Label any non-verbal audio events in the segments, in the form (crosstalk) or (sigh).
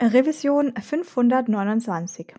Revision 529.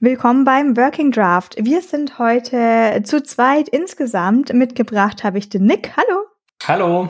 Willkommen beim Working Draft. Wir sind heute zu zweit insgesamt. Mitgebracht habe ich den Nick. Hallo. Hallo.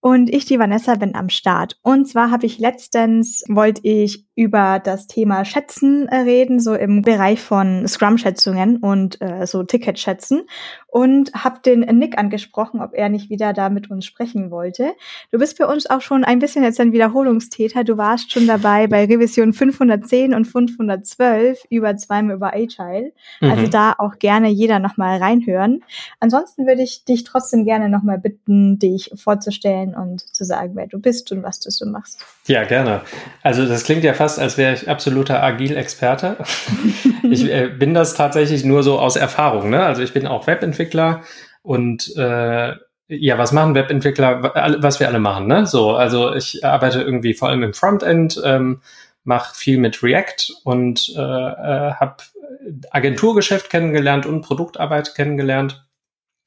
Und ich, die Vanessa, bin am Start. Und zwar habe ich letztens, wollte ich über das Thema Schätzen äh, reden, so im Bereich von Scrum-Schätzungen und äh, so Ticket-Schätzen. Und habe den Nick angesprochen, ob er nicht wieder da mit uns sprechen wollte. Du bist für uns auch schon ein bisschen jetzt ein Wiederholungstäter. Du warst schon dabei bei Revision 510 und 512 über zweimal über Agile. Also mhm. Also da auch gerne jeder nochmal reinhören. Ansonsten würde ich dich trotzdem gerne nochmal bitten, dich vorzustellen und zu sagen, wer du bist und was du so machst. Ja, gerne. Also das klingt ja fast, als wäre ich absoluter Agil-Experte. (laughs) ich äh, bin das tatsächlich nur so aus Erfahrung. Ne? Also ich bin auch Webentwickler und äh, ja, was machen Webentwickler? Was wir alle machen, ne? So, also ich arbeite irgendwie vor allem im Frontend, ähm, mache viel mit React und äh, äh, habe Agenturgeschäft kennengelernt und Produktarbeit kennengelernt.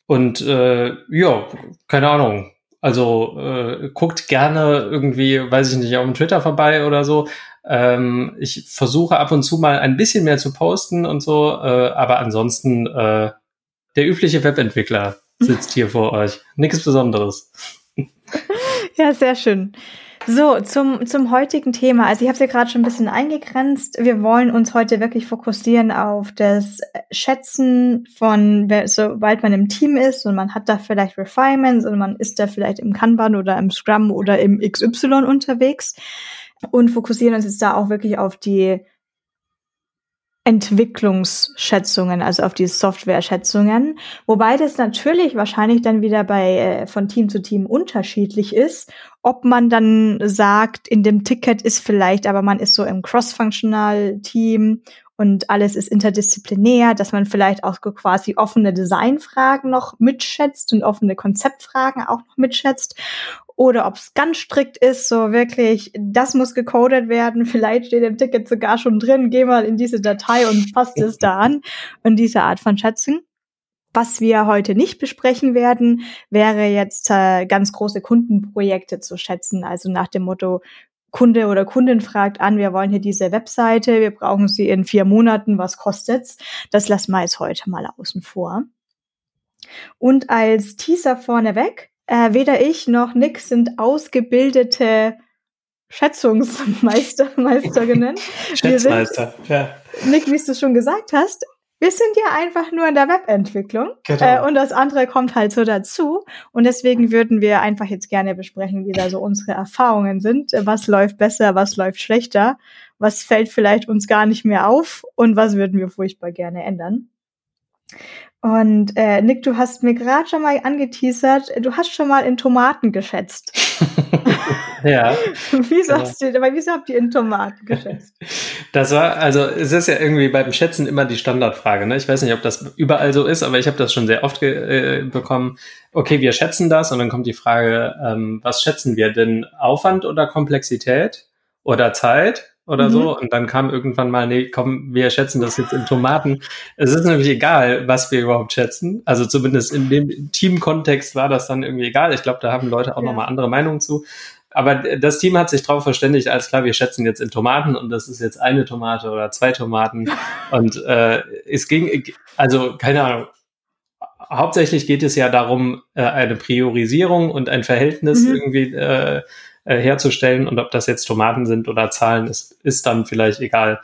Und äh, ja, keine Ahnung, also äh, guckt gerne irgendwie, weiß ich nicht, auf dem Twitter vorbei oder so. Ähm, ich versuche ab und zu mal ein bisschen mehr zu posten und so, äh, aber ansonsten äh, der übliche Webentwickler sitzt hier vor euch. Nichts Besonderes. (laughs) Ja, sehr schön. So, zum, zum heutigen Thema. Also ich habe es ja gerade schon ein bisschen eingegrenzt. Wir wollen uns heute wirklich fokussieren auf das Schätzen von, sobald man im Team ist und man hat da vielleicht Refinements und man ist da vielleicht im Kanban oder im Scrum oder im XY unterwegs und fokussieren uns jetzt da auch wirklich auf die Entwicklungsschätzungen, also auf die Software-Schätzungen, wobei das natürlich wahrscheinlich dann wieder bei äh, von Team zu Team unterschiedlich ist, ob man dann sagt, in dem Ticket ist vielleicht, aber man ist so im Cross-Functional-Team und alles ist interdisziplinär, dass man vielleicht auch quasi offene Designfragen noch mitschätzt und offene Konzeptfragen auch noch mitschätzt oder ob es ganz strikt ist, so wirklich, das muss gecodet werden, (laughs) vielleicht steht im Ticket sogar schon drin, geh mal in diese Datei und passt es da an und diese Art von Schätzung. Was wir heute nicht besprechen werden, wäre jetzt äh, ganz große Kundenprojekte zu schätzen, also nach dem Motto, Kunde oder Kundin fragt an, wir wollen hier diese Webseite, wir brauchen sie in vier Monaten, was kostet's? Das lassen wir jetzt heute mal außen vor. Und als Teaser vorneweg, äh, weder ich noch Nick sind ausgebildete Schätzungsmeister, (laughs) Meisterinnen. Schätzmeister, ja. Nick, wie du schon gesagt hast, wir sind ja einfach nur in der Webentwicklung genau. äh, und das andere kommt halt so dazu. Und deswegen würden wir einfach jetzt gerne besprechen, wie da so unsere Erfahrungen sind. Was läuft besser, was läuft schlechter, was fällt vielleicht uns gar nicht mehr auf und was würden wir furchtbar gerne ändern. Und äh, Nick, du hast mir gerade schon mal angeteasert, du hast schon mal in Tomaten geschätzt. (laughs) ja. (laughs) wieso, hast du, aber wieso habt ihr in Tomaten geschätzt? Das war, also es ist ja irgendwie beim Schätzen immer die Standardfrage. Ne? Ich weiß nicht, ob das überall so ist, aber ich habe das schon sehr oft äh, bekommen. Okay, wir schätzen das und dann kommt die Frage, ähm, was schätzen wir denn? Aufwand oder Komplexität oder Zeit? Oder mhm. so. Und dann kam irgendwann mal, nee, komm, wir schätzen das jetzt in Tomaten. Es ist nämlich egal, was wir überhaupt schätzen. Also zumindest in dem Teamkontext war das dann irgendwie egal. Ich glaube, da haben Leute auch ja. nochmal andere Meinungen zu. Aber das Team hat sich darauf verständigt, alles klar, wir schätzen jetzt in Tomaten und das ist jetzt eine Tomate oder zwei Tomaten. (laughs) und äh, es ging, also keine Ahnung, hauptsächlich geht es ja darum, äh, eine Priorisierung und ein Verhältnis mhm. irgendwie äh, äh, herzustellen. Und ob das jetzt Tomaten sind oder Zahlen, ist, ist dann vielleicht egal.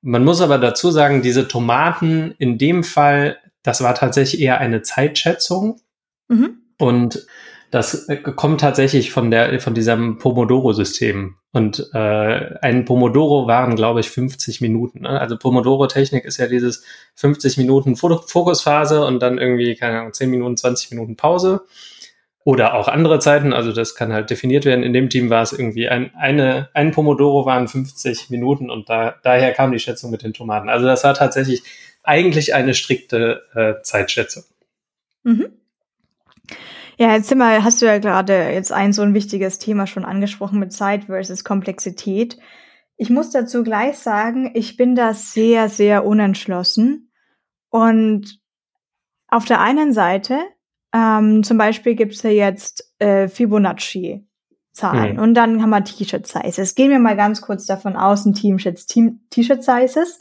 Man muss aber dazu sagen, diese Tomaten in dem Fall, das war tatsächlich eher eine Zeitschätzung. Mhm. Und das äh, kommt tatsächlich von der von diesem Pomodoro-System. Und äh, ein Pomodoro waren, glaube ich, 50 Minuten. Ne? Also Pomodoro-Technik ist ja dieses 50 Minuten Fokusphase und dann irgendwie, keine Ahnung, 10 Minuten, 20 Minuten Pause. Oder auch andere Zeiten, also das kann halt definiert werden. In dem Team war es irgendwie ein, eine, ein Pomodoro waren 50 Minuten und da, daher kam die Schätzung mit den Tomaten. Also das war tatsächlich eigentlich eine strikte äh, Zeitschätzung. Mhm. Ja, jetzt sind wir, hast du ja gerade jetzt ein so ein wichtiges Thema schon angesprochen mit Zeit versus Komplexität. Ich muss dazu gleich sagen, ich bin da sehr, sehr unentschlossen. Und auf der einen Seite ähm, zum Beispiel gibt's ja jetzt äh, Fibonacci. Zahlen. Mhm. Und dann haben wir T-Shirt-Sizes. Gehen wir mal ganz kurz davon aus, ein Team schätzt T-Shirt-Sizes.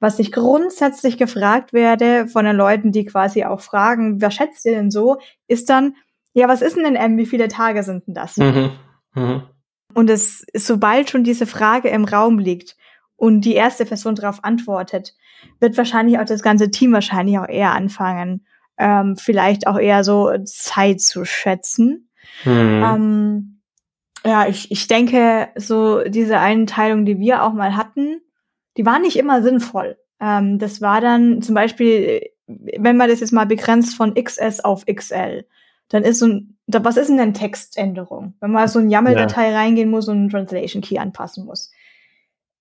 Was ich grundsätzlich gefragt werde von den Leuten, die quasi auch fragen, wer schätzt ihr denn so, ist dann, ja, was ist denn ein M? Wie viele Tage sind denn das? Mhm. Mhm. Und es sobald schon diese Frage im Raum liegt und die erste Person darauf antwortet, wird wahrscheinlich auch das ganze Team wahrscheinlich auch eher anfangen, ähm, vielleicht auch eher so Zeit zu schätzen. Mhm. Ähm, ja, ich, ich denke, so diese Einteilung, die wir auch mal hatten, die war nicht immer sinnvoll. Ähm, das war dann zum Beispiel, wenn man das jetzt mal begrenzt von XS auf XL, dann ist so ein, was ist denn eine Textänderung? Wenn man so ein YAML-Datei ja. reingehen muss und einen Translation Key anpassen muss.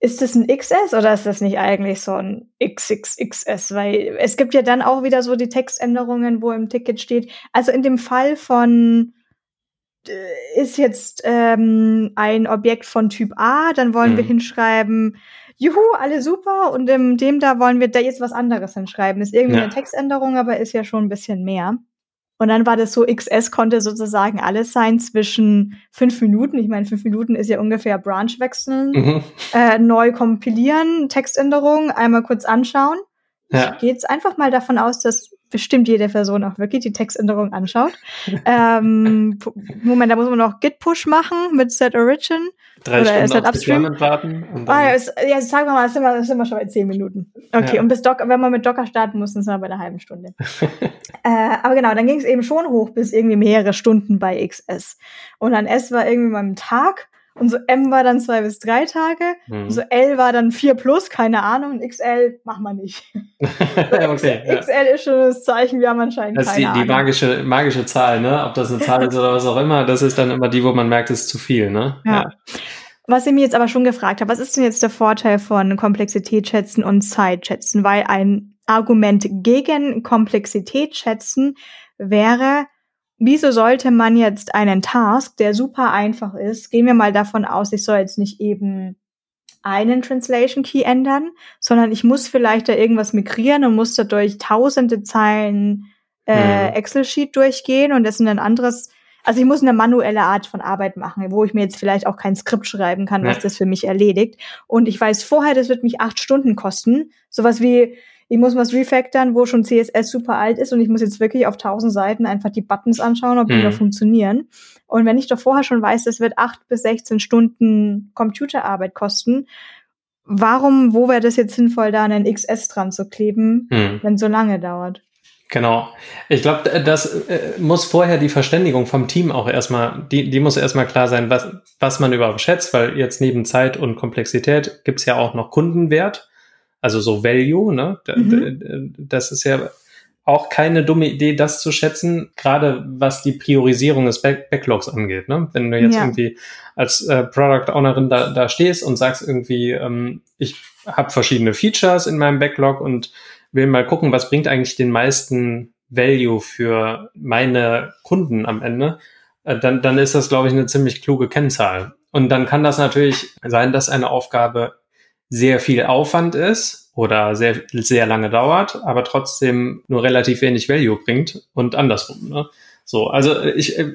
Ist das ein XS oder ist das nicht eigentlich so ein XXXS? Weil es gibt ja dann auch wieder so die Textänderungen, wo im Ticket steht. Also in dem Fall von äh, ist jetzt ähm, ein Objekt von Typ A, dann wollen mhm. wir hinschreiben, juhu, alle super, und in dem da wollen wir da jetzt was anderes hinschreiben. Ist irgendwie ja. eine Textänderung, aber ist ja schon ein bisschen mehr. Und dann war das so, XS konnte sozusagen alles sein zwischen fünf Minuten. Ich meine, fünf Minuten ist ja ungefähr Branch wechseln, mhm. äh, neu kompilieren, Textänderung, einmal kurz anschauen. Ja. Ich gehe jetzt einfach mal davon aus, dass bestimmt jede Person auch wirklich die Textänderung anschaut. ähm, Moment, da muss man noch Git-Push machen mit Set Origin. Drei oder Stunden auf Upstream. warten. ah, ja, ist, ja, sagen wir mal, sind wir, sind wir schon bei zehn Minuten. Okay, ja. und bis Docker, wenn man mit Docker starten muss, dann sind wir bei einer halben Stunde. (laughs) äh, aber genau, dann ging es eben schon hoch bis irgendwie mehrere Stunden bei XS. Und dann S war irgendwie mal im Tag und so M war dann zwei bis drei Tage. Mhm. Und so L war dann vier plus, keine Ahnung. Und XL machen wir nicht. (laughs) okay, ja. XL ist schon das Zeichen, wir haben anscheinend das keine ist die, die magische, magische Zahl, ne? Ob das eine (laughs) Zahl ist oder was auch immer, das ist dann immer die, wo man merkt, es ist zu viel, ne? Ja. ja. Was ich mir jetzt aber schon gefragt habe, was ist denn jetzt der Vorteil von Komplexität schätzen und Zeit schätzen? Weil ein Argument gegen Komplexität schätzen wäre, wieso sollte man jetzt einen Task, der super einfach ist, gehen wir mal davon aus, ich soll jetzt nicht eben einen Translation Key ändern, sondern ich muss vielleicht da irgendwas migrieren und muss dadurch tausende Zeilen äh, mhm. Excel-Sheet durchgehen und das ist ein anderes, also ich muss eine manuelle Art von Arbeit machen, wo ich mir jetzt vielleicht auch kein Skript schreiben kann, was ja. das für mich erledigt. Und ich weiß vorher, das wird mich acht Stunden kosten. Sowas wie, ich muss was refactoren, wo schon CSS super alt ist und ich muss jetzt wirklich auf tausend Seiten einfach die Buttons anschauen, ob die mhm. da funktionieren. Und wenn ich doch vorher schon weiß, das wird acht bis 16 Stunden Computerarbeit kosten, warum, wo wäre das jetzt sinnvoll, da einen XS dran zu kleben, mhm. wenn es so lange dauert? Genau. Ich glaube, das äh, muss vorher die Verständigung vom Team auch erstmal, die, die muss erstmal klar sein, was, was man überhaupt schätzt, weil jetzt neben Zeit und Komplexität gibt's ja auch noch Kundenwert. Also so Value, ne? Mhm. Das ist ja auch keine dumme Idee, das zu schätzen, gerade was die Priorisierung des Back Backlogs angeht. Ne? Wenn du jetzt ja. irgendwie als äh, Product Ownerin da, da stehst und sagst irgendwie, ähm, ich habe verschiedene Features in meinem Backlog und will mal gucken, was bringt eigentlich den meisten Value für meine Kunden am Ende, äh, dann, dann ist das, glaube ich, eine ziemlich kluge Kennzahl. Und dann kann das natürlich sein, dass eine Aufgabe sehr viel Aufwand ist oder sehr, sehr lange dauert, aber trotzdem nur relativ wenig Value bringt und andersrum. Ne? So, also ich äh,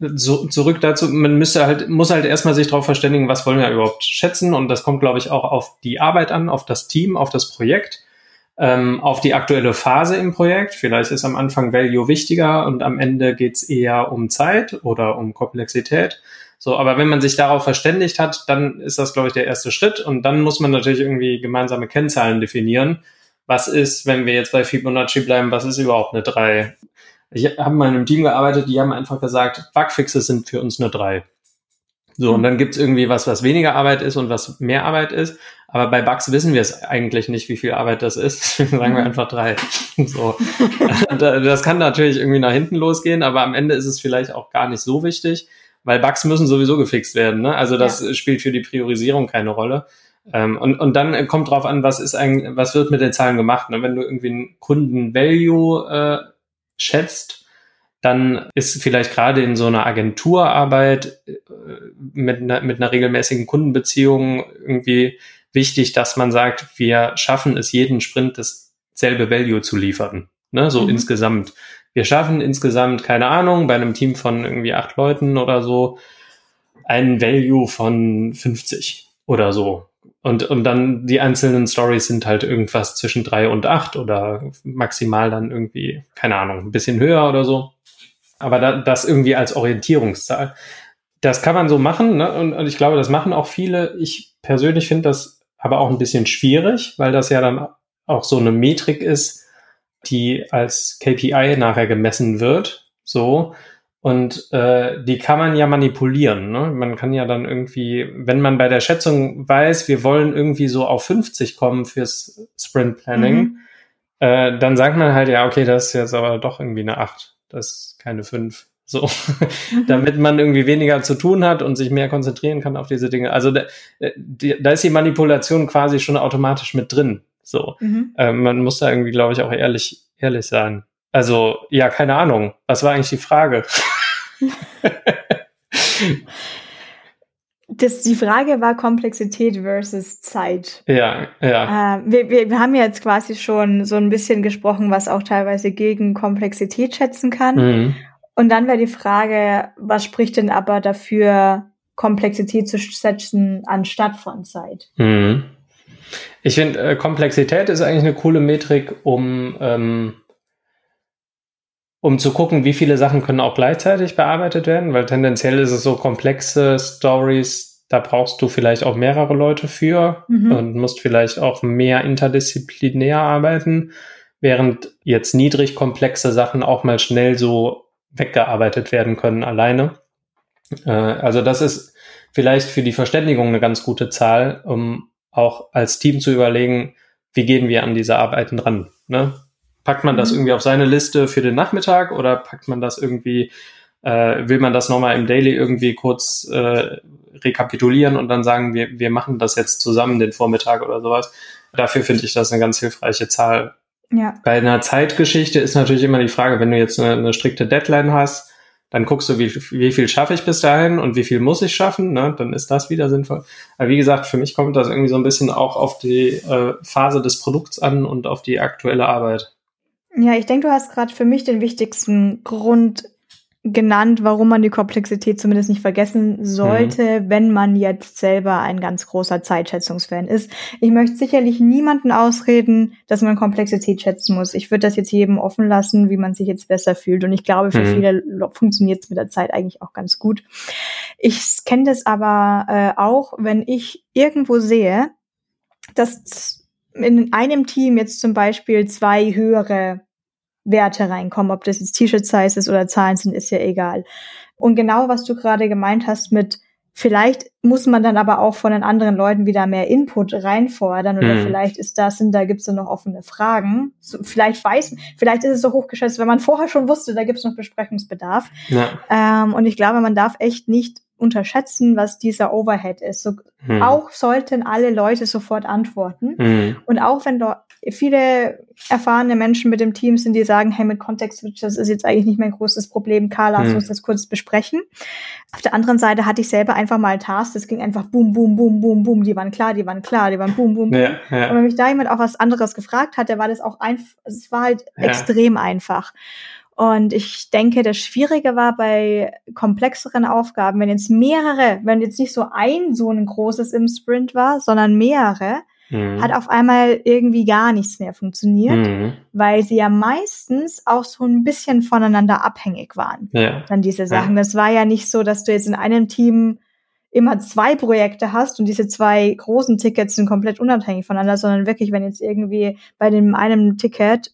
so, zurück dazu, man müsste halt, muss halt erstmal sich darauf verständigen, was wollen wir überhaupt schätzen und das kommt, glaube ich, auch auf die Arbeit an, auf das Team, auf das Projekt, ähm, auf die aktuelle Phase im Projekt. Vielleicht ist am Anfang Value wichtiger und am Ende geht's eher um Zeit oder um Komplexität. So, aber wenn man sich darauf verständigt hat, dann ist das, glaube ich, der erste Schritt. Und dann muss man natürlich irgendwie gemeinsame Kennzahlen definieren. Was ist, wenn wir jetzt bei Fibonacci bleiben, was ist überhaupt eine 3? Ich habe mal in einem Team gearbeitet, die haben einfach gesagt, Bugfixes sind für uns eine 3. So, und dann gibt's irgendwie was, was weniger Arbeit ist und was mehr Arbeit ist. Aber bei Bugs wissen wir es eigentlich nicht, wie viel Arbeit das ist. (laughs) Deswegen sagen wir mhm. einfach drei. (laughs) so. (laughs) das kann natürlich irgendwie nach hinten losgehen, aber am Ende ist es vielleicht auch gar nicht so wichtig, weil Bugs müssen sowieso gefixt werden. Ne? Also das ja. spielt für die Priorisierung keine Rolle. Ähm, und, und dann kommt drauf an, was ist eigentlich, was wird mit den Zahlen gemacht. Ne? Wenn du irgendwie einen Kunden-Value äh, schätzt, dann ist vielleicht gerade in so einer Agenturarbeit äh, mit einer, mit einer regelmäßigen Kundenbeziehung irgendwie wichtig, dass man sagt, wir schaffen es jeden Sprint dasselbe Value zu liefern. Ne, so mhm. insgesamt. Wir schaffen insgesamt, keine Ahnung, bei einem Team von irgendwie acht Leuten oder so, einen Value von 50 oder so. Und, und dann die einzelnen Stories sind halt irgendwas zwischen drei und acht oder maximal dann irgendwie, keine Ahnung, ein bisschen höher oder so. Aber da, das irgendwie als Orientierungszahl. Das kann man so machen, ne? und, und ich glaube, das machen auch viele. Ich persönlich finde das aber auch ein bisschen schwierig, weil das ja dann auch so eine Metrik ist, die als KPI nachher gemessen wird. So. Und äh, die kann man ja manipulieren. Ne? Man kann ja dann irgendwie, wenn man bei der Schätzung weiß, wir wollen irgendwie so auf 50 kommen fürs Sprint Planning, mhm. äh, dann sagt man halt, ja, okay, das ist jetzt aber doch irgendwie eine 8. Das ist keine 5. So, (laughs) mhm. damit man irgendwie weniger zu tun hat und sich mehr konzentrieren kann auf diese Dinge. Also da, äh, da ist die Manipulation quasi schon automatisch mit drin. So, mhm. ähm, man muss da irgendwie, glaube ich, auch ehrlich, ehrlich sein. Also, ja, keine Ahnung. Was war eigentlich die Frage? (laughs) Das, die Frage war Komplexität versus Zeit. Ja, ja. Äh, wir, wir, haben jetzt quasi schon so ein bisschen gesprochen, was auch teilweise gegen Komplexität schätzen kann. Mhm. Und dann wäre die Frage, was spricht denn aber dafür, Komplexität zu setzen anstatt von Zeit? Mhm. Ich finde, äh, Komplexität ist eigentlich eine coole Metrik, um, ähm, um zu gucken, wie viele Sachen können auch gleichzeitig bearbeitet werden, weil tendenziell ist es so komplexe Stories, da brauchst du vielleicht auch mehrere Leute für mhm. und musst vielleicht auch mehr interdisziplinär arbeiten, während jetzt niedrig komplexe Sachen auch mal schnell so weggearbeitet werden können alleine. Äh, also das ist vielleicht für die Verständigung eine ganz gute Zahl, um auch als Team zu überlegen, wie gehen wir an diese Arbeiten ran. Ne? Packt man das mhm. irgendwie auf seine Liste für den Nachmittag oder packt man das irgendwie, äh, will man das nochmal im Daily irgendwie kurz äh, rekapitulieren und dann sagen, wir, wir machen das jetzt zusammen den Vormittag oder sowas. Dafür finde ich das eine ganz hilfreiche Zahl, ja. Bei einer Zeitgeschichte ist natürlich immer die Frage, wenn du jetzt eine, eine strikte Deadline hast, dann guckst du, wie, wie viel schaffe ich bis dahin und wie viel muss ich schaffen, ne? dann ist das wieder sinnvoll. Aber wie gesagt, für mich kommt das irgendwie so ein bisschen auch auf die äh, Phase des Produkts an und auf die aktuelle Arbeit. Ja, ich denke, du hast gerade für mich den wichtigsten Grund genannt, warum man die Komplexität zumindest nicht vergessen sollte, mhm. wenn man jetzt selber ein ganz großer Zeitschätzungsfan ist. Ich möchte sicherlich niemanden ausreden, dass man Komplexität schätzen muss. Ich würde das jetzt jedem offen lassen, wie man sich jetzt besser fühlt. Und ich glaube, für mhm. viele funktioniert es mit der Zeit eigentlich auch ganz gut. Ich kenne das aber äh, auch, wenn ich irgendwo sehe, dass in einem Team jetzt zum Beispiel zwei höhere Werte reinkommen. Ob das jetzt T-Shirt-Size ist oder Zahlen sind, ist ja egal. Und genau, was du gerade gemeint hast mit, vielleicht muss man dann aber auch von den anderen Leuten wieder mehr Input reinfordern oder mhm. vielleicht ist das, und da gibt es dann noch offene Fragen. So, vielleicht weiß, vielleicht ist es so hochgeschätzt, wenn man vorher schon wusste, da gibt es noch Besprechungsbedarf. Ja. Ähm, und ich glaube, man darf echt nicht unterschätzen, was dieser Overhead ist. So, hm. Auch sollten alle Leute sofort antworten. Hm. Und auch wenn da viele erfahrene Menschen mit dem Team sind, die sagen, hey, mit Context-Switches ist jetzt eigentlich nicht mein großes Problem. Karl, lass hm. uns das kurz besprechen. Auf der anderen Seite hatte ich selber einfach mal Tasks, das ging einfach boom, boom, boom, boom, boom. Die waren klar, die waren klar, die waren boom, boom, boom. Ja, ja. Und wenn mich da jemand auch was anderes gefragt hat, der war das auch einfach, es war halt ja. extrem einfach. Und ich denke, das Schwierige war bei komplexeren Aufgaben, wenn jetzt mehrere, wenn jetzt nicht so ein so ein großes im Sprint war, sondern mehrere, mhm. hat auf einmal irgendwie gar nichts mehr funktioniert, mhm. weil sie ja meistens auch so ein bisschen voneinander abhängig waren. Ja. Dann diese Sachen. Ja. Das war ja nicht so, dass du jetzt in einem Team immer zwei Projekte hast und diese zwei großen Tickets sind komplett unabhängig voneinander, sondern wirklich, wenn jetzt irgendwie bei dem einen Ticket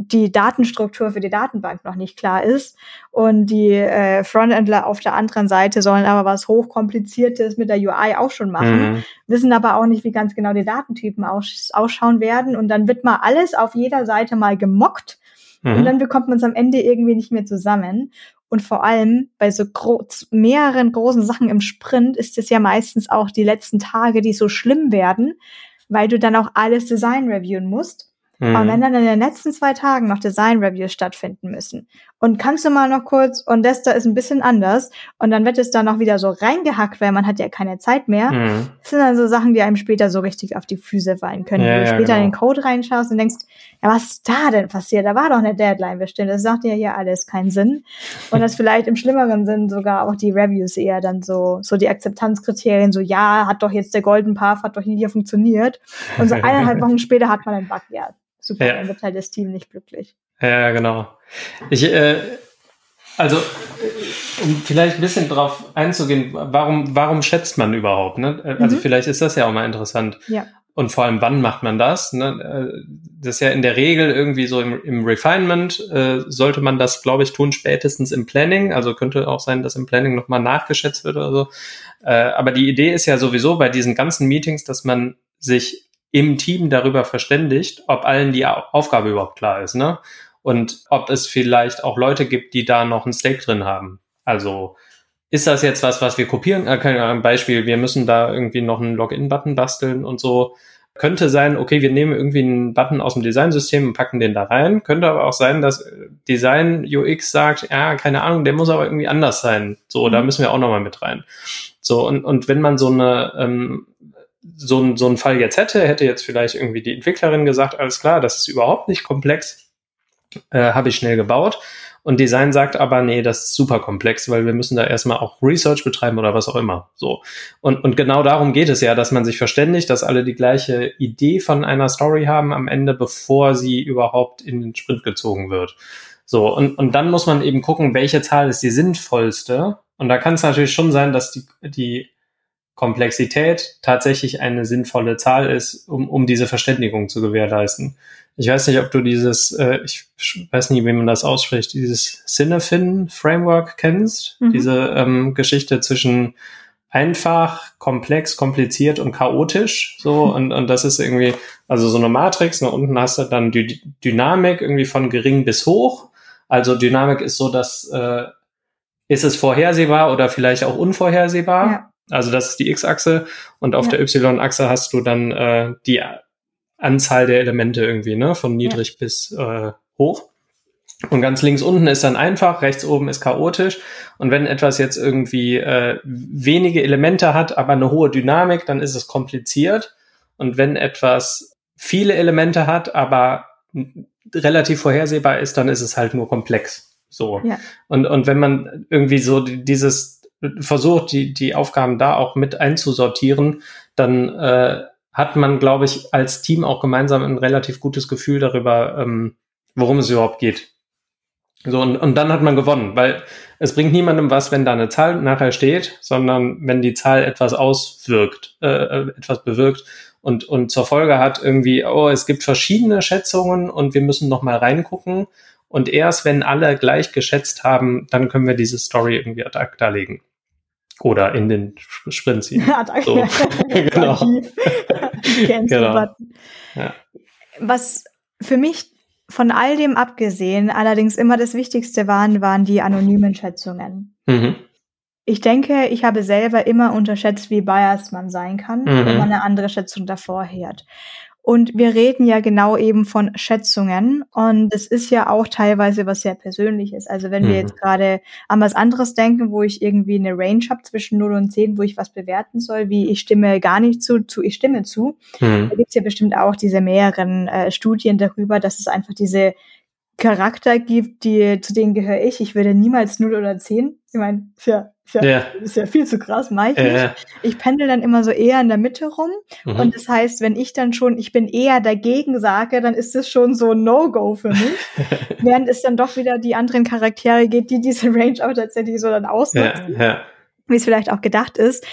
die Datenstruktur für die Datenbank noch nicht klar ist und die äh, Frontendler auf der anderen Seite sollen aber was hochkompliziertes mit der UI auch schon machen, mhm. wissen aber auch nicht, wie ganz genau die Datentypen aus ausschauen werden und dann wird mal alles auf jeder Seite mal gemockt mhm. und dann bekommt man es am Ende irgendwie nicht mehr zusammen und vor allem bei so gro mehreren großen Sachen im Sprint ist es ja meistens auch die letzten Tage, die so schlimm werden, weil du dann auch alles Design reviewen musst Mhm. Und wenn dann in den letzten zwei Tagen noch Design-Reviews stattfinden müssen und kannst du mal noch kurz und das da ist ein bisschen anders und dann wird es da noch wieder so reingehackt, weil man hat ja keine Zeit mehr. Mhm. Das sind dann so Sachen, die einem später so richtig auf die Füße fallen können. Ja, Wenn du ja, später genau. in den Code reinschaust und denkst, ja, was ist da denn passiert? Da war doch eine Deadline bestimmt. Das sagt ja hier alles keinen Sinn. Und das vielleicht im schlimmeren Sinn sogar auch die Reviews eher dann so, so die Akzeptanzkriterien, so ja, hat doch jetzt der Golden Path, hat doch hier funktioniert. Und so eineinhalb (laughs) Wochen später hat man einen Bug, ja, super, ja. dann wird halt das Team nicht glücklich. Ja, genau. Ich, äh, also, um vielleicht ein bisschen drauf einzugehen, warum, warum schätzt man überhaupt? Ne? Also mhm. vielleicht ist das ja auch mal interessant. Ja. Und vor allem, wann macht man das? Ne? Äh, das ist ja in der Regel irgendwie so im, im Refinement, äh, sollte man das, glaube ich, tun, spätestens im Planning. Also könnte auch sein, dass im Planning nochmal nachgeschätzt wird oder so. Äh, aber die Idee ist ja sowieso bei diesen ganzen Meetings, dass man sich im Team darüber verständigt, ob allen die Aufgabe überhaupt klar ist, ne? Und ob es vielleicht auch Leute gibt, die da noch ein Stake drin haben. Also ist das jetzt was, was wir kopieren? Äh, ein Beispiel, wir müssen da irgendwie noch einen Login-Button basteln und so. Könnte sein, okay, wir nehmen irgendwie einen Button aus dem Designsystem und packen den da rein. Könnte aber auch sein, dass Design UX sagt, ja, keine Ahnung, der muss aber irgendwie anders sein. So, mhm. da müssen wir auch nochmal mit rein. So, und, und wenn man so eine ähm, so, ein, so ein Fall jetzt hätte, hätte jetzt vielleicht irgendwie die Entwicklerin gesagt, alles klar, das ist überhaupt nicht komplex, äh, habe ich schnell gebaut. Und Design sagt aber, nee, das ist super komplex, weil wir müssen da erstmal auch Research betreiben oder was auch immer. So. Und, und genau darum geht es ja, dass man sich verständigt, dass alle die gleiche Idee von einer Story haben am Ende, bevor sie überhaupt in den Sprint gezogen wird. So, und, und dann muss man eben gucken, welche Zahl ist die sinnvollste. Und da kann es natürlich schon sein, dass die, die Komplexität tatsächlich eine sinnvolle Zahl ist, um, um diese Verständigung zu gewährleisten. Ich weiß nicht, ob du dieses, äh, ich weiß nicht, wie man das ausspricht, dieses Cinefin-Framework kennst, mhm. diese ähm, Geschichte zwischen einfach, komplex, kompliziert und chaotisch. So, (laughs) und, und das ist irgendwie, also so eine Matrix, und unten hast du dann die Dynamik irgendwie von gering bis hoch. Also Dynamik ist so, dass äh, ist es vorhersehbar oder vielleicht auch unvorhersehbar. Ja. Also das ist die X-Achse und auf ja. der Y-Achse hast du dann äh, die Anzahl der Elemente irgendwie, ne, von niedrig ja. bis äh, hoch. Und ganz links unten ist dann einfach, rechts oben ist chaotisch. Und wenn etwas jetzt irgendwie äh, wenige Elemente hat, aber eine hohe Dynamik, dann ist es kompliziert. Und wenn etwas viele Elemente hat, aber relativ vorhersehbar ist, dann ist es halt nur komplex. So. Ja. Und, und wenn man irgendwie so dieses versucht, die, die Aufgaben da auch mit einzusortieren, dann äh, hat man, glaube ich, als Team auch gemeinsam ein relativ gutes Gefühl darüber, ähm, worum es überhaupt geht. So, und, und dann hat man gewonnen, weil es bringt niemandem was, wenn da eine Zahl nachher steht, sondern wenn die Zahl etwas auswirkt, äh, äh etwas bewirkt und, und zur Folge hat irgendwie, oh, es gibt verschiedene Schätzungen und wir müssen noch mal reingucken. Und erst wenn alle gleich geschätzt haben, dann können wir diese Story irgendwie ad acta legen. Oder in den Sprint ziehen. (laughs) Ja, danke. So. (laughs) (laughs) genau. genau. Ja. Was für mich von all dem abgesehen allerdings immer das Wichtigste waren, waren die anonymen Schätzungen. Mhm. Ich denke, ich habe selber immer unterschätzt, wie biased man sein kann, mhm. wenn man eine andere Schätzung davor hört. Und wir reden ja genau eben von Schätzungen. Und es ist ja auch teilweise was sehr Persönliches. Also wenn mhm. wir jetzt gerade an was anderes denken, wo ich irgendwie eine Range habe zwischen 0 und 10, wo ich was bewerten soll, wie ich stimme gar nicht zu, zu ich stimme zu. Mhm. Da gibt's ja bestimmt auch diese mehreren äh, Studien darüber, dass es einfach diese Charakter gibt, die, zu denen gehöre ich. Ich würde niemals 0 oder 10. Ich meine, für Ist ja, ja. ist ja viel zu krass, mach ich nicht. Ich pendel dann immer so eher in der Mitte rum. Mhm. Und das heißt, wenn ich dann schon, ich bin eher dagegen sage, dann ist das schon so ein No-Go für mich. (laughs) Während es dann doch wieder die anderen Charaktere geht, die diese (laughs) Range auch tatsächlich so dann ausnutzen. Ja. Wie es vielleicht auch gedacht ist.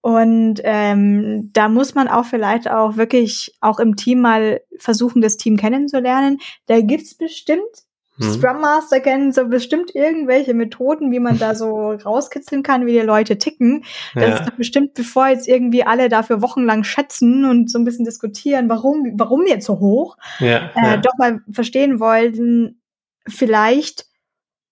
Und ähm, da muss man auch vielleicht auch wirklich auch im Team mal versuchen, das Team kennenzulernen. Da gibt's bestimmt mhm. Scrum Master kennen so bestimmt irgendwelche Methoden, wie man da so (laughs) rauskitzeln kann, wie die Leute ticken. Das ja. ist doch bestimmt, bevor jetzt irgendwie alle dafür wochenlang schätzen und so ein bisschen diskutieren, warum, warum jetzt so hoch, ja, äh, ja. doch mal verstehen wollten, vielleicht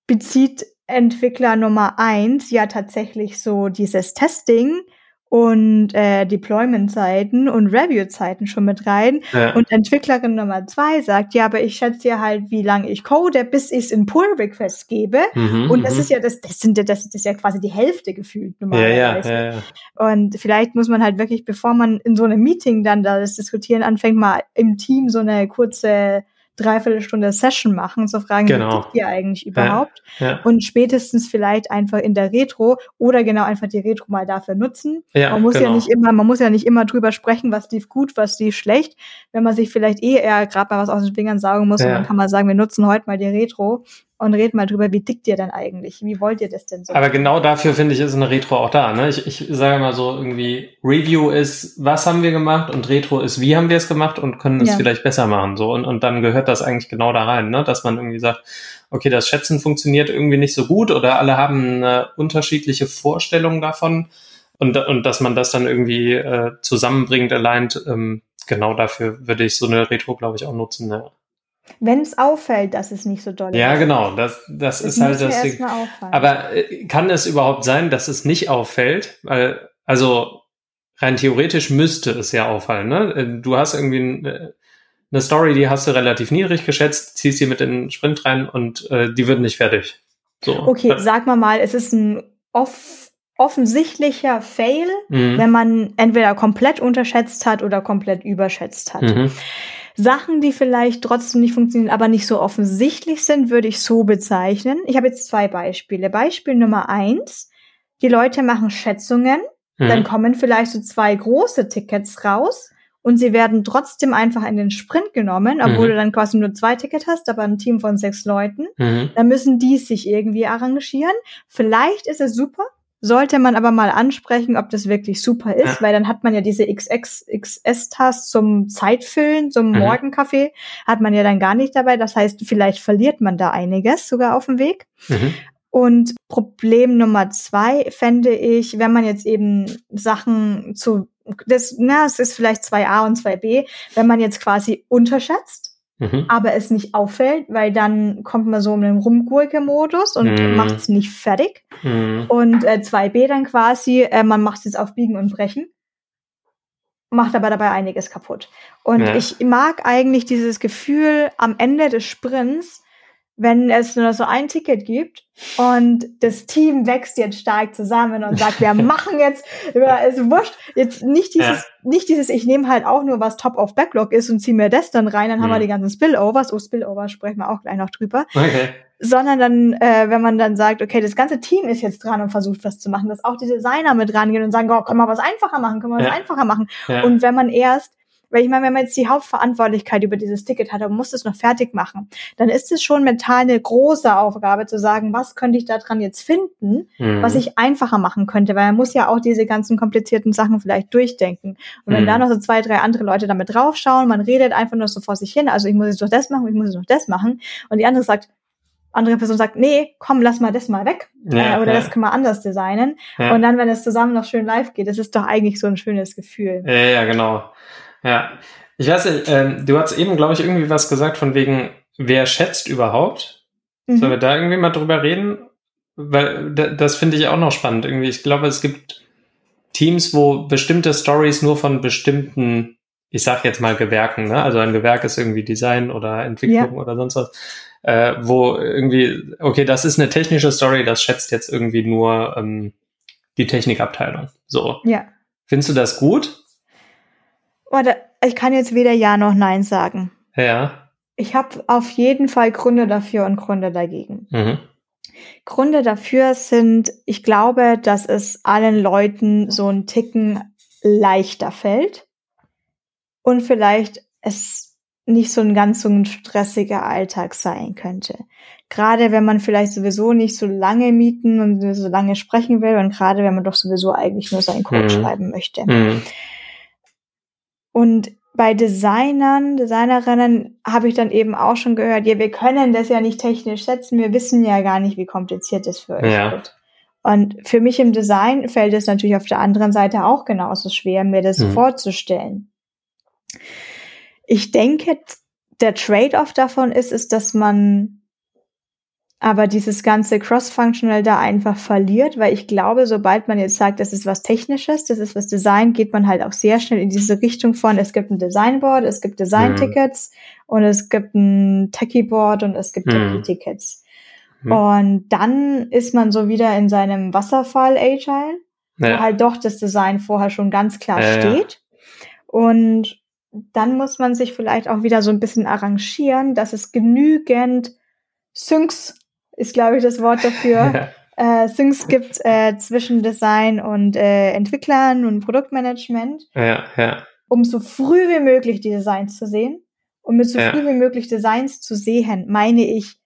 bezieht Entwickler Nummer eins ja tatsächlich so dieses Testing und äh, Deployment-Zeiten und Review-Zeiten schon mit rein. Ja. Und Entwicklerin Nummer zwei sagt, ja, aber ich schätze ja halt, wie lange ich code, bis ich es in Pull-Request gebe. Mhm, und das mhm. ist ja das, das sind das, das ist ja quasi die Hälfte gefühlt normalerweise. Ja, ja, Und vielleicht muss man halt wirklich, bevor man in so einem Meeting dann da das Diskutieren anfängt, mal im Team so eine kurze Dreiviertelstunde Session machen, zu fragen, genau. wie ihr eigentlich überhaupt? Ja, ja. Und spätestens vielleicht einfach in der Retro oder genau einfach die Retro mal dafür nutzen. Ja, man muss genau. ja nicht immer, man muss ja nicht immer drüber sprechen, was lief gut, was lief schlecht. Wenn man sich vielleicht eh eher gerade mal was aus den Fingern saugen muss, dann kann man sagen, wir nutzen heute mal die Retro und red mal drüber, wie dick ihr denn eigentlich? Wie wollt ihr das denn so? Aber genau dafür finde ich, ist eine Retro auch da. Ne? Ich, ich sage mal so irgendwie, Review ist, was haben wir gemacht und Retro ist, wie haben wir es gemacht und können es ja. vielleicht besser machen. So und, und dann gehört das eigentlich genau da rein, ne? dass man irgendwie sagt, okay, das Schätzen funktioniert irgendwie nicht so gut oder alle haben eine unterschiedliche Vorstellung davon und, und dass man das dann irgendwie äh, zusammenbringt, allein, ähm, genau dafür würde ich so eine Retro, glaube ich, auch nutzen. Ne? Wenn es auffällt, dass es nicht so doll ist. Ja, genau. Das, das, das ist halt das Ding. Aber äh, kann es überhaupt sein, dass es nicht auffällt? Weil, also rein theoretisch müsste es ja auffallen. Ne? Äh, du hast irgendwie äh, eine Story, die hast du relativ niedrig geschätzt, ziehst sie mit in den Sprint rein und äh, die wird nicht fertig. So. Okay, sag mal mal, es ist ein off offensichtlicher Fail, mhm. wenn man entweder komplett unterschätzt hat oder komplett überschätzt hat. Mhm. Sachen, die vielleicht trotzdem nicht funktionieren, aber nicht so offensichtlich sind, würde ich so bezeichnen. Ich habe jetzt zwei Beispiele. Beispiel Nummer eins. Die Leute machen Schätzungen, mhm. dann kommen vielleicht so zwei große Tickets raus und sie werden trotzdem einfach in den Sprint genommen, obwohl mhm. du dann quasi nur zwei Tickets hast, aber ein Team von sechs Leuten. Mhm. Dann müssen die sich irgendwie arrangieren. Vielleicht ist es super, sollte man aber mal ansprechen, ob das wirklich super ist, ja. weil dann hat man ja diese XX, XS-Task zum Zeitfüllen, zum mhm. Morgenkaffee, hat man ja dann gar nicht dabei. Das heißt, vielleicht verliert man da einiges sogar auf dem Weg. Mhm. Und Problem Nummer zwei fände ich, wenn man jetzt eben Sachen zu, das, na, es ist vielleicht 2a und 2b, wenn man jetzt quasi unterschätzt, mhm. aber es nicht auffällt, weil dann kommt man so in den Rumgurke-Modus und mhm. macht es nicht fertig. Mhm. Und äh, 2b dann quasi, äh, man macht es jetzt auf Biegen und Brechen macht aber dabei einiges kaputt. Und ja. ich mag eigentlich dieses Gefühl am Ende des Sprints, wenn es nur so ein Ticket gibt und das Team wächst jetzt stark zusammen und sagt, wir (laughs) machen jetzt, es ist wurscht, jetzt nicht dieses, ja. nicht dieses, ich nehme halt auch nur was Top of Backlog ist und ziehe mir das dann rein, dann mhm. haben wir mhm. die ganzen Spillovers, oh Spillover sprechen wir auch gleich noch drüber, okay. sondern dann, äh, wenn man dann sagt, okay, das ganze Team ist jetzt dran und versucht was zu machen, dass auch die Designer mit rangehen und sagen, oh, können wir was einfacher machen, können wir ja. was einfacher machen ja. und wenn man erst weil ich meine, wenn man jetzt die Hauptverantwortlichkeit über dieses Ticket hat und muss es noch fertig machen, dann ist es schon mental eine große Aufgabe zu sagen, was könnte ich da dran jetzt finden, mhm. was ich einfacher machen könnte, weil man muss ja auch diese ganzen komplizierten Sachen vielleicht durchdenken. Und wenn mhm. da noch so zwei, drei andere Leute damit draufschauen, man redet einfach nur so vor sich hin, also ich muss jetzt doch das machen, ich muss jetzt noch das machen, und die andere sagt, andere Person sagt, nee, komm, lass mal das mal weg. Ja, äh, oder ja. das können wir anders designen. Ja. Und dann, wenn es zusammen noch schön live geht, das ist doch eigentlich so ein schönes Gefühl. Ja, ja, genau. Ja, ich weiß nicht, ähm, du hast eben, glaube ich, irgendwie was gesagt von wegen, wer schätzt überhaupt? Mhm. Sollen wir da irgendwie mal drüber reden? Weil das finde ich auch noch spannend. Irgendwie, ich glaube, es gibt Teams, wo bestimmte Stories nur von bestimmten, ich sag jetzt mal Gewerken, ne? Also ein Gewerk ist irgendwie Design oder Entwicklung ja. oder sonst was, äh, wo irgendwie, okay, das ist eine technische Story, das schätzt jetzt irgendwie nur ähm, die Technikabteilung. So. Ja. Findest du das gut? Warte, ich kann jetzt weder Ja noch Nein sagen. Ja. Ich habe auf jeden Fall Gründe dafür und Gründe dagegen. Mhm. Gründe dafür sind, ich glaube, dass es allen Leuten so ein Ticken leichter fällt und vielleicht es nicht so ein ganz so ein stressiger Alltag sein könnte. Gerade wenn man vielleicht sowieso nicht so lange mieten und so lange sprechen will und gerade wenn man doch sowieso eigentlich nur seinen Code mhm. schreiben möchte. Mhm. Und bei Designern, Designerinnen habe ich dann eben auch schon gehört, ja, wir können das ja nicht technisch setzen, wir wissen ja gar nicht, wie kompliziert es für euch ja. wird. Und für mich im Design fällt es natürlich auf der anderen Seite auch genauso schwer, mir das mhm. vorzustellen. Ich denke, der Trade-off davon ist, ist, dass man aber dieses ganze Cross-Functional da einfach verliert, weil ich glaube, sobald man jetzt sagt, das ist was Technisches, das ist was Design, geht man halt auch sehr schnell in diese Richtung von, es gibt ein Designboard, es gibt Design-Tickets mhm. und es gibt ein Techie-Board und es gibt mhm. Techie-Tickets. Mhm. Und dann ist man so wieder in seinem Wasserfall-Agile, ja. wo halt doch das Design vorher schon ganz klar ja, steht. Ja. Und dann muss man sich vielleicht auch wieder so ein bisschen arrangieren, dass es genügend Syncs ist, glaube ich, das Wort dafür. (laughs) Ja. Äh, Syncs gibt äh, zwischen Design und äh, Entwicklern und Produktmanagement. Ja, ja. Um so früh wie möglich die Designs zu sehen. Und mit so ja. früh wie möglich Designs zu sehen, meine ich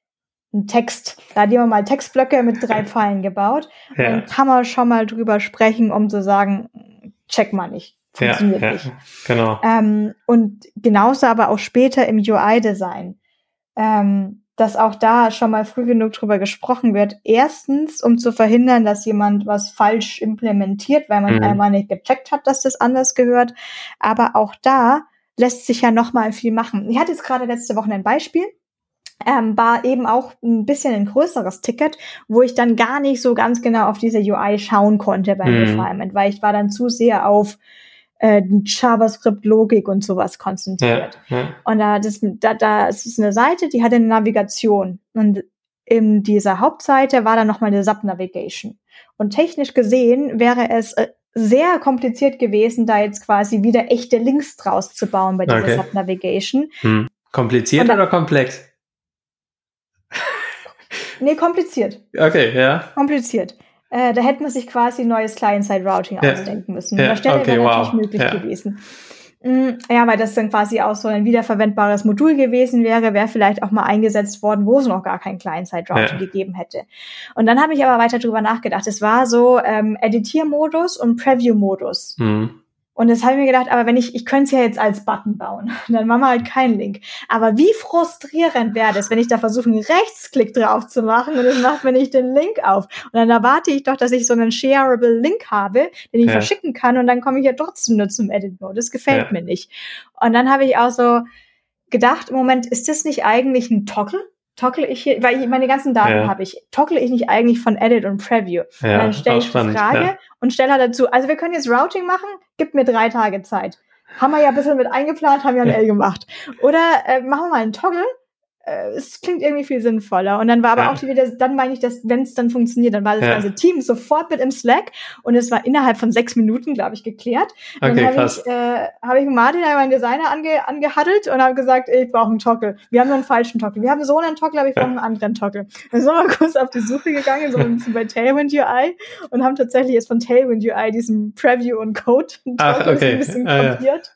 einen Text. Da hat jemand mal Textblöcke mit drei (laughs) Pfeilen gebaut. Ja. Dann kann man schon mal drüber sprechen, um zu sagen, check mal nicht. Funktioniert ja, ja, nicht. Genau. Ähm, und genauso aber auch später im UI-Design. Ähm, dass auch da schon mal früh genug drüber gesprochen wird. Erstens, um zu verhindern, dass jemand was falsch implementiert, weil man mhm. einmal nicht gecheckt hat, dass das anders gehört. Aber auch da lässt sich ja noch mal viel machen. Ich hatte jetzt gerade letzte Woche ein Beispiel. Ähm, war eben auch ein bisschen ein größeres Ticket, wo ich dann gar nicht so ganz genau auf diese UI schauen konnte beim mhm. Refinement, weil ich war dann zu sehr auf äh, JavaScript-Logik und sowas konzentriert. Ja, ja. Und da, das, da, da ist eine Seite, die hat eine Navigation. Und in dieser Hauptseite war dann nochmal eine Sub-Navigation. Und technisch gesehen wäre es äh, sehr kompliziert gewesen, da jetzt quasi wieder echte Links draus zu bauen bei dieser okay. Sub-Navigation. Hm. Kompliziert dann, oder komplex? Nee, kompliziert. Okay, ja. Kompliziert. Äh, da hätte man sich quasi neues Client-Side-Routing ja. ausdenken müssen. Ja. Okay, wäre wow. natürlich möglich ja. gewesen. Mm, ja, weil das dann quasi auch so ein wiederverwendbares Modul gewesen wäre, wäre vielleicht auch mal eingesetzt worden, wo es noch gar kein Client-Side-Routing ja. gegeben hätte. Und dann habe ich aber weiter drüber nachgedacht. Es war so ähm, Editiermodus und Preview-Modus. Mhm. Und das habe ich mir gedacht, aber wenn ich, ich könnte es ja jetzt als Button bauen, (laughs) dann machen wir halt keinen Link. Aber wie frustrierend wäre das, wenn ich da versuche, einen Rechtsklick drauf zu machen und es macht mir nicht den Link auf. Und dann erwarte ich doch, dass ich so einen shareable Link habe, den ich ja. verschicken kann und dann komme ich ja trotzdem nur zum Edit-Mode. Das gefällt ja. mir nicht. Und dann habe ich auch so gedacht, im Moment, ist das nicht eigentlich ein Toggle? Toggle ich hier, weil ich, meine ganzen Daten ja. habe ich, toggle ich nicht eigentlich von Edit und Preview? Ja, und dann stelle ich die Frage ja. und stelle dazu, also wir können jetzt Routing machen, gib mir drei Tage Zeit. Haben wir ja ein bisschen mit eingeplant, haben ja ein L gemacht. Oder äh, machen wir mal einen Toggle es klingt irgendwie viel sinnvoller. Und dann war aber ja. auch wieder, dann meine ich, dass, wenn es dann funktioniert, dann war das ja. ganze Team sofort mit im Slack und es war innerhalb von sechs Minuten, glaube ich, geklärt. Okay, dann habe ich, äh, hab ich Martin, meinen Designer, ange, angehaddelt und habe gesagt, ich brauche einen Toggle. Wir haben nur einen falschen Toggle. Wir haben so einen Toggle, aber ich brauche einen anderen Toggle. Dann sind wir (laughs) kurz auf die Suche gegangen, so (laughs) ein bisschen bei Tailwind UI und haben tatsächlich jetzt von Tailwind UI diesen Preview und Code Ach, okay. ein bisschen ah, kopiert.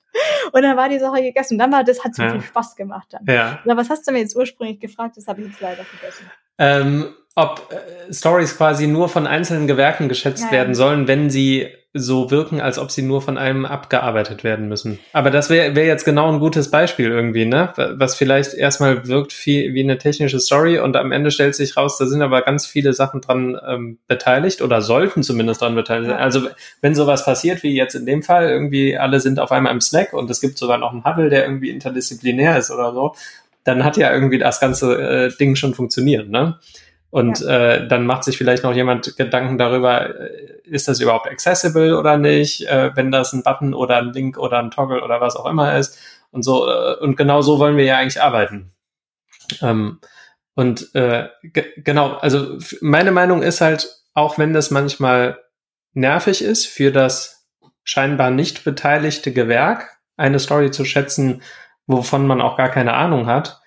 Und dann war die Sache gegessen. Und dann war das, hat so ja. viel Spaß gemacht dann. Ja. Aber was hast du mir jetzt ursprünglich gefragt? Das habe ich jetzt leider vergessen. Ähm, ob äh, Stories quasi nur von einzelnen Gewerken geschätzt ja, werden sollen, wenn sie so wirken, als ob sie nur von einem abgearbeitet werden müssen. Aber das wäre wär jetzt genau ein gutes Beispiel irgendwie, ne? Was vielleicht erstmal wirkt wie, wie eine technische Story und am Ende stellt sich raus, da sind aber ganz viele Sachen dran ähm, beteiligt oder sollten zumindest dran beteiligt sein. Also wenn sowas passiert, wie jetzt in dem Fall, irgendwie alle sind auf einmal im Slack und es gibt sogar noch einen Huddle, der irgendwie interdisziplinär ist oder so, dann hat ja irgendwie das ganze äh, Ding schon funktioniert, ne? Und ja. äh, dann macht sich vielleicht noch jemand Gedanken darüber, äh, ist das überhaupt accessible oder nicht, äh, wenn das ein Button oder ein Link oder ein Toggle oder was auch immer ist. Und so, äh, und genau so wollen wir ja eigentlich arbeiten. Ähm, und äh, genau, also meine Meinung ist halt, auch wenn das manchmal nervig ist für das scheinbar nicht beteiligte Gewerk, eine Story zu schätzen, wovon man auch gar keine Ahnung hat,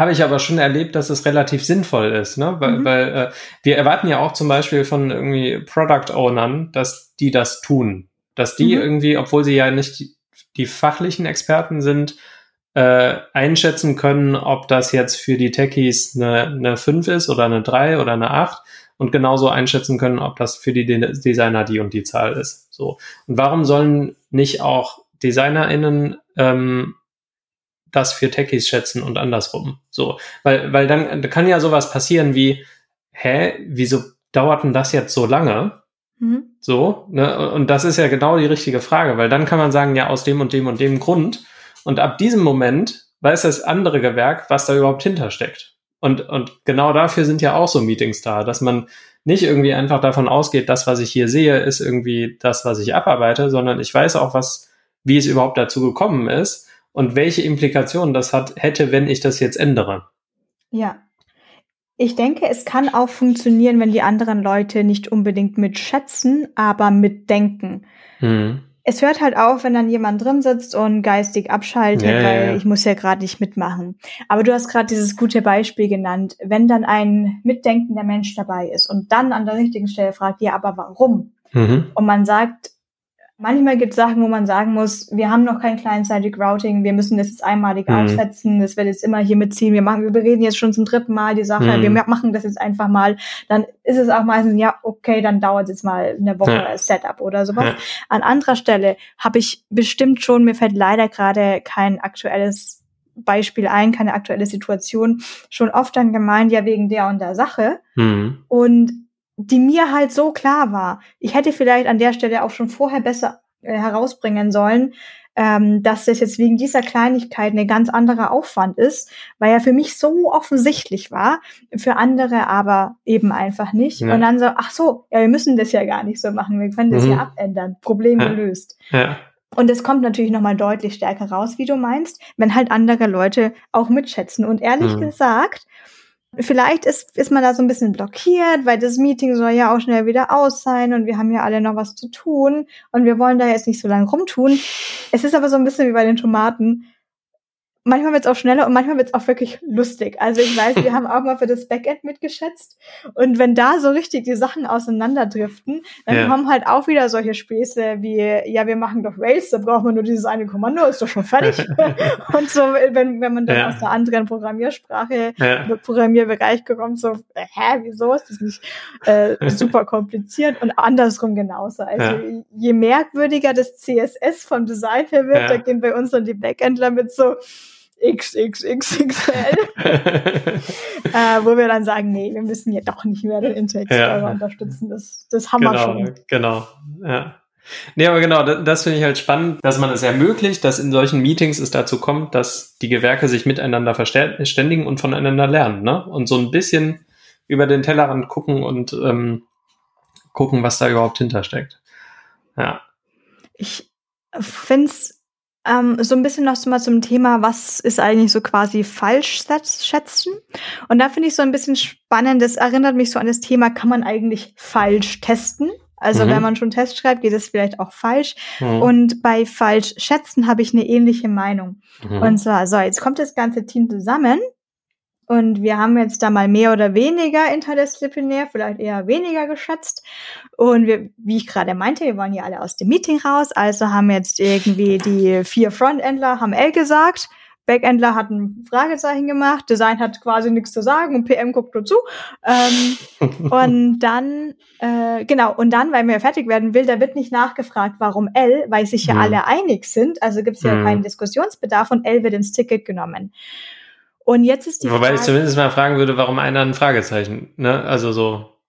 habe ich aber schon erlebt, dass es relativ sinnvoll ist, ne? Weil, mhm. weil äh, wir erwarten ja auch zum Beispiel von irgendwie Product Ownern, dass die das tun. Dass die mhm. irgendwie, obwohl sie ja nicht die, die fachlichen Experten sind, äh, einschätzen können, ob das jetzt für die Techies eine, eine 5 ist oder eine 3 oder eine 8 und genauso einschätzen können, ob das für die Designer die und die Zahl ist. So. Und warum sollen nicht auch DesignerInnen ähm, das für Techies schätzen und andersrum. So, weil, weil dann da kann ja sowas passieren wie, hä, wieso dauert denn das jetzt so lange? Mhm. So, ne? Und das ist ja genau die richtige Frage, weil dann kann man sagen, ja, aus dem und dem und dem Grund. Und ab diesem Moment weiß das andere Gewerk, was da überhaupt hintersteckt. Und, und genau dafür sind ja auch so Meetings da, dass man nicht irgendwie einfach davon ausgeht, das, was ich hier sehe, ist irgendwie das, was ich abarbeite, sondern ich weiß auch, was, wie es überhaupt dazu gekommen ist und welche Implikationen das hat, hätte, wenn ich das jetzt ändere. Ja. Ich denke, es kann auch funktionieren, wenn die anderen Leute nicht unbedingt mitschätzen, aber mitdenken. Hm. Es hört halt auf, wenn dann jemand drin sitzt und geistig abschaltet, ja, weil ja. ich muss ja gerade nicht mitmachen. Aber du hast gerade dieses gute Beispiel genannt. Wenn dann ein mitdenkender Mensch dabei ist und dann an der richtigen Stelle fragt, ja, aber warum? Mhm. Und man sagt, Manchmal gibt es Sachen, wo man sagen muss, wir haben noch kein Client-Side Routing, wir müssen das jetzt einmalig mhm. aufsetzen, das wird jetzt immer hier mitziehen, wir machen, wir bereden jetzt schon zum dritten Mal die Sache, mhm. wir machen das jetzt einfach mal, dann ist es auch meistens, ja, okay, dann dauert es jetzt mal eine Woche ja. Setup oder sowas. Ja. An anderer Stelle habe ich bestimmt schon, mir fällt leider gerade kein aktuelles Beispiel ein, keine aktuelle Situation, schon oft dann gemeint, ja, wegen der und der Sache. Mhm. Und die mir halt so klar war. Ich hätte vielleicht an der Stelle auch schon vorher besser äh, herausbringen sollen, ähm, dass das jetzt wegen dieser Kleinigkeit eine ganz anderer Aufwand ist, weil er für mich so offensichtlich war, für andere aber eben einfach nicht. Ja. Und dann so, ach so, ja, wir müssen das ja gar nicht so machen, wir können das mhm. ja abändern, Problem ja. gelöst. Ja. Und es kommt natürlich nochmal deutlich stärker raus, wie du meinst, wenn halt andere Leute auch mitschätzen. Und ehrlich mhm. gesagt, Vielleicht ist, ist man da so ein bisschen blockiert, weil das Meeting soll ja auch schnell wieder aus sein und wir haben ja alle noch was zu tun und wir wollen da jetzt nicht so lange rumtun. Es ist aber so ein bisschen wie bei den Tomaten manchmal wird es auch schneller und manchmal wird es auch wirklich lustig. Also ich weiß, wir (laughs) haben auch mal für das Backend mitgeschätzt und wenn da so richtig die Sachen auseinanderdriften, dann ja. kommen halt auch wieder solche Späße wie, ja, wir machen doch Rails, da braucht man nur dieses eine Kommando, ist doch schon fertig. (laughs) (laughs) und so, wenn, wenn man dann ja. aus einer anderen Programmiersprache, ja. Programmierbereich kommt, so, hä, wieso ist das nicht äh, super kompliziert und andersrum genauso. Also je merkwürdiger das CSS vom Design her wird, da gehen bei uns dann die Backendler mit so, XXXXL, (laughs) äh, wo wir dann sagen, nee, wir müssen ja doch nicht mehr den Intake Explorer ja. unterstützen. Das, das haben genau, wir schon. Genau, ja. Nee, aber genau, das, das finde ich halt spannend, dass man es ermöglicht, dass in solchen Meetings es dazu kommt, dass die Gewerke sich miteinander verständigen und voneinander lernen, ne? Und so ein bisschen über den Tellerrand gucken und ähm, gucken, was da überhaupt hintersteckt. Ja. Ich finde es ähm, so ein bisschen noch mal zum Thema, was ist eigentlich so quasi falsch schätzen? Und da finde ich so ein bisschen spannend, das erinnert mich so an das Thema, kann man eigentlich falsch testen? Also mhm. wenn man schon Test schreibt, geht es vielleicht auch falsch. Mhm. Und bei falsch schätzen habe ich eine ähnliche Meinung. Mhm. Und zwar, so, jetzt kommt das ganze Team zusammen und wir haben jetzt da mal mehr oder weniger interdisziplinär, vielleicht eher weniger geschätzt. Und wir, wie ich gerade meinte, wir wollen ja alle aus dem Meeting raus. Also haben jetzt irgendwie die vier Frontendler haben L gesagt. Backendler hat ein Fragezeichen gemacht, Design hat quasi nichts zu sagen und PM guckt nur zu. Ähm, (laughs) und dann, äh, genau, und dann, weil man fertig werden will, da wird nicht nachgefragt, warum L, weil sich ja mhm. alle einig sind, also gibt es ja mhm. keinen Diskussionsbedarf und L wird ins Ticket genommen. Und jetzt ist die Wobei Frage, ich zumindest mal fragen würde, warum einer ein Fragezeichen, ne? Also so.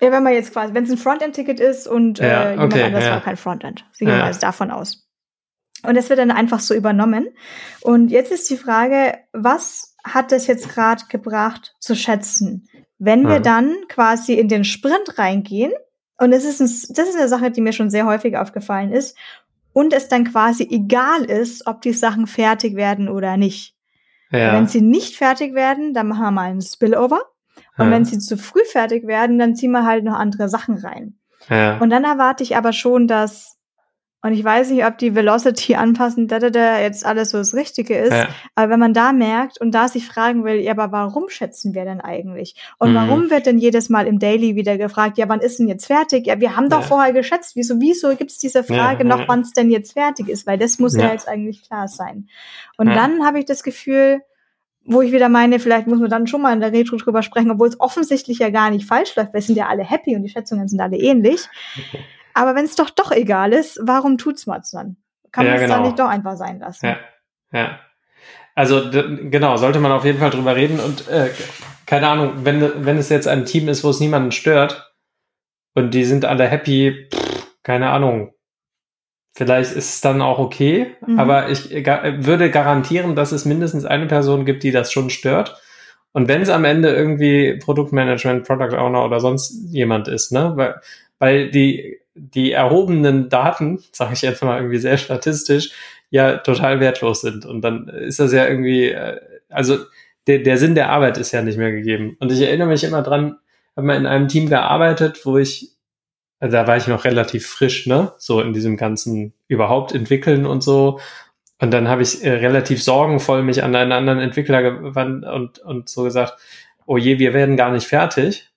Ja, wenn man jetzt quasi, wenn es ein Frontend-Ticket ist und äh, ja, jemand okay, anders ja. war kein Frontend. Sie gehen ja. also davon aus. Und das wird dann einfach so übernommen. Und jetzt ist die Frage, was hat das jetzt gerade gebracht zu schätzen? Wenn wir dann quasi in den Sprint reingehen, und das ist, ein, das ist eine Sache, die mir schon sehr häufig aufgefallen ist, und es dann quasi egal ist, ob die Sachen fertig werden oder nicht. Ja. Wenn sie nicht fertig werden, dann machen wir mal einen Spillover. Und ja. wenn sie zu früh fertig werden, dann ziehen wir halt noch andere Sachen rein. Ja. Und dann erwarte ich aber schon, dass Und ich weiß nicht, ob die Velocity anpassen, da, da, da jetzt alles so das Richtige ist. Ja. Aber wenn man da merkt und da sich fragen will, ja, aber warum schätzen wir denn eigentlich? Und Mhm. warum wird denn jedes Mal im Daily wieder gefragt, ja, wann ist denn jetzt fertig? Ja, wir haben doch Ja. vorher geschätzt. Wieso, wieso gibt's diese Frage Ja, noch, wann es denn jetzt fertig ist? Weil das muss ja, jetzt eigentlich klar sein. Und dann habe ich das Gefühl, wo ich wieder meine, vielleicht muss man dann schon mal in der Retro drüber sprechen, obwohl es offensichtlich ja gar nicht falsch läuft. Wir sind ja alle happy und die Schätzungen sind alle ähnlich. (laughs) Aber wenn es doch doch egal ist, warum tut's man dann? Kann Ja, man es genau. dann nicht doch einfach sein lassen? Ja, ja. Also genau, sollte man auf jeden Fall drüber reden und äh, keine Ahnung, wenn, wenn es jetzt ein Team ist, wo es niemanden stört und die sind alle happy, pff, keine Ahnung. Vielleicht ist es dann auch okay, Mhm. aber ich ga würde garantieren, dass es mindestens eine Person gibt, die das schon stört. Und wenn es am Ende irgendwie Produktmanagement, Product Owner oder sonst jemand ist, ne, weil, weil die, die erhobenen Daten, sage ich jetzt mal irgendwie sehr statistisch, ja total wertlos sind. Und dann ist das ja irgendwie, äh, also der, der Sinn der Arbeit ist ja nicht mehr gegeben. Und ich erinnere mich immer dran, habe mal in einem Team gearbeitet, wo ich, also da war ich noch relativ frisch, ne, so in diesem ganzen überhaupt entwickeln und so. Und dann habe ich äh, relativ sorgenvoll mich an einen anderen Entwickler gewandt und, und so gesagt, oh je, wir werden gar nicht fertig.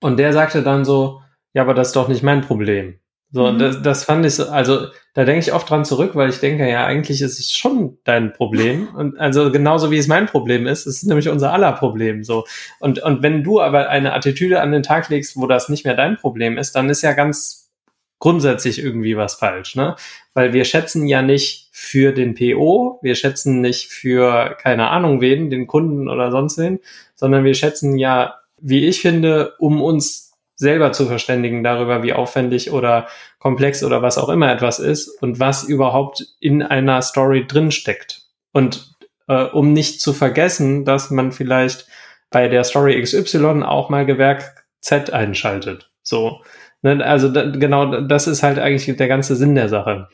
Und der sagte dann so, ja, aber das ist doch nicht mein Problem. So, Mhm. das, das fand ich so, also da denke ich oft dran zurück, weil ich denke, ja, eigentlich ist es schon dein Problem. (laughs) Und also genauso wie es mein Problem ist, ist es nämlich unser aller Problem. So. Und, und wenn du aber eine Attitüde an den Tag legst, wo das nicht mehr dein Problem ist, dann ist ja ganz grundsätzlich irgendwie was falsch, ne? Weil wir schätzen ja nicht für den PO, wir schätzen nicht für keine Ahnung wen, den Kunden oder sonst wen, sondern wir schätzen ja, wie ich finde, um uns selber zu verständigen darüber, wie aufwendig oder komplex oder was auch immer etwas ist und was überhaupt in einer Story drin steckt. Und äh, um nicht zu vergessen, dass man vielleicht bei der Story XY auch mal Gewerk Z einschaltet. So. Ne? Also da, genau das ist halt eigentlich der ganze Sinn der Sache.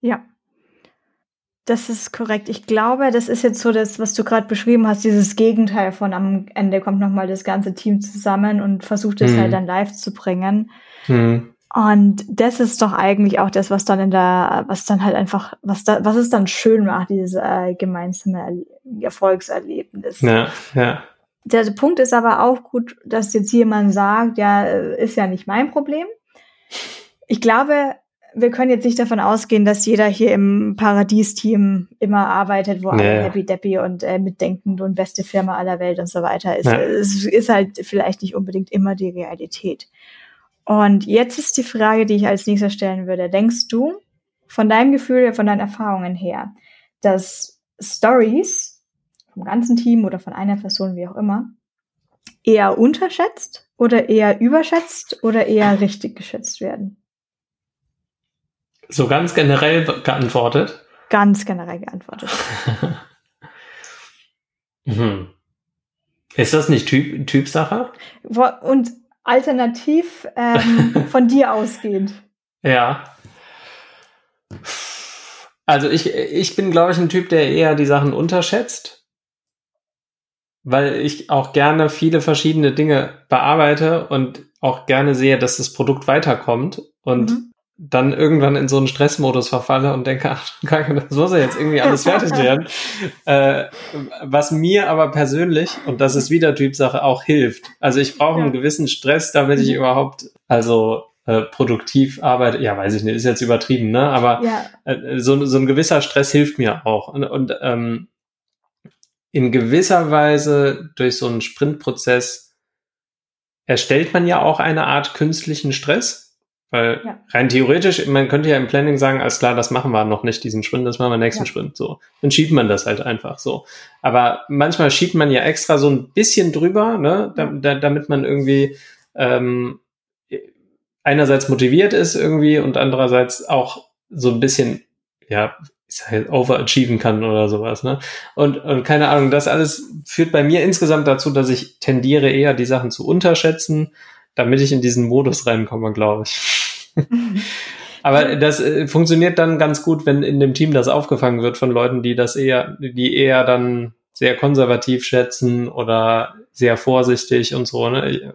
Ja. Das ist korrekt. Ich glaube, das ist jetzt so das, was du gerade beschrieben hast, dieses Gegenteil von am Ende kommt nochmal das ganze Team zusammen und versucht es Mhm. halt dann live zu bringen. Hm. Und das ist doch eigentlich auch das, was dann in der, was dann halt einfach, was da, was es dann schön macht, dieses äh, gemeinsame Erle- Erfolgserlebnis. Ja, ja. Der Punkt ist aber auch gut, dass jetzt jemand sagt, ja, äh, ist ja nicht mein Problem. Ich glaube, wir können jetzt nicht davon ausgehen, dass jeder hier im Paradies-Team immer arbeitet, wo Ja, alle ja. happy deppy und äh, mitdenkend und beste Firma aller Welt und so weiter ist. Ja. Es ist halt vielleicht nicht unbedingt immer die Realität. Und jetzt ist die Frage, die ich als nächstes stellen würde. Denkst du, von deinem Gefühl, von deinen Erfahrungen her, dass Stories vom ganzen Team oder von einer Person, wie auch immer, eher unterschätzt oder eher überschätzt oder eher richtig geschätzt werden? So ganz generell geantwortet. Ganz generell geantwortet. (laughs) Mhm. Ist das nicht typ, Typsache? Und alternativ ähm, (laughs) von dir ausgehend. Ja. Also ich, ich bin, glaube ich, ein Typ, der eher die Sachen unterschätzt, weil ich auch gerne viele verschiedene Dinge bearbeite und auch gerne sehe, dass das Produkt weiterkommt und Mhm. Dann irgendwann in so einen Stressmodus verfalle und denke, ach, (laughs) Kacke, das muss ja jetzt irgendwie alles fertig werden. (laughs) äh, was mir aber persönlich, und das ist wieder Typsache, auch hilft. Also ich brauche einen gewissen Stress, damit ich Mhm. überhaupt, also äh, produktiv arbeite. Ja, weiß ich nicht, ist jetzt übertrieben, ne? Aber Ja, äh, so, so ein gewisser Stress hilft mir auch. Und, und ähm, in gewisser Weise durch so einen Sprintprozess erstellt man ja auch eine Art künstlichen Stress. Weil Ja. rein theoretisch, man könnte ja im Planning sagen, alles klar, das machen wir noch nicht, diesen Sprint, das machen wir nächsten Ja. Sprint. So. Dann schiebt man das halt einfach so. Aber manchmal schiebt man ja extra so ein bisschen drüber, ne, da, da, damit man irgendwie ähm, einerseits motiviert ist irgendwie und andererseits auch so ein bisschen, ja, ich sag jetzt, overachieven kann oder sowas, ne? Und, und keine Ahnung, das alles führt bei mir insgesamt dazu, dass ich tendiere eher die Sachen zu unterschätzen, damit ich in diesen Modus reinkomme, glaube ich. (laughs) Aber das äh, funktioniert dann ganz gut, wenn in dem Team das aufgefangen wird von Leuten, die das eher, die eher dann sehr konservativ schätzen oder sehr vorsichtig und so. Ne?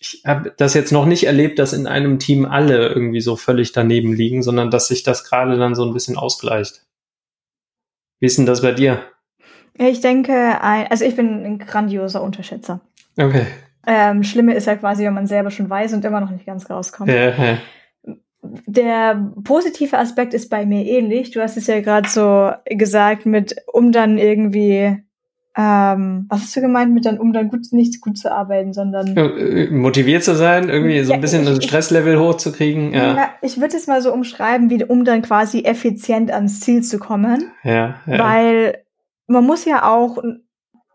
ich habe das jetzt noch nicht erlebt, dass in einem Team alle irgendwie so völlig daneben liegen, sondern dass sich das gerade dann so ein bisschen ausgleicht. Wie ist denn das bei dir? Ich denke, also ich bin ein grandioser Unterschätzer. Okay. Ähm, Schlimme ist ja quasi, wenn man selber schon weiß und immer noch nicht ganz rauskommt. Ja, ja. Der positive Aspekt ist bei mir ähnlich. Du hast es ja gerade so gesagt, mit um dann irgendwie ähm, was hast du gemeint mit dann, um dann gut, nicht gut zu arbeiten, sondern äh, motiviert zu sein, irgendwie so ein bisschen das Stresslevel hochzukriegen. Ja. ja ich würde es mal so umschreiben, wie um dann quasi effizient ans Ziel zu kommen. Ja, ja. Weil man muss ja auch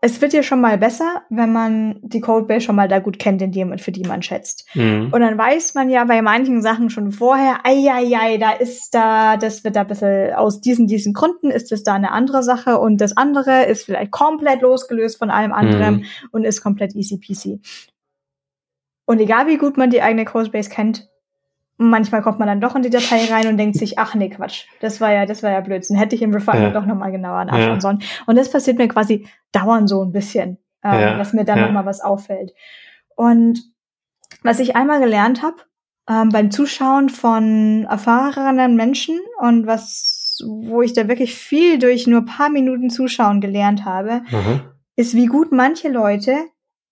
es wird ja schon mal besser, wenn man die Codebase schon mal da gut kennt, in dem, für die man schätzt. Mhm. Und dann weiß man ja bei manchen Sachen schon vorher, ei, ei, ei, da ist da, das wird da ein bisschen aus diesen, diesen Gründen ist es da eine andere Sache und das andere ist vielleicht komplett losgelöst von allem anderen mhm. und ist komplett easy peasy. Und egal wie gut man die eigene Codebase kennt, manchmal kommt man dann doch in die Datei rein und denkt sich, ach nee, Quatsch, das war ja, das war ja Blödsinn. Hätte ich im Refinement ja. doch nochmal genauer nachschauen ja. sollen. Und das passiert mir quasi dauernd so ein bisschen, ähm, ja. dass mir dann ja. nochmal was auffällt. Und was ich einmal gelernt habe, ähm, beim Zuschauen von erfahrenen Menschen und was, wo ich da wirklich viel durch nur paar Minuten Zuschauen gelernt habe, mhm. ist, wie gut manche Leute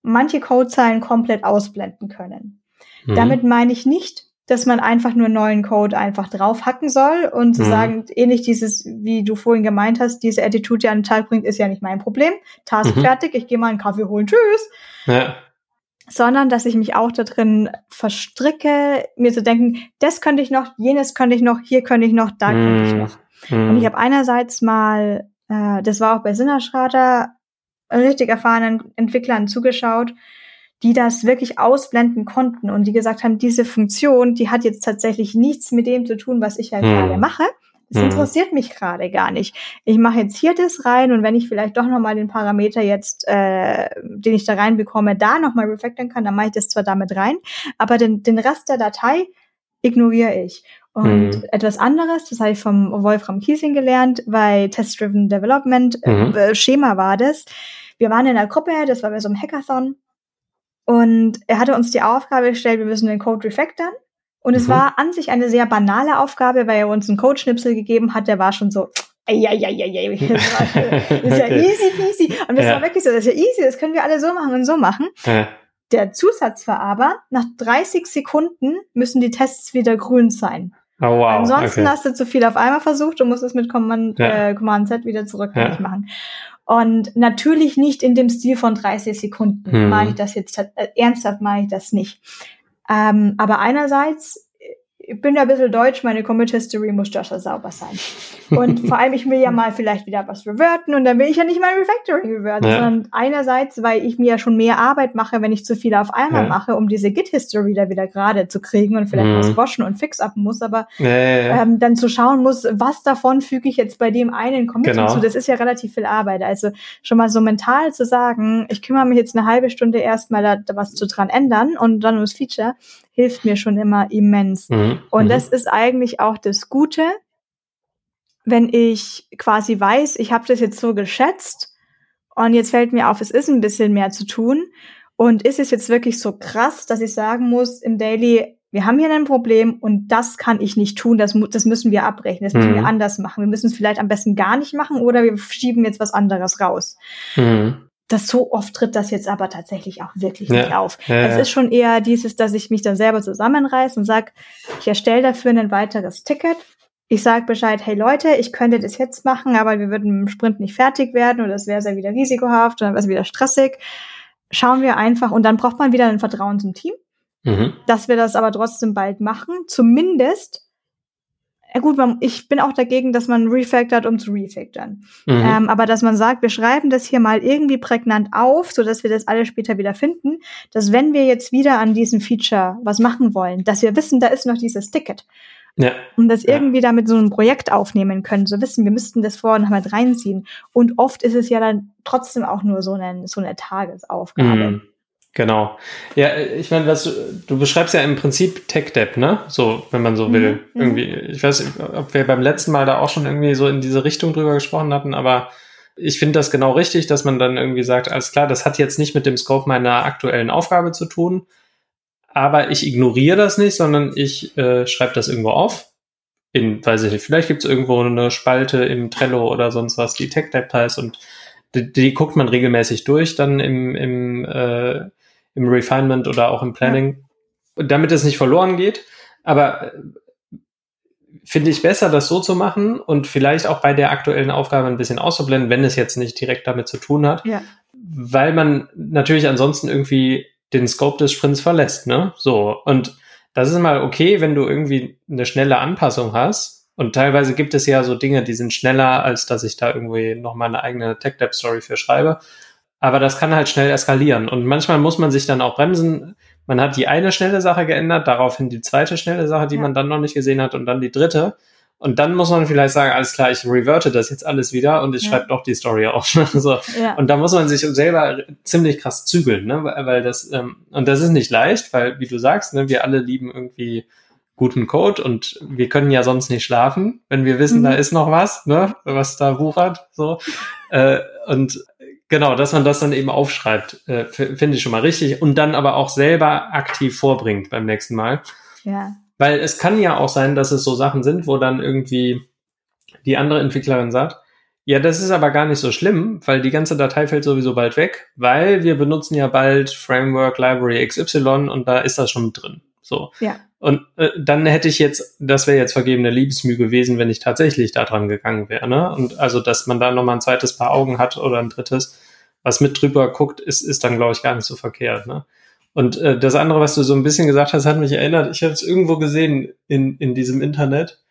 manche Codezeilen komplett ausblenden können. Mhm. Damit meine ich nicht, dass man einfach nur neuen Code einfach draufhacken soll und mhm. sagen, ähnlich dieses, wie du vorhin gemeint hast, diese Attitude, die an den Tag bringt, ist ja nicht mein Problem. Task mhm. fertig, ich gehe mal einen Kaffee holen, tschüss. Ja. Sondern, dass ich mich auch da drin verstricke, mir zu denken, das könnte ich noch, jenes könnte ich noch, hier könnte ich noch, da mhm. könnte ich mhm. noch. Und ich mhm. habe einerseits mal, äh, das war auch bei Sinnerschrater, richtig erfahrenen Entwicklern zugeschaut, die das wirklich ausblenden konnten und die gesagt haben, diese Funktion, die hat jetzt tatsächlich nichts mit dem zu tun, was ich ja hm. gerade mache. Das hm. interessiert mich gerade gar nicht. Ich mache jetzt hier das rein und wenn ich vielleicht doch nochmal den Parameter jetzt, äh, den ich da reinbekomme, da nochmal refactoren kann, dann mache ich das zwar damit rein, aber den, den Rest der Datei ignoriere ich. Und mhm. etwas anderes, das habe ich vom Wolfram Kiesing gelernt, bei Test-Driven Development mhm. äh, Schema war das. Wir waren in einer Gruppe, das war bei so einem Hackathon und er hatte uns die Aufgabe gestellt, wir müssen den Code refactoren. Und es mhm. war an sich eine sehr banale Aufgabe, weil er uns einen Codeschnipsel gegeben hat, der war schon so, ja, ja, ja, ja, das, ist ja easy peasy. Und das ja. war wirklich so, das ist ja easy, das können wir alle so machen und so machen. Ja. Der Zusatz war aber, nach 30 Sekunden müssen die Tests wieder grün sein. Oh, wow. Ansonsten okay. hast du zu viel auf einmal versucht und musst es mit Command, ja. äh, Command Z wieder zurückgängig machen. Und natürlich nicht in dem Stil von 30 Sekunden hm. mache ich das jetzt, äh, ernsthaft mache ich das nicht. Ähm, aber einerseits ich bin ja ein bisschen deutsch, meine Commit History muss ja sauber sein. Und vor allem, ich will ja mal vielleicht wieder was reverten und dann will ich ja nicht mal Refactoring reverten, ja. sondern einerseits, weil ich mir ja schon mehr Arbeit mache, wenn ich zu viel auf einmal ja. mache, um diese Git-History da wieder gerade zu kriegen und vielleicht mhm. was waschen und fix-upen muss, aber ähm, dann zu schauen muss, was davon füge ich jetzt bei dem einen Commit genau. hinzu. Das ist ja relativ viel Arbeit. Also schon mal so mental zu sagen, ich kümmere mich jetzt eine halbe Stunde erstmal da, da was zu dran ändern und dann ums Feature, hilft mir schon immer immens. Mhm. Und mhm. das ist eigentlich auch das Gute, wenn ich quasi weiß, ich habe das jetzt so geschätzt und jetzt fällt mir auf, es ist ein bisschen mehr zu tun. Und ist es jetzt wirklich so krass, dass ich sagen muss im Daily, wir haben hier ein Problem und das kann ich nicht tun, das, das müssen wir abbrechen, das müssen mhm. wir anders machen. Wir müssen es vielleicht am besten gar nicht machen oder wir schieben jetzt was anderes raus. Mhm das so oft tritt das jetzt aber tatsächlich auch wirklich ja. nicht auf. Ja, es ist schon eher dieses, dass ich mich dann selber zusammenreiße und sage, ich erstelle dafür ein weiteres Ticket. Ich sage Bescheid, hey Leute, ich könnte das jetzt machen, aber wir würden im Sprint nicht fertig werden oder es wäre sehr wieder risikohaft oder es wieder stressig. Schauen wir einfach und dann braucht man wieder ein Vertrauen zum Team, mhm. dass wir das aber trotzdem bald machen. Zumindest ja gut, man, ich bin auch dagegen, dass man refactort, um zu refactoren. Mhm. Ähm, aber dass man sagt, wir schreiben das hier mal irgendwie prägnant auf, so dass wir das alle später wieder finden, dass wenn wir jetzt wieder an diesem Feature was machen wollen, dass wir wissen, da ist noch dieses Ticket. Ja. Und das irgendwie ja. damit so ein Projekt aufnehmen können, so wissen, wir müssten das vorher noch mit reinziehen. Und oft ist es ja dann trotzdem auch nur so eine, so eine Tagesaufgabe. Mhm. Genau. Ja, ich meine, was du, beschreibst ja im Prinzip Tech Debt, ne? So, wenn man so will. Mhm. Irgendwie, ich weiß, ob wir beim letzten Mal da auch schon irgendwie so in diese Richtung drüber gesprochen hatten, aber ich finde das genau richtig, dass man dann irgendwie sagt, alles klar, das hat jetzt nicht mit dem Scope meiner aktuellen Aufgabe zu tun, aber ich ignoriere das nicht, sondern ich äh, schreibe das irgendwo auf. In, weiß ich nicht, vielleicht gibt es irgendwo eine Spalte im Trello oder sonst was, die Tech-Debt heißt und die, die, guckt man regelmäßig durch dann im, im, äh, im Refinement oder auch im Planning, ja. damit es nicht verloren geht. Aber äh, finde ich besser, das so zu machen und vielleicht auch bei der aktuellen Aufgabe ein bisschen auszublenden, wenn es jetzt nicht direkt damit zu tun hat. Ja. Weil man natürlich ansonsten irgendwie den Scope des Sprints verlässt, ne? So. Und das ist mal okay, wenn du irgendwie eine schnelle Anpassung hast. Und teilweise gibt es ja so Dinge, die sind schneller, als dass ich da irgendwie nochmal eine eigene Tech-Debt-Story für schreibe. Aber das kann halt schnell eskalieren. Und manchmal muss man sich dann auch bremsen. Man hat die eine schnelle Sache geändert, daraufhin die zweite schnelle Sache, die ja. man dann noch nicht gesehen hat, und dann die dritte. Und dann muss man vielleicht sagen, alles klar, ich reverte das jetzt alles wieder und ich ja. schreibe doch die Story auf. (laughs) so. Ja. Und da muss man sich selber ziemlich krass zügeln, ne? weil das, ähm, und das ist nicht leicht, weil, wie du sagst, ne, wir alle lieben irgendwie guten Code und wir können ja sonst nicht schlafen, wenn wir wissen, mhm. da ist noch was, ne, was da wuchert, so. äh, und genau, dass man das dann eben aufschreibt, äh, finde ich schon mal richtig und dann aber auch selber aktiv vorbringt beim nächsten Mal. Ja. Weil es kann ja auch sein, dass es so Sachen sind, wo dann irgendwie die andere Entwicklerin sagt, ja, das ist aber gar nicht so schlimm, weil die ganze Datei fällt sowieso bald weg, weil wir benutzen ja bald Framework Library XY und da ist das schon drin. So. Ja. Und äh, dann hätte ich jetzt, das wäre jetzt vergebene Liebesmühe gewesen, wenn ich tatsächlich da dran gegangen wäre. Ne? Und also, dass man da nochmal ein zweites Paar Augen hat oder ein drittes, was mit drüber guckt, ist, ist dann, glaube ich, gar nicht so verkehrt. Ne? Und äh, das andere, was du so ein bisschen gesagt hast, hat mich erinnert. Ich habe es irgendwo gesehen in, in diesem Internet.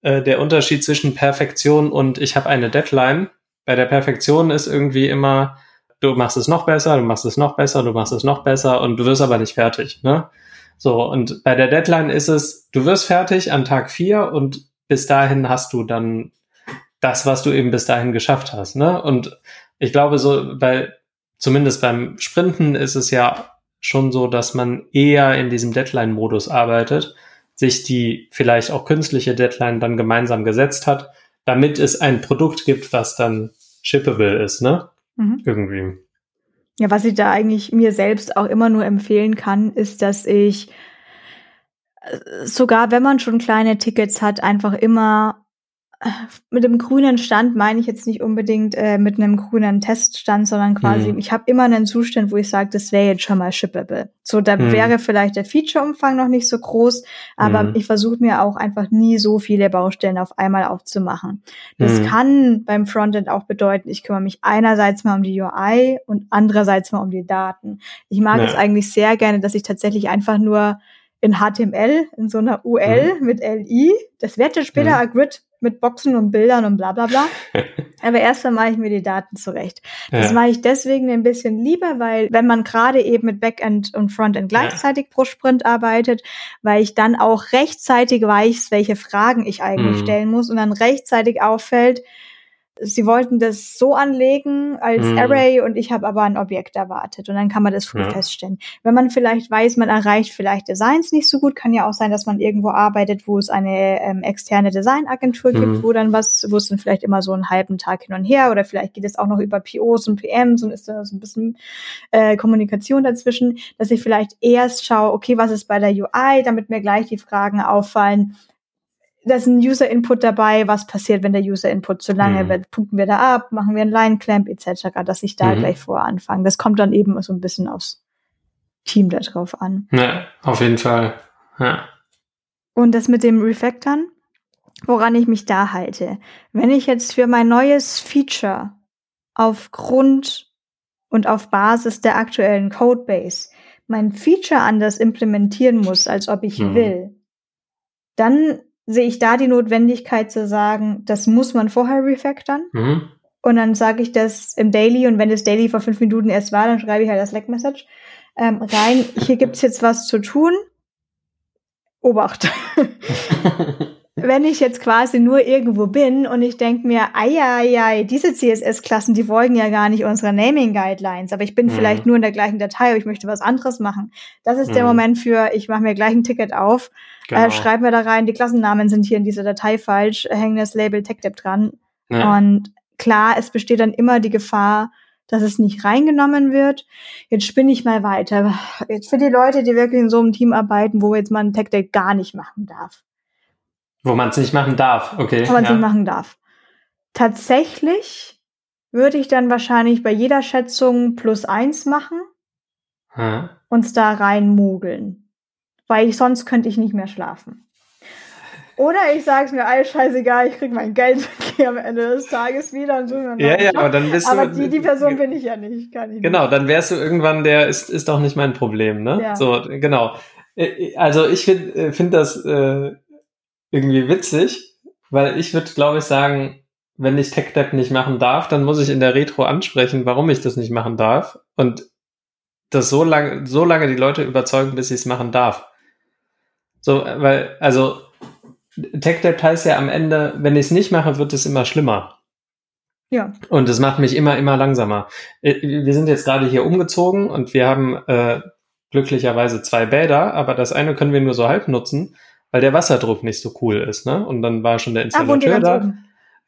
Äh, der Unterschied zwischen Perfektion und ich habe eine Deadline. Bei der Perfektion ist irgendwie immer, du machst es noch besser, du machst es noch besser, du machst es noch besser und du wirst aber nicht fertig. Ne? So, und bei der Deadline ist es, du wirst fertig an Tag vier und bis dahin hast du dann das, was du eben bis dahin geschafft hast. Ne? Und ich glaube, so bei, zumindest beim Sprinten ist es ja schon so, dass man eher in diesem Deadline-Modus arbeitet, sich die vielleicht auch künstliche Deadline dann gemeinsam gesetzt hat, damit es ein Produkt gibt, was dann shippable ist, ne? Mhm. Irgendwie. Ja, was ich da eigentlich mir selbst auch immer nur empfehlen kann, ist, dass ich äh, sogar wenn man schon kleine Tickets hat, einfach immer mit dem grünen Stand meine ich jetzt nicht unbedingt äh, mit einem grünen Teststand, sondern quasi, mhm. ich habe immer einen Zustand, wo ich sage, das wäre jetzt schon mal shippable. So, da mhm. wäre vielleicht der Feature-Umfang noch nicht so groß, aber mhm. ich versuche mir auch einfach nie so viele Baustellen auf einmal aufzumachen. Das mhm. kann beim Frontend auch bedeuten, ich kümmere mich einerseits mal um die UI und andererseits mal um die Daten. Ich mag es eigentlich sehr gerne, dass ich tatsächlich einfach nur in HTML, in so einer UL mhm. mit LI. Das wird später mhm. Grid mit Boxen und Bildern und bla bla bla. (laughs) Aber erstmal mache ich mir die Daten zurecht. Das ja. mache ich deswegen ein bisschen lieber, weil wenn man gerade eben mit Backend und Frontend gleichzeitig ja. pro Sprint arbeitet, weil ich dann auch rechtzeitig weiß, welche Fragen ich eigentlich mhm. stellen muss und dann rechtzeitig auffällt, sie wollten das so anlegen als mhm. Array und ich habe aber ein Objekt erwartet und dann kann man das früh ja. feststellen. Wenn man vielleicht weiß, man erreicht vielleicht Designs nicht so gut, kann ja auch sein, dass man irgendwo arbeitet, wo es eine ähm, externe Designagentur mhm. gibt, wo dann was, wo es dann vielleicht immer so einen halben Tag hin und her oder vielleicht geht es auch noch über POs und PMs und ist da so ein bisschen äh, Kommunikation dazwischen, dass ich vielleicht erst schaue, okay, was ist bei der UI, damit mir gleich die Fragen auffallen, da ist ein User-Input dabei, was passiert, wenn der User-Input zu lange mhm. wird, punkten wir da ab, machen wir einen Line-Clamp etc., dass ich da mhm. gleich vor anfange. Das kommt dann eben so ein bisschen aufs Team da drauf an. Ja, auf jeden Fall. Ja. Und das mit dem Refactoren, woran ich mich da halte. Wenn ich jetzt für mein neues Feature aufgrund und auf Basis der aktuellen Codebase mein Feature anders implementieren muss, als ob ich mhm. will, dann sehe ich da die Notwendigkeit zu sagen, das muss man vorher refactoren. Mhm. Und dann sage ich das im Daily und wenn das Daily vor fünf Minuten erst war, dann schreibe ich halt das Slack-Message ähm, rein. Hier gibt's jetzt was zu tun. Obacht. (laughs) (laughs) wenn ich jetzt quasi nur irgendwo bin und ich denke mir, ei, ei, ei, diese CSS-Klassen, die folgen ja gar nicht unserer Naming-Guidelines, aber ich bin mhm. vielleicht nur in der gleichen Datei, aber ich möchte was anderes machen. Das ist mhm. der Moment für, ich mache mir gleich ein Ticket auf, äh, genau. äh, schreibe mir da rein, die Klassennamen sind hier in dieser Datei falsch, hänge das Label TechDev dran. Ja. Und klar, es besteht dann immer die Gefahr, dass es nicht reingenommen wird. Jetzt spinne ich mal weiter. Jetzt für die Leute, die wirklich in so einem Team arbeiten, wo jetzt man Tech Deck gar nicht machen darf. Wo man es nicht machen darf, okay. Wo man es ja. nicht machen darf. Tatsächlich würde ich dann wahrscheinlich bei jeder Schätzung plus eins machen hm. und da reinmogeln. Weil ich sonst könnte ich nicht mehr schlafen. Oder ich sage es mir, alles scheißegal, ich krieg mein Geld am Ende des Tages wieder und so. Ja, ja, aber dann bist aber du. Aber die, die Person bin ich ja nicht, kann ich Genau, nicht. dann wärst du irgendwann der, ist, ist doch nicht mein Problem, ne? Ja. So, genau. Äh, also ich finde äh, find das äh, irgendwie witzig, weil ich würde, glaube ich, sagen, wenn ich TechDev nicht machen darf, dann muss ich in der Retro ansprechen, warum ich das nicht machen darf. Und das so lange, so lange die Leute überzeugen, bis ich es machen darf. So, weil, also TechDebt heißt ja am Ende, wenn ich es nicht mache, wird es immer schlimmer. Ja. Und es macht mich immer, immer langsamer. Äh, wir sind jetzt gerade hier umgezogen und wir haben äh, glücklicherweise zwei Bäder, aber das eine können wir nur so halb nutzen, weil der Wasserdruck nicht so cool ist. Ne? Und dann war schon der ah, Installateur ah, da. Oben.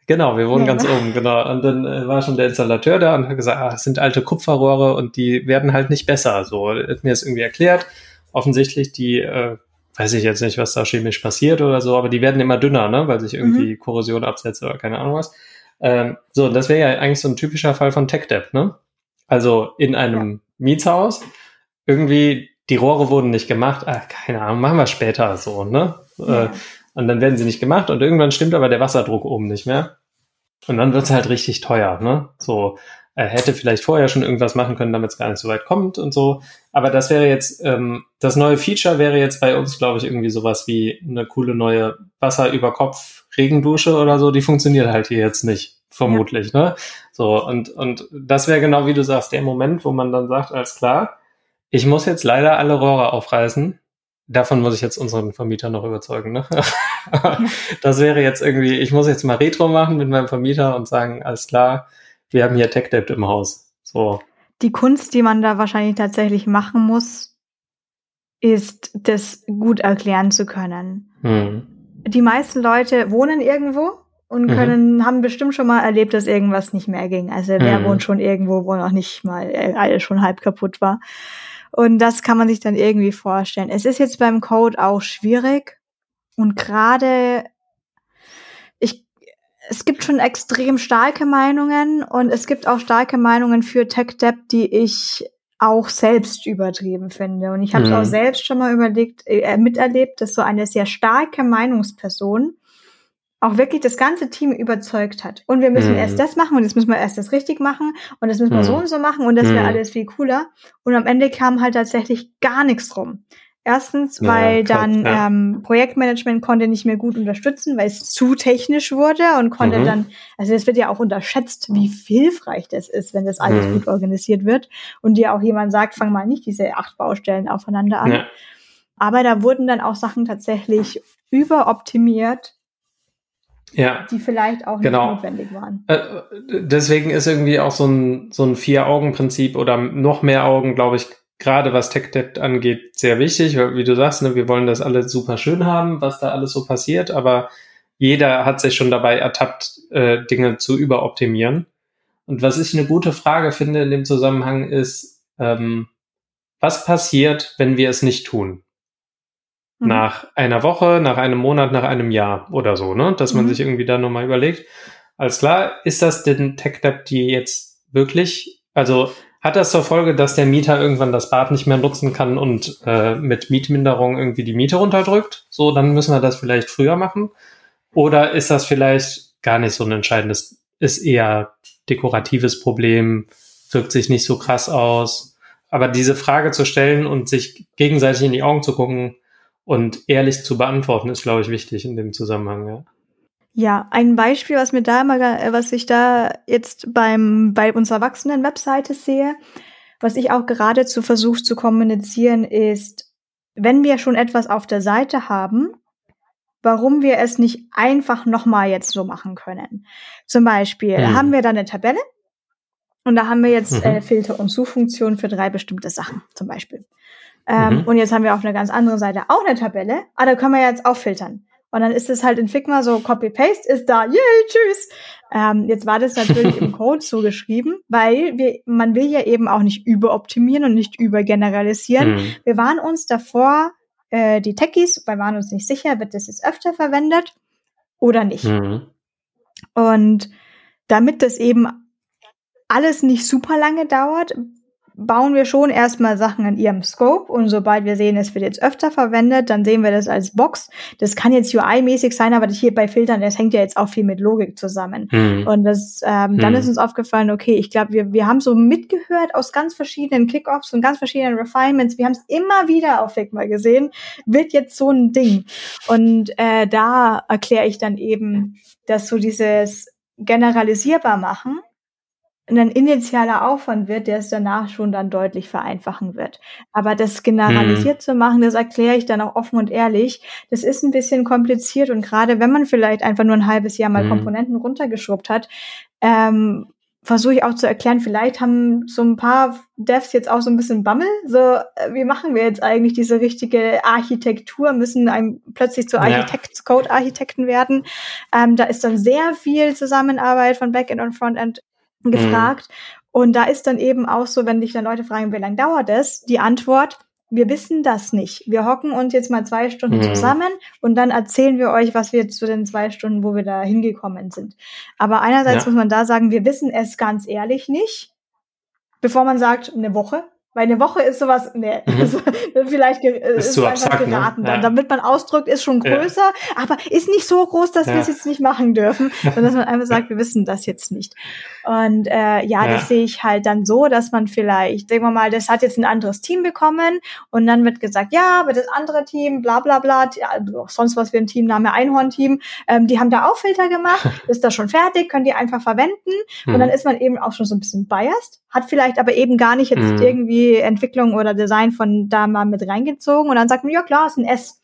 Genau, wir wohnen ja, ganz oben, genau. Und dann äh, war schon der Installateur da und hat gesagt, ah, es sind alte Kupferrohre und die werden halt nicht besser. So, hat mir das irgendwie erklärt. Offensichtlich die äh, weiß ich jetzt nicht, was da chemisch passiert oder so, aber die werden immer dünner, ne, weil sich irgendwie mhm. Korrosion absetzt oder keine Ahnung was. Ähm, so, das wäre ja eigentlich so ein typischer Fall von Tech-Debt, ne? Also in einem ja. Mietshaus, irgendwie die Rohre wurden nicht gemacht, ah, keine Ahnung, machen wir später so, ne? Ja. Äh, und dann werden sie nicht gemacht und irgendwann stimmt aber der Wasserdruck oben nicht mehr. Und dann wird's halt richtig teuer, ne? So, er hätte vielleicht vorher schon irgendwas machen können, damit es gar nicht so weit kommt und so. Aber das wäre jetzt, ähm, das neue Feature wäre jetzt bei uns, glaube ich, irgendwie sowas wie eine coole neue Wasser über Kopf Regendusche oder so. Die funktioniert halt hier jetzt nicht, vermutlich, ja. ne? So, und, und das wäre genau wie du sagst, der Moment, wo man dann sagt, alles klar, ich muss jetzt leider alle Rohre aufreißen. Davon muss ich jetzt unseren Vermieter noch überzeugen, ne? (laughs) das wäre jetzt irgendwie, ich muss jetzt mal Retro machen mit meinem Vermieter und sagen, alles klar, wir haben hier TechDebt im Haus. So. Die Kunst, die man da wahrscheinlich tatsächlich machen muss, ist, das gut erklären zu können. Hm. Die meisten Leute wohnen irgendwo und mhm. können, mhm. haben bestimmt schon mal erlebt, dass irgendwas nicht mehr ging. Also wer mhm. wohnt schon irgendwo, wo noch nicht mal äh, alles schon halb kaputt war. Und das kann man sich dann irgendwie vorstellen. Es ist jetzt beim Code auch schwierig. Und gerade es gibt schon extrem starke Meinungen und es gibt auch starke Meinungen für TechDebt, die ich auch selbst übertrieben finde. Und ich habe es mhm. auch selbst schon mal überlegt, äh, miterlebt, dass so eine sehr starke Meinungsperson auch wirklich das ganze Team überzeugt hat. Und wir müssen mhm. erst das machen und jetzt müssen wir erst das richtig machen und das müssen wir mhm. so und so machen und das wäre mhm. alles viel cooler. Und am Ende kam halt tatsächlich gar nichts rum. Erstens, weil ja, dann ja. ähm, Projektmanagement konnte nicht mehr gut unterstützen, weil es zu technisch wurde und konnte mhm. dann, also es wird ja auch unterschätzt, wie hilfreich das ist, wenn das alles mhm. gut organisiert wird und dir auch jemand sagt, fang mal nicht diese acht Baustellen aufeinander an. Ja. Aber da wurden dann auch Sachen tatsächlich überoptimiert, ja. die vielleicht auch genau. nicht notwendig waren. Äh, deswegen ist irgendwie auch so ein, so ein Vier-Augen-Prinzip oder noch mehr Augen, glaube ich, gerade was TechDebt angeht, sehr wichtig, weil wie du sagst, ne, wir wollen das alles super schön haben, was da alles so passiert, aber jeder hat sich schon dabei ertappt, äh, Dinge zu überoptimieren. Und was ich eine gute Frage finde in dem Zusammenhang ist, ähm, was passiert, wenn wir es nicht tun? Mhm. Nach einer Woche, nach einem Monat, nach einem Jahr oder so, ne? Dass man mhm. sich irgendwie da nochmal überlegt. Alles klar, ist das denn TechDebt die jetzt wirklich, also hat das zur Folge, dass der Mieter irgendwann das Bad nicht mehr nutzen kann und äh, mit Mietminderung irgendwie die Miete runterdrückt? So, dann müssen wir das vielleicht früher machen. Oder ist das vielleicht gar nicht so ein entscheidendes, ist eher dekoratives Problem, wirkt sich nicht so krass aus. Aber diese Frage zu stellen und sich gegenseitig in die Augen zu gucken und ehrlich zu beantworten, ist, glaube ich, wichtig in dem Zusammenhang. Ja. Ja, ein Beispiel, was mir da mal, äh, was ich da jetzt beim, bei unserer Erwachsenen-Webseite sehe, was ich auch geradezu versuche zu kommunizieren, ist, wenn wir schon etwas auf der Seite haben, warum wir es nicht einfach nochmal jetzt so machen können. Zum Beispiel mhm. haben wir da eine Tabelle und da haben wir jetzt mhm. äh, Filter- und Suchfunktionen für drei bestimmte Sachen, zum Beispiel. Ähm, mhm. Und jetzt haben wir auf einer ganz anderen Seite auch eine Tabelle, aber da können wir jetzt auch filtern. Und dann ist es halt in Figma so, Copy-Paste ist da, yay, tschüss. Ähm, jetzt war das natürlich (laughs) im Code so geschrieben, weil wir, man will ja eben auch nicht überoptimieren und nicht übergeneralisieren. Mhm. Wir waren uns davor, äh, die Techies, wir waren uns nicht sicher, wird das jetzt öfter verwendet oder nicht. Mhm. Und damit das eben alles nicht super lange dauert, bauen wir schon erstmal Sachen in ihrem Scope und sobald wir sehen, es wird jetzt öfter verwendet, dann sehen wir das als Box. Das kann jetzt UI-mäßig sein, aber hier bei Filtern, das hängt ja jetzt auch viel mit Logik zusammen. Mhm. Und das, ähm, dann mhm. ist uns aufgefallen, okay, ich glaube, wir, wir haben so mitgehört aus ganz verschiedenen Kickoffs und ganz verschiedenen Refinements. Wir haben es immer wieder auf Figma gesehen, wird jetzt so ein Ding. Und äh, da erkläre ich dann eben, dass so dieses generalisierbar machen ein initialer Aufwand wird, der es danach schon dann deutlich vereinfachen wird. Aber das generalisiert hm. zu machen, das erkläre ich dann auch offen und ehrlich. Das ist ein bisschen kompliziert und gerade wenn man vielleicht einfach nur ein halbes Jahr mal hm. Komponenten runtergeschrubbt hat, ähm, versuche ich auch zu erklären, vielleicht haben so ein paar Devs jetzt auch so ein bisschen Bammel. So, äh, wie machen wir jetzt eigentlich diese richtige Architektur? Müssen einem plötzlich zu Architekt, Code-Architekten werden? Ähm, da ist dann sehr viel Zusammenarbeit von Backend und Frontend gefragt. Mhm. Und da ist dann eben auch so, wenn dich dann Leute fragen, wie lange dauert es, die Antwort, wir wissen das nicht. Wir hocken uns jetzt mal zwei Stunden mhm. zusammen und dann erzählen wir euch, was wir zu den zwei Stunden, wo wir da hingekommen sind. Aber einerseits ja. muss man da sagen, wir wissen es ganz ehrlich nicht, bevor man sagt, eine Woche, weil eine Woche ist sowas, ne, mhm. (laughs) ist, vielleicht ist, ist zu abstrakt, ne? geraten. Ne? Ja. Damit man ausdrückt, ist schon größer, ja. aber ist nicht so groß, dass ja. wir es jetzt nicht machen dürfen, (laughs) sondern dass man einfach sagt, wir wissen das jetzt nicht. Und äh, ja, das sehe ich halt dann so, dass man vielleicht, sagen wir mal, das hat jetzt ein anderes Team bekommen und dann wird gesagt, ja, aber das andere Team, bla bla bla, sonst was für ein Teamname, Einhorn-Team, ähm, die haben da auch Filter gemacht, (laughs) ist das schon fertig, können die einfach verwenden mhm. und dann ist man eben auch schon so ein bisschen biased, hat vielleicht aber eben gar nicht jetzt mhm. irgendwie Entwicklung oder Design von da mal mit reingezogen und dann sagt man, ja klar, ist ein S.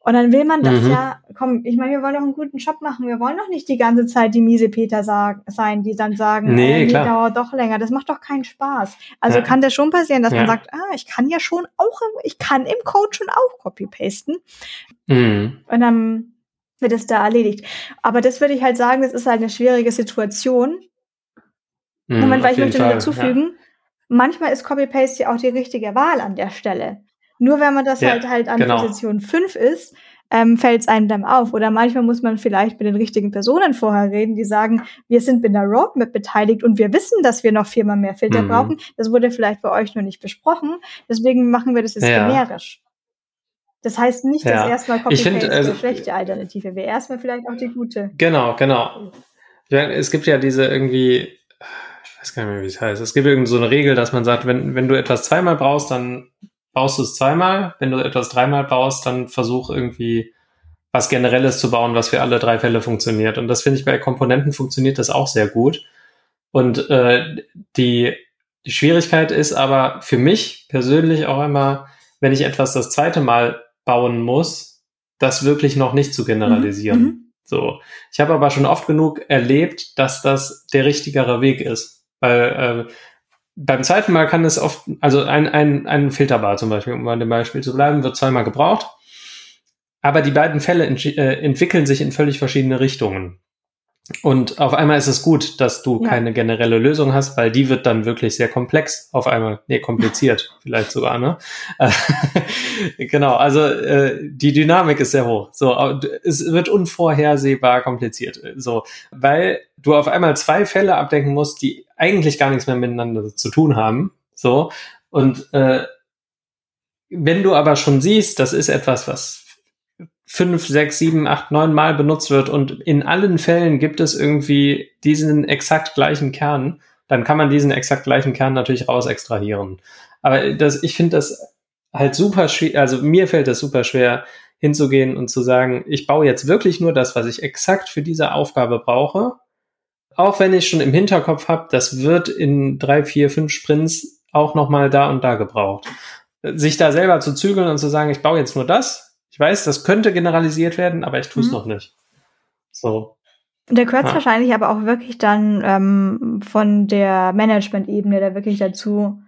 Und dann will man das mhm. ja, komm, ich meine, wir wollen doch einen guten Job machen. Wir wollen doch nicht die ganze Zeit die miese Peter sagen, sein, die dann sagen, nee, äh, dauert doch länger. Das macht doch keinen Spaß. Also ja. kann das schon passieren, dass ja. man sagt, ah, ich kann ja schon auch, ich kann im Code schon auch copy-pasten. Mhm. Und dann wird es da erledigt. Aber das würde ich halt sagen, das ist halt eine schwierige Situation. Mhm, Moment, weil ich möchte Fall. dazu fügen, ja. manchmal ist Copy-Paste ja auch die richtige Wahl an der Stelle. Nur wenn man das ja, halt halt an genau. Position 5 ist, ähm, fällt es einem dann auf. Oder manchmal muss man vielleicht mit den richtigen Personen vorher reden, die sagen, wir sind mit der Roadmap beteiligt und wir wissen, dass wir noch viermal mehr Filter mhm. brauchen. Das wurde vielleicht bei euch noch nicht besprochen. Deswegen machen wir das jetzt ja. generisch. Das heißt nicht, dass ja. erstmal Copy-Paste also, die schlechte Alternative wäre. Erstmal vielleicht auch die gute. Genau, genau. Es gibt ja diese irgendwie, ich weiß gar nicht mehr, wie es heißt. Es gibt irgendwie so eine Regel, dass man sagt, wenn, wenn du etwas zweimal brauchst, dann baust du es zweimal. Wenn du etwas dreimal baust, dann versuch irgendwie was Generelles zu bauen, was für alle drei Fälle funktioniert. Und das finde ich bei Komponenten funktioniert das auch sehr gut. Und äh, die, die Schwierigkeit ist aber für mich persönlich auch immer, wenn ich etwas das zweite Mal bauen muss, das wirklich noch nicht zu generalisieren. Mhm. So. Ich habe aber schon oft genug erlebt, dass das der richtigere Weg ist. Weil äh, beim zweiten Mal kann es oft, also ein, ein, ein Filterbar zum Beispiel, um an dem Beispiel zu bleiben, wird zweimal gebraucht. Aber die beiden Fälle äh, entwickeln sich in völlig verschiedene Richtungen. Und auf einmal ist es gut, dass du ja. keine generelle Lösung hast, weil die wird dann wirklich sehr komplex auf einmal. Nee, kompliziert (laughs) vielleicht sogar, ne? (laughs) genau, also äh, die Dynamik ist sehr hoch. So, es wird unvorhersehbar kompliziert. So, weil du auf einmal zwei Fälle abdenken musst, die eigentlich gar nichts mehr miteinander zu tun haben. So, und äh, wenn du aber schon siehst, das ist etwas, was fünf, sechs, sieben, acht, neun Mal benutzt wird und in allen Fällen gibt es irgendwie diesen exakt gleichen Kern, dann kann man diesen exakt gleichen Kern natürlich raus extrahieren. Aber das, ich finde das halt super schwer, also mir fällt das super schwer hinzugehen und zu sagen, ich baue jetzt wirklich nur das, was ich exakt für diese Aufgabe brauche. Auch wenn ich schon im Hinterkopf habe, das wird in drei, vier, fünf Sprints auch nochmal da und da gebraucht. Sich da selber zu zügeln und zu sagen, ich baue jetzt nur das, ich weiß, das könnte generalisiert werden, aber ich tue es mhm. noch nicht. So. Und da gehört ja. wahrscheinlich aber auch wirklich dann ähm, von der Management-Ebene da wirklich dazu,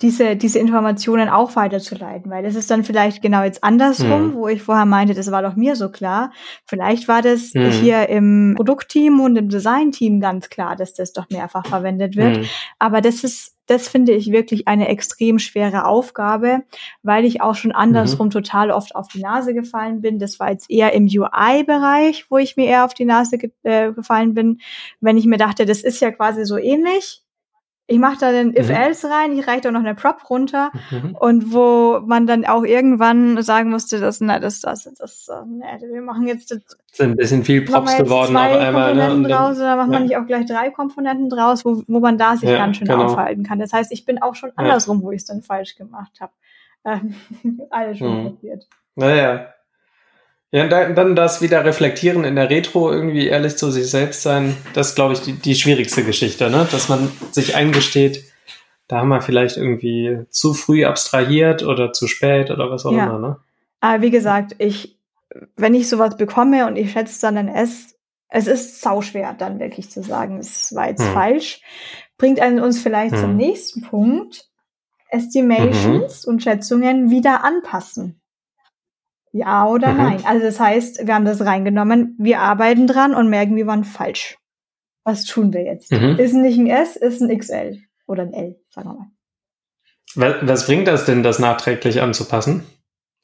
diese, diese Informationen auch weiterzuleiten, weil das ist dann vielleicht genau jetzt andersrum, mhm. wo ich vorher meinte, das war doch mir so klar. Vielleicht war das mhm. hier im Produktteam und im Designteam ganz klar, dass das doch mehrfach verwendet wird. Mhm. Aber das ist, das finde ich wirklich eine extrem schwere Aufgabe, weil ich auch schon andersrum mhm. total oft auf die Nase gefallen bin. Das war jetzt eher im UI-Bereich, wo ich mir eher auf die Nase ge äh, gefallen bin, wenn ich mir dachte, das ist ja quasi so ähnlich ich mache da den If-Else mhm. rein, ich reiche da noch eine Prop runter mhm. und wo man dann auch irgendwann sagen musste, dass, na, das, das, das, ne, wir machen jetzt das, sind ein bisschen viel Props geworden auf einmal. Ne? Komponenten ne? draus, oder macht ja. man nicht auch gleich drei Komponenten draus, wo, wo man da sich ja, ganz schön genau. aufhalten kann. Das heißt, ich bin auch schon andersrum, wo ich es dann falsch gemacht habe. (laughs) Ähm, (laughs) alles schon mhm. passiert. Naja, ja, dann das wieder reflektieren in der Retro, irgendwie ehrlich zu sich selbst sein, das ist, glaube ich, die, die schwierigste Geschichte, ne? Dass man sich eingesteht, da haben wir vielleicht irgendwie zu früh abstrahiert oder zu spät oder was auch ja. immer, ne? Aber wie gesagt, ich, wenn ich sowas bekomme und ich schätze dann ein S, es ist sauschwer, dann wirklich zu sagen, es war jetzt hm. falsch, bringt einen uns vielleicht hm. zum nächsten Punkt. Estimations mhm. und Schätzungen wieder anpassen. Ja oder mhm. nein? Also das heißt, wir haben das reingenommen, wir arbeiten dran und merken, wir waren falsch. Was tun wir jetzt? Mhm. Ist nicht ein S, ist ein XL oder ein L, sagen wir mal. Was, bringt das denn, das nachträglich anzupassen?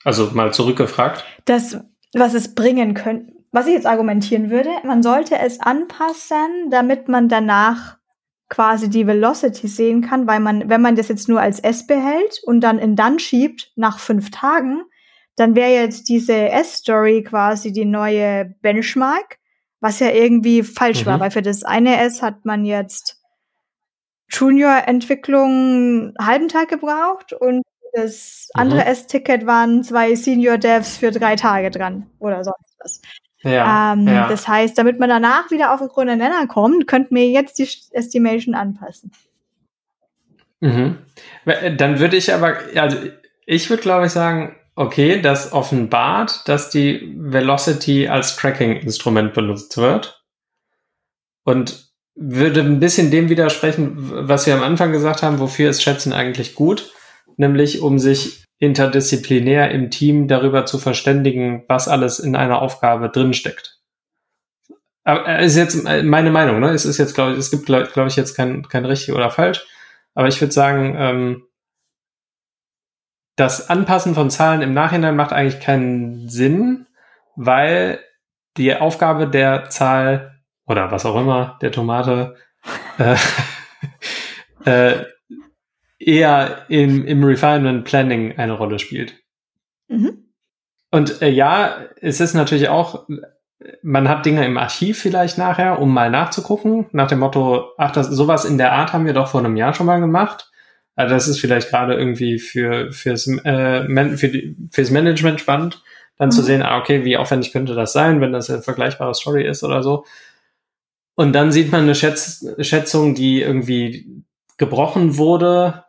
Also mal zurückgefragt. Das, was es bringen könnte, was ich jetzt argumentieren würde, man sollte es anpassen, damit man danach quasi die Velocity sehen kann, weil man, wenn man das jetzt nur als S behält und dann in dann schiebt nach fünf Tagen, dann wäre jetzt diese S-Story quasi die neue Benchmark, was ja irgendwie falsch mhm. war, weil für das eine S hat man jetzt Junior-Entwicklung halben Tag gebraucht und das andere mhm. S-Ticket waren zwei Senior-Devs für drei Tage dran oder sonst was. Ja, ähm, ja. Das heißt, damit man danach wieder auf den grünen Nenner kommt, könnten wir jetzt die Estimation anpassen. Mhm. Dann würde ich aber, also ich würde glaube ich sagen, okay, das offenbart, dass die Velocity als Tracking-Instrument benutzt wird. Und würde ein bisschen dem widersprechen, was wir am Anfang gesagt haben, wofür ist Schätzen eigentlich gut, nämlich um sich interdisziplinär im Team darüber zu verständigen, was alles in einer Aufgabe drinsteckt. Aber äh, ist jetzt meine Meinung, ne? Es ist jetzt, glaube ich, es gibt, glaube glaub ich, jetzt kein, kein richtig oder falsch. Aber ich würde sagen, ähm, das Anpassen von Zahlen im Nachhinein macht eigentlich keinen Sinn, weil die Aufgabe der Zahl oder was auch immer, der Tomate, äh, (laughs) äh, eher im, im Refinement Planning eine Rolle spielt. Mhm. Und äh, ja, es ist natürlich auch, man hat Dinge im Archiv vielleicht nachher, um mal nachzugucken, nach dem Motto, ach, das, sowas in der Art haben wir doch vor einem Jahr schon mal gemacht. Also das ist vielleicht gerade irgendwie für, fürs, äh, für die, fürs Management spannend, dann mhm. zu sehen, ah, okay, wie aufwendig könnte das sein, wenn das eine vergleichbare Story ist oder so. Und dann sieht man eine Schätz Schätzung, die irgendwie gebrochen wurde,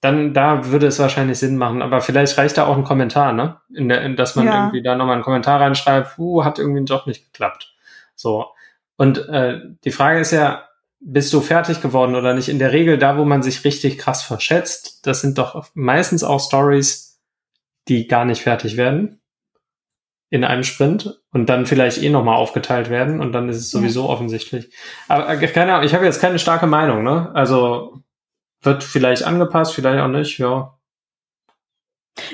dann da würde es wahrscheinlich Sinn machen. Aber vielleicht reicht da auch ein Kommentar, ne? In der, in, dass man ja. irgendwie da nochmal einen Kommentar reinschreibt, uh, hat irgendwie doch nicht geklappt. So. Und äh, die Frage ist ja, bist du fertig geworden oder nicht? In der Regel da, wo man sich richtig krass verschätzt, das sind doch meistens auch Stories, die gar nicht fertig werden in einem Sprint und dann vielleicht eh nochmal aufgeteilt werden und dann ist es sowieso ja. offensichtlich. Aber äh, keine Ahnung, ich habe jetzt keine starke Meinung, ne? Also wird vielleicht angepasst, vielleicht auch nicht, ja.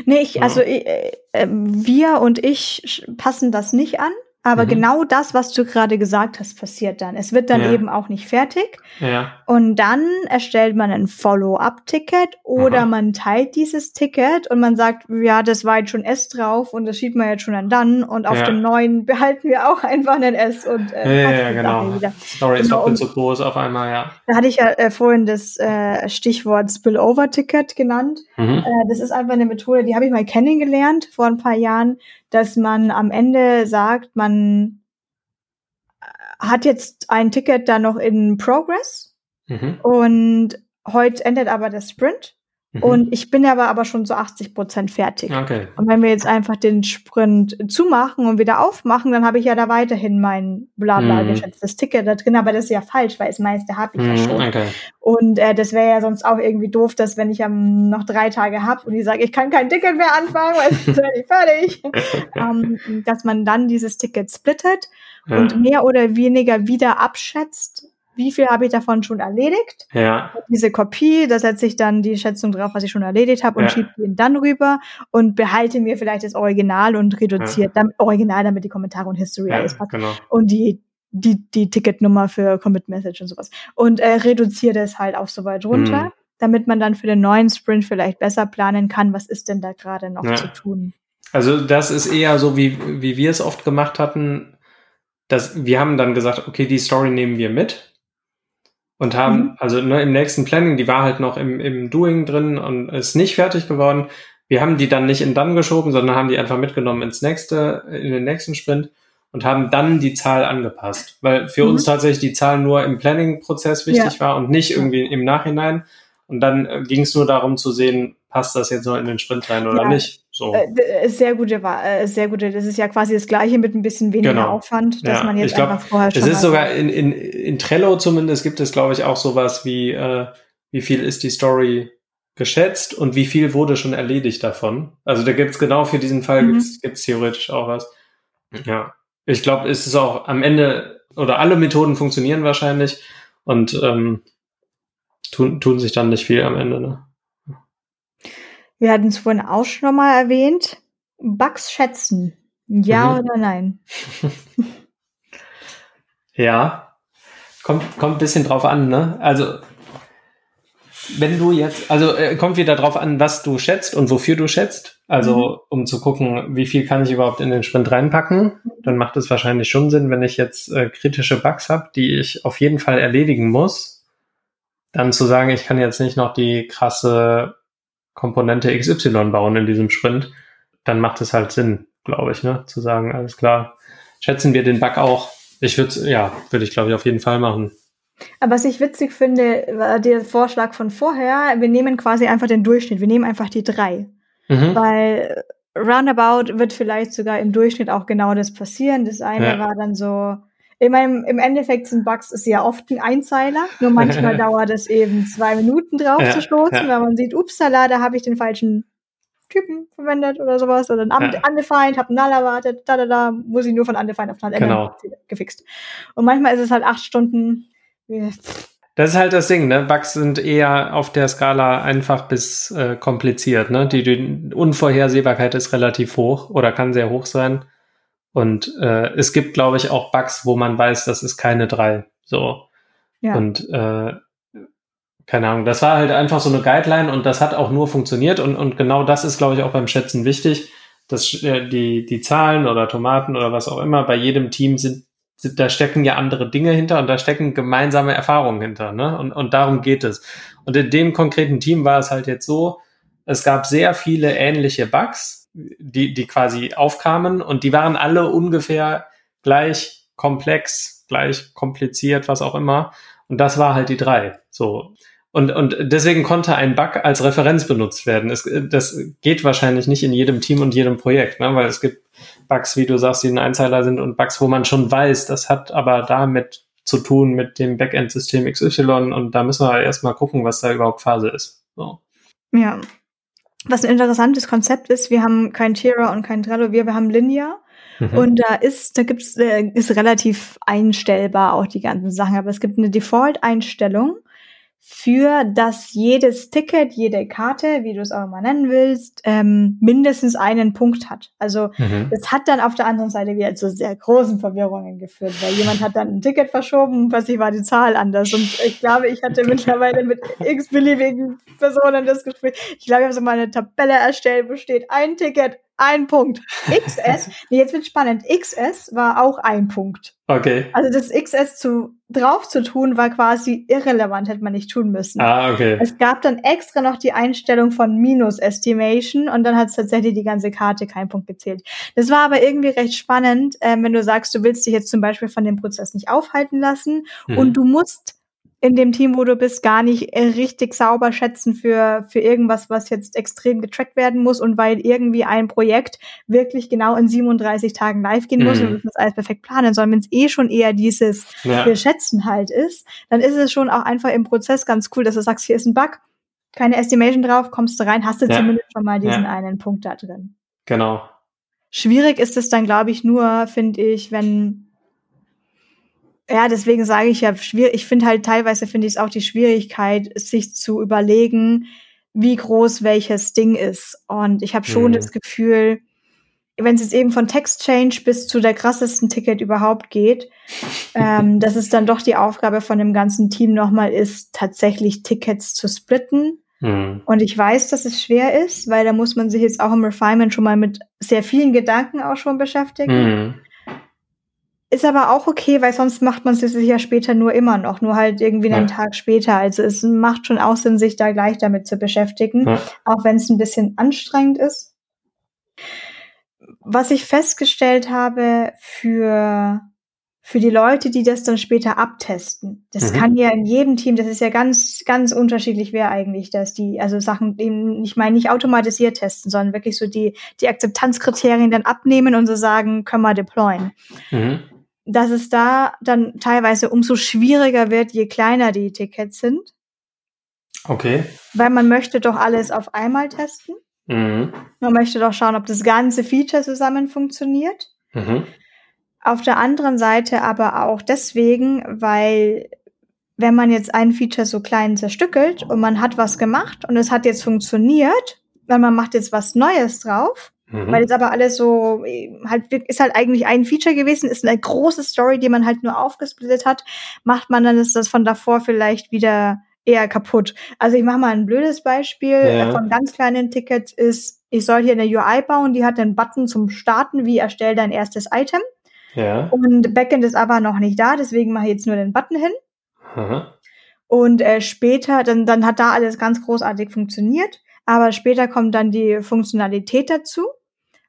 Nee, ich, also äh, äh, wir und ich passen das nicht an. Aber mhm. genau das, was du gerade gesagt hast, passiert dann. Es wird dann ja. eben auch nicht fertig. Ja. Und dann erstellt man ein Follow-up-Ticket oder Aha. man teilt dieses Ticket und man sagt, ja, das war jetzt schon S drauf und das schiebt man jetzt schon an dann und auf ja. dem neuen (laughs) behalten wir auch einfach einen S und äh, ja, ja, genau. Wieder. Story ist genau. doppelt so groß auf einmal, ja. Da hatte ich ja äh, vorhin das äh, Stichwort Spillover-Ticket genannt. Mhm. Äh, das ist einfach eine Methode, die habe ich mal kennengelernt vor ein paar Jahren dass man am Ende sagt, man hat jetzt ein Ticket da noch in Progress mhm. und heute endet aber der Sprint Mhm. Und ich bin aber aber schon so 80 Prozent fertig. Okay. Und wenn wir jetzt einfach den Sprint zumachen und wieder aufmachen, dann habe ich ja da weiterhin mein blabla Mhm. geschätztes Ticket da drin. Aber das ist ja falsch, weil das meiste habe ich ja Mhm, schon. okay. Und äh, das wäre ja sonst auch irgendwie doof, dass wenn ich ähm, noch drei Tage habe und ich sage, ich kann kein Ticket mehr anfangen, weil es ist ja nicht fertig, (laughs) ähm, dass man dann dieses Ticket splittet Ja. und mehr oder weniger wieder abschätzt, wie viel habe ich davon schon erledigt. ja. Diese Kopie, da setze ich dann die Schätzung drauf, was ich schon erledigt habe und Ja. schiebe ihn dann rüber und behalte mir vielleicht das Original und reduziert dann Original, damit die Kommentare und History ja, alles passt genau. und die die die Ticketnummer für Commit Message und sowas und äh, reduziere das halt auch so weit runter, Mhm. damit man dann für den neuen Sprint vielleicht besser planen kann, was ist denn da gerade noch Ja. zu tun. Also das ist eher so, wie, wie wir es oft gemacht hatten, dass wir haben dann gesagt, okay, die Story nehmen wir mit und haben, Mhm. also ne, im nächsten Planning, die war halt noch im, im Doing drin und ist nicht fertig geworden. Wir haben die dann nicht in dann geschoben, sondern haben die einfach mitgenommen ins nächste, in den nächsten Sprint und haben dann die Zahl angepasst, weil für Mhm. uns tatsächlich die Zahl nur im Planning-Prozess wichtig war und nicht irgendwie im Nachhinein. Und dann äh, ging es nur darum zu sehen, passt das jetzt noch in den Sprint rein oder Ja. nicht. So. Äh, d- sehr gute, äh, sehr gute. Das ist ja quasi das Gleiche mit ein bisschen weniger Genau. Aufwand, dass Ja, man jetzt ich glaub, einfach vorher schon Es ist sogar in, in, in Trello zumindest gibt es, glaube ich, auch sowas wie, äh, wie viel ist die Story geschätzt und wie viel wurde schon erledigt davon. Also da gibt's genau für diesen Fall Mhm. gibt's gibt's theoretisch auch was. Ja. Ich glaube, es ist auch am Ende, oder alle Methoden funktionieren wahrscheinlich und ähm, tun, tun sich dann nicht viel am Ende. Ne? Wir hatten es vorhin auch schon mal erwähnt. Bugs schätzen. Ja Mhm. oder nein? (laughs) Ja, kommt, kommt ein bisschen drauf an, ne? Also, wenn du jetzt, also äh, kommt wieder drauf an, was du schätzt und wofür du schätzt. Also, um zu gucken, wie viel kann ich überhaupt in den Sprint reinpacken, dann macht es wahrscheinlich schon Sinn, wenn ich jetzt äh, kritische Bugs habe, die ich auf jeden Fall erledigen muss, dann zu sagen, ich kann jetzt nicht noch die krasse Komponente XY bauen in diesem Sprint, dann macht es halt Sinn, glaube ich, ne? Zu sagen, alles klar, schätzen wir den Bug auch. Ich würde, ja, würde ich glaube ich auf jeden Fall machen. Aber was ich witzig finde, war der Vorschlag von vorher, wir nehmen quasi einfach den Durchschnitt. Wir nehmen einfach die drei. Mhm. Weil roundabout wird vielleicht sogar im Durchschnitt auch genau das passieren. Das eine Ja. war dann so, ich meine, im Endeffekt sind Bugs ist ja oft ein Einzeiler, nur manchmal (laughs) dauert es eben zwei Minuten drauf Ja, zu stoßen, ja. weil man sieht, upsala, da habe ich den falschen Typen verwendet oder sowas oder ein Ja. Undefined, habe Null erwartet, da, da, da, muss ich nur von Undefined auf Null ändern, Genau. gefixt. Und manchmal ist es halt acht Stunden, Das ist halt das Ding, ne? Bugs sind eher auf der Skala einfach bis äh, kompliziert, ne? Die, die Unvorhersehbarkeit ist relativ hoch oder kann sehr hoch sein. Und äh, es gibt, glaube ich, auch Bugs, wo man weiß, das ist keine drei. So. ja. Und äh, keine Ahnung, das war halt einfach so eine Guideline und das hat auch nur funktioniert und, und genau das ist, glaube ich, auch beim Schätzen wichtig, dass äh, die, die Zahlen oder Tomaten oder was auch immer bei jedem Team sind, sind, da stecken ja andere Dinge hinter und da stecken gemeinsame Erfahrungen hinter, ne? Und, und darum geht es. Und in dem konkreten Team war es halt jetzt so, es gab sehr viele ähnliche Bugs, die, die quasi aufkamen und die waren alle ungefähr gleich komplex, gleich kompliziert, was auch immer. Und das war halt die drei. So. Und, und deswegen konnte ein Bug als Referenz benutzt werden. Es, das geht wahrscheinlich nicht in jedem Team und jedem Projekt, ne? weil es gibt Bugs, wie du sagst, die ein Einzeiler sind und Bugs, wo man schon weiß, das hat aber damit zu tun mit dem Backend-System XY und da müssen wir erstmal gucken, was da überhaupt Phase ist. So. Ja. Was ein interessantes Konzept ist, wir haben kein Jira und kein Trello, wir, wir haben Linear. Mhm. Und da ist, da gibt's, äh, ist relativ einstellbar auch die ganzen Sachen, aber es gibt eine Default-Einstellung für dass jedes Ticket, jede Karte, wie du es auch immer nennen willst, ähm, mindestens einen Punkt hat. Also Mhm. das hat dann auf der anderen Seite wieder zu sehr großen Verwirrungen geführt, weil jemand hat dann ein Ticket verschoben plötzlich war die Zahl anders. Und ich glaube, ich hatte mittlerweile mit x beliebigen Personen das Gespräch. Ich glaube, ich habe so mal eine Tabelle erstellt, wo steht ein Ticket, ein Punkt. XS, nee, jetzt wird spannend. XS war auch ein Punkt. Okay. Also das XS zu drauf zu tun, war quasi irrelevant, hätte man nicht tun müssen. Ah, okay. Es gab dann extra noch die Einstellung von Minus Estimation und dann hat es tatsächlich die ganze Karte keinen Punkt gezählt. Das war aber irgendwie recht spannend, ähm, wenn du sagst, du willst dich jetzt zum Beispiel von dem Prozess nicht aufhalten lassen Mhm. und du musst in dem Team, wo du bist, gar nicht äh, richtig sauber schätzen für, für irgendwas, was jetzt extrem getrackt werden muss und weil irgendwie ein Projekt wirklich genau in 37 Tagen live gehen muss mhm. und du das alles perfekt planen, sondern wenn es eh schon eher dieses ja. Wir schätzen halt ist, dann ist es schon auch einfach im Prozess ganz cool, dass du sagst, hier ist ein Bug, keine Estimation drauf, kommst du rein, hast du ja. zumindest schon mal diesen ja. einen Punkt da drin. Genau. Schwierig ist es dann, glaube ich, nur, finde ich, wenn ja, deswegen sage ich ja, schwierig. Ich finde halt teilweise finde ich es auch die Schwierigkeit, sich zu überlegen, wie groß welches Ding ist. Und ich habe schon mhm. das Gefühl, wenn es jetzt eben von Text Change bis zu der krassesten Ticket überhaupt geht, ähm, dass es dann doch die Aufgabe von dem ganzen Team nochmal ist, tatsächlich Tickets zu splitten. Mhm. Und ich weiß, dass es schwer ist, weil da muss man sich jetzt auch im Refinement schon mal mit sehr vielen Gedanken auch schon beschäftigen. Mhm. Ist aber auch okay, weil sonst macht man es ja später nur immer noch, nur halt irgendwie einen ja. Tag später. Also es macht schon auch Sinn, sich da gleich damit zu beschäftigen, ja. auch wenn es ein bisschen anstrengend ist. Was ich festgestellt habe für für die Leute, die das dann später abtesten. Das mhm. kann ja in jedem Team, das ist ja ganz, ganz unterschiedlich, wer eigentlich das, die, also Sachen eben, ich meine, nicht automatisiert testen, sondern wirklich so die, die Akzeptanzkriterien dann abnehmen und so sagen, können wir deployen. Mhm dass es da dann teilweise umso schwieriger wird, je kleiner die Tickets sind. Okay. Weil man möchte doch alles auf einmal testen. Mhm. Man möchte doch schauen, ob das ganze Feature zusammen funktioniert. Mhm. Auf der anderen Seite aber auch deswegen, weil wenn man jetzt ein Feature so klein zerstückelt und man hat was gemacht und es hat jetzt funktioniert, weil man macht jetzt was Neues drauf, Mhm. Weil es aber alles so, halt, ist halt eigentlich ein Feature gewesen, ist eine große Story, die man halt nur aufgesplittet hat, macht man dann ist das von davor vielleicht wieder eher kaputt. Also ich mache mal ein blödes Beispiel ja. von ganz kleinen Tickets ist, ich soll hier eine UI bauen, die hat einen Button zum Starten, wie erstell dein erstes Item. Ja. Und Backend ist aber noch nicht da, deswegen mache ich jetzt nur den Button hin. Aha. Und äh, später, dann, dann hat da alles ganz großartig funktioniert. Aber später kommt dann die Funktionalität dazu.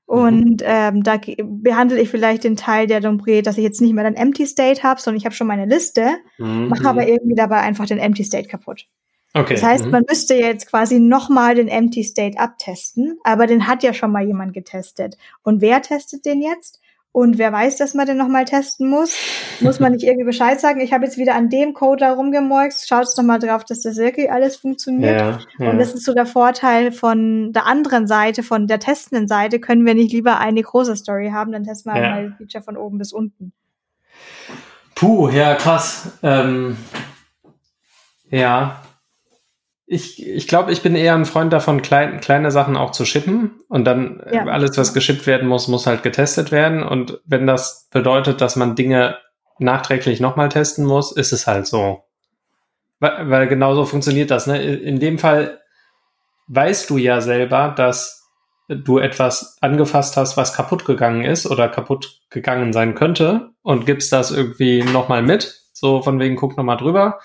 Mhm. Und ähm, da behandle ich vielleicht den Teil der Dombré, dass ich jetzt nicht mehr den Empty State habe, sondern ich habe schon meine Liste, mhm. mache aber irgendwie dabei einfach den Empty State kaputt. Okay. Das heißt, mhm. man müsste jetzt quasi nochmal den Empty State abtesten, aber den hat ja schon mal jemand getestet. Und wer testet den jetzt? Und wer weiß, dass man den nochmal testen muss, muss man nicht irgendwie Bescheid sagen. Ich habe jetzt wieder an dem Code da rumgemorxt, schaut es nochmal drauf, dass das wirklich alles funktioniert. Ja, ja. Und das ist so der Vorteil von der anderen Seite, von der testenden Seite, können wir nicht lieber eine große Story haben, dann testen wir ja. mal das Feature von oben bis unten. Puh, ja, krass. Ähm, ja, ich, ich glaube, ich bin eher ein Freund davon, klein, kleine Sachen auch zu shippen. Und dann ja. alles, was geschippt werden muss, muss halt getestet werden. Und wenn das bedeutet, dass man Dinge nachträglich nochmal testen muss, ist es halt so. Weil, weil genau so funktioniert das. Ne? In dem Fall weißt du ja selber, dass du etwas angefasst hast, was kaputt gegangen ist oder kaputt gegangen sein könnte und gibst das irgendwie nochmal mit. So von wegen, guck nochmal drüber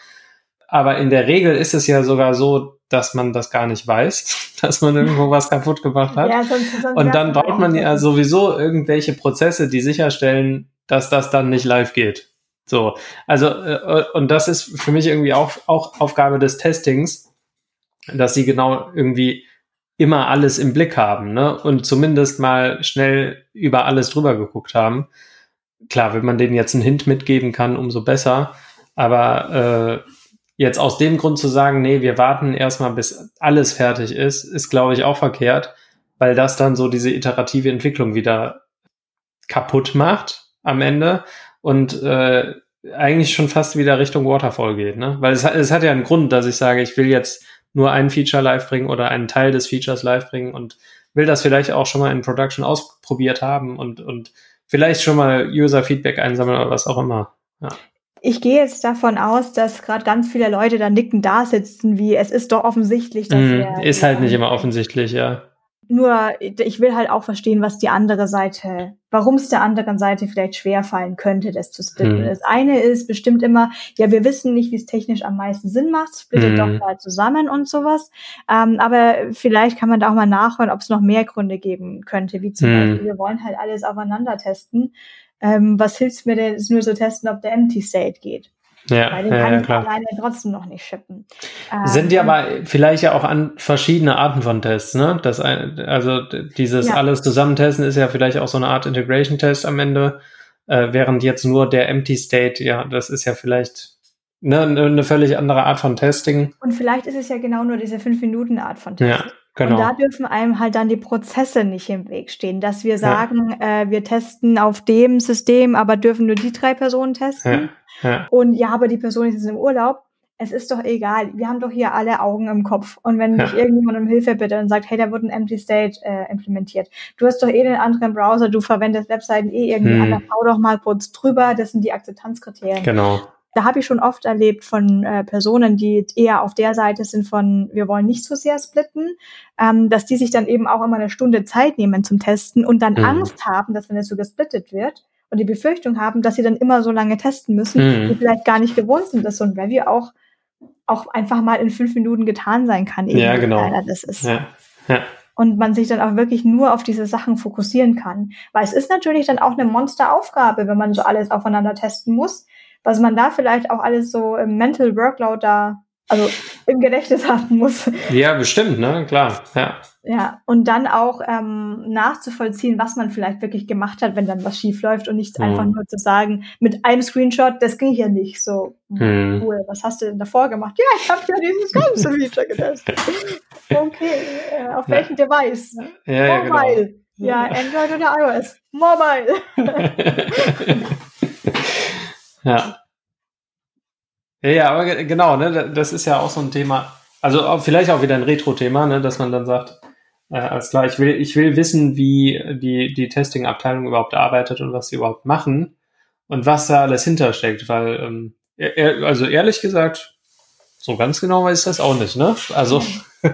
aber in der Regel ist es ja sogar so, dass man das gar nicht weiß, (laughs) dass man irgendwo was kaputt gemacht hat. Ja, sonst, sonst und dann braucht man ja sowieso irgendwelche Prozesse, die sicherstellen, dass das dann nicht live geht. So, also äh, und das ist für mich irgendwie auch, auch Aufgabe des Testings, dass sie genau irgendwie immer alles im Blick haben, ne? Und zumindest mal schnell über alles drüber geguckt haben. Klar, wenn man denen jetzt einen Hint mitgeben kann, umso besser. Aber äh, Jetzt aus dem Grund zu sagen, nee, wir warten erstmal, bis alles fertig ist, ist, glaube ich, auch verkehrt, weil das dann so diese iterative Entwicklung wieder kaputt macht am Ende und äh, eigentlich schon fast wieder Richtung Waterfall geht, ne? Weil es, es hat ja einen Grund, dass ich sage, ich will jetzt nur ein Feature live bringen oder einen Teil des Features live bringen und will das vielleicht auch schon mal in Production ausprobiert haben und, und vielleicht schon mal User-Feedback einsammeln oder was auch immer. Ja ich gehe jetzt davon aus, dass gerade ganz viele Leute da nicken da sitzen, wie es ist doch offensichtlich, dass mm, er, Ist halt nicht immer offensichtlich, ja. Nur, ich will halt auch verstehen, was die andere Seite, warum es der anderen Seite vielleicht schwer fallen könnte, das zu splitten. Mm. Das eine ist bestimmt immer, ja, wir wissen nicht, wie es technisch am meisten Sinn macht, splittet mm. doch mal zusammen und sowas. Ähm, aber vielleicht kann man da auch mal nachhören, ob es noch mehr Gründe geben könnte, wie zum mm. Beispiel, wir wollen halt alles aufeinander testen ähm, was hilft mir denn, ist nur zu testen, ob der Empty State geht. Ja, Weil den ja, kann ja ich klar. alleine trotzdem noch nicht shippen. Sind die Ähm, aber vielleicht ja auch an verschiedene Arten von Tests, ne? Das ein, also dieses Ja. alles zusammentesten ist ja vielleicht auch so eine Art Integration-Test am Ende, äh, während jetzt nur der Empty State, ja, das ist ja vielleicht ne, ne- eine völlig andere Art von Testing. Und vielleicht ist es ja genau nur diese 5-Minuten-Art von Test. Ja, genau. Und da dürfen einem halt dann die Prozesse nicht im Weg stehen, dass wir sagen, äh, wir testen auf dem System, aber dürfen nur die drei Personen testen. ja, ja, Und ja, aber die Person ist jetzt im Urlaub. Es ist doch egal. Wir haben doch hier alle Augen im Kopf. Und wenn Ja. dich irgendjemand um Hilfe bittet und sagt, hey, da wird ein Empty State äh, implementiert. Du hast doch eh den anderen Browser, du verwendest Webseiten eh irgendwie Hm. anders. Schau doch mal kurz drüber. Das sind die Akzeptanzkriterien genau. Da habe ich schon oft erlebt von äh, Personen, die eher auf der Seite sind von, wir wollen nicht so sehr splitten, ähm, dass die sich dann eben auch immer eine Stunde Zeit nehmen zum Testen und dann Mhm. Angst haben, dass wenn es so gesplittet wird und die Befürchtung haben, dass sie dann immer so lange testen müssen, Mhm. die vielleicht gar nicht gewohnt sind, dass so ein Review auch auch einfach mal in fünf Minuten getan sein kann, eben Ja, genau. das ist Ja, ja, und man sich dann auch wirklich nur auf diese Sachen fokussieren kann. Weil es ist natürlich dann auch eine Monsteraufgabe, wenn man so alles aufeinander testen muss, was man da vielleicht auch alles so im Mental Workload da, also im Gedächtnis haben muss. ja, bestimmt, ne? Klar. Ja, Ja, und dann auch ähm, nachzuvollziehen, was man vielleicht wirklich gemacht hat, wenn dann was schief läuft und nicht Mhm. einfach nur zu sagen, mit einem Screenshot, das ging hier nicht so. hm, Mhm. Cool, was hast du denn davor gemacht? Ja, ich habe ja dieses ganze (laughs) Feature getestet. Okay, äh, auf Ja. welchem Device? ja, ja genau. Mobile. Ja, Android oder iOS. Mobile. (laughs) ja. Ja, ja, aber ge- genau, ne, das ist ja auch so ein Thema, also vielleicht auch wieder ein Retro-Thema, ne, dass man dann sagt, äh, alles klar, ich will, ich will wissen, wie die, die Testing-Abteilung überhaupt arbeitet und was sie überhaupt machen und was da alles hintersteckt, weil, ähm, e- e- also ehrlich gesagt, so ganz genau weiß ich das auch nicht, ne? Also,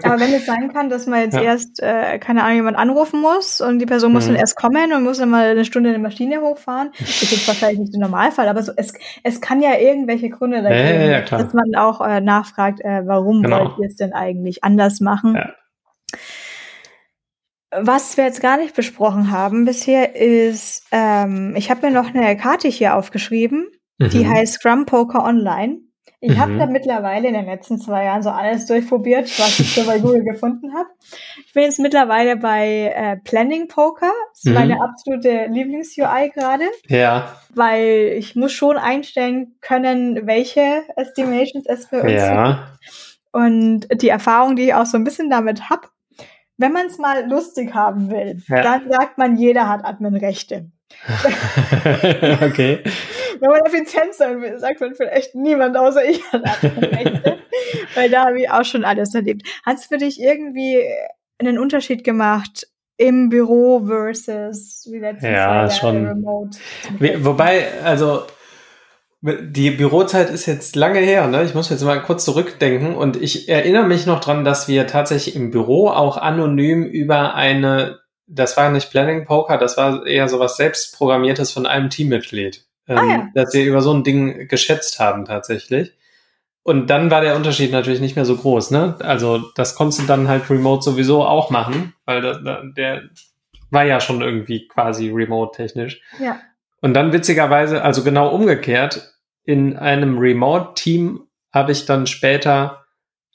Aber wenn es sein kann, dass man jetzt Ja. erst, äh, keine Ahnung, jemand anrufen muss und die Person muss Mhm. dann erst kommen und muss dann mal eine Stunde eine Maschine hochfahren, das (laughs) ist jetzt wahrscheinlich nicht der Normalfall, aber so, es, es kann ja irgendwelche Gründe da Ja, ja, dass man auch äh, nachfragt, äh, warum Genau. wollt ihr es denn eigentlich anders machen. Was wir jetzt gar nicht besprochen haben bisher ist, ähm, ich habe mir noch eine Karte hier aufgeschrieben, die Mhm. heißt Scrum Poker Online. Ich habe Mhm. da mittlerweile in den letzten zwei Jahren so alles durchprobiert, was ich so bei (laughs) Google gefunden habe. Ich bin jetzt mittlerweile bei äh, Planning Poker. Das ist Mhm. meine absolute Lieblings-UI gerade, ja, weil ich muss schon einstellen können, welche Estimations es für uns gibt. ja, Und die Erfahrung, die ich auch so ein bisschen damit hab, wenn man es mal lustig haben will, Ja. dann sagt man, jeder hat Adminrechte. (laughs) okay. Wenn man effizient sein will, sagt man vielleicht niemand außer ich. (laughs) Weil da habe ich auch schon alles erlebt. Hat es für dich irgendwie einen Unterschied gemacht im Büro versus wie letztes Ja, Jahr schon. remote? Wobei, also die Bürozeit ist jetzt lange her, ne? Ich muss jetzt mal kurz zurückdenken und ich erinnere mich noch dran, dass wir tatsächlich im Büro auch anonym über eine, das war nicht Planning Poker, das war eher sowas selbstprogrammiertes von einem Teammitglied, ähm, Ah, ja. dass wir über so ein Ding geschätzt haben tatsächlich. Und dann war der Unterschied natürlich nicht mehr so groß, ne? Also das konntest du dann halt remote sowieso auch machen, weil da, da, der war ja schon irgendwie quasi remote technisch. Ja. Und dann witzigerweise, also genau umgekehrt, in einem Remote-Team habe ich dann später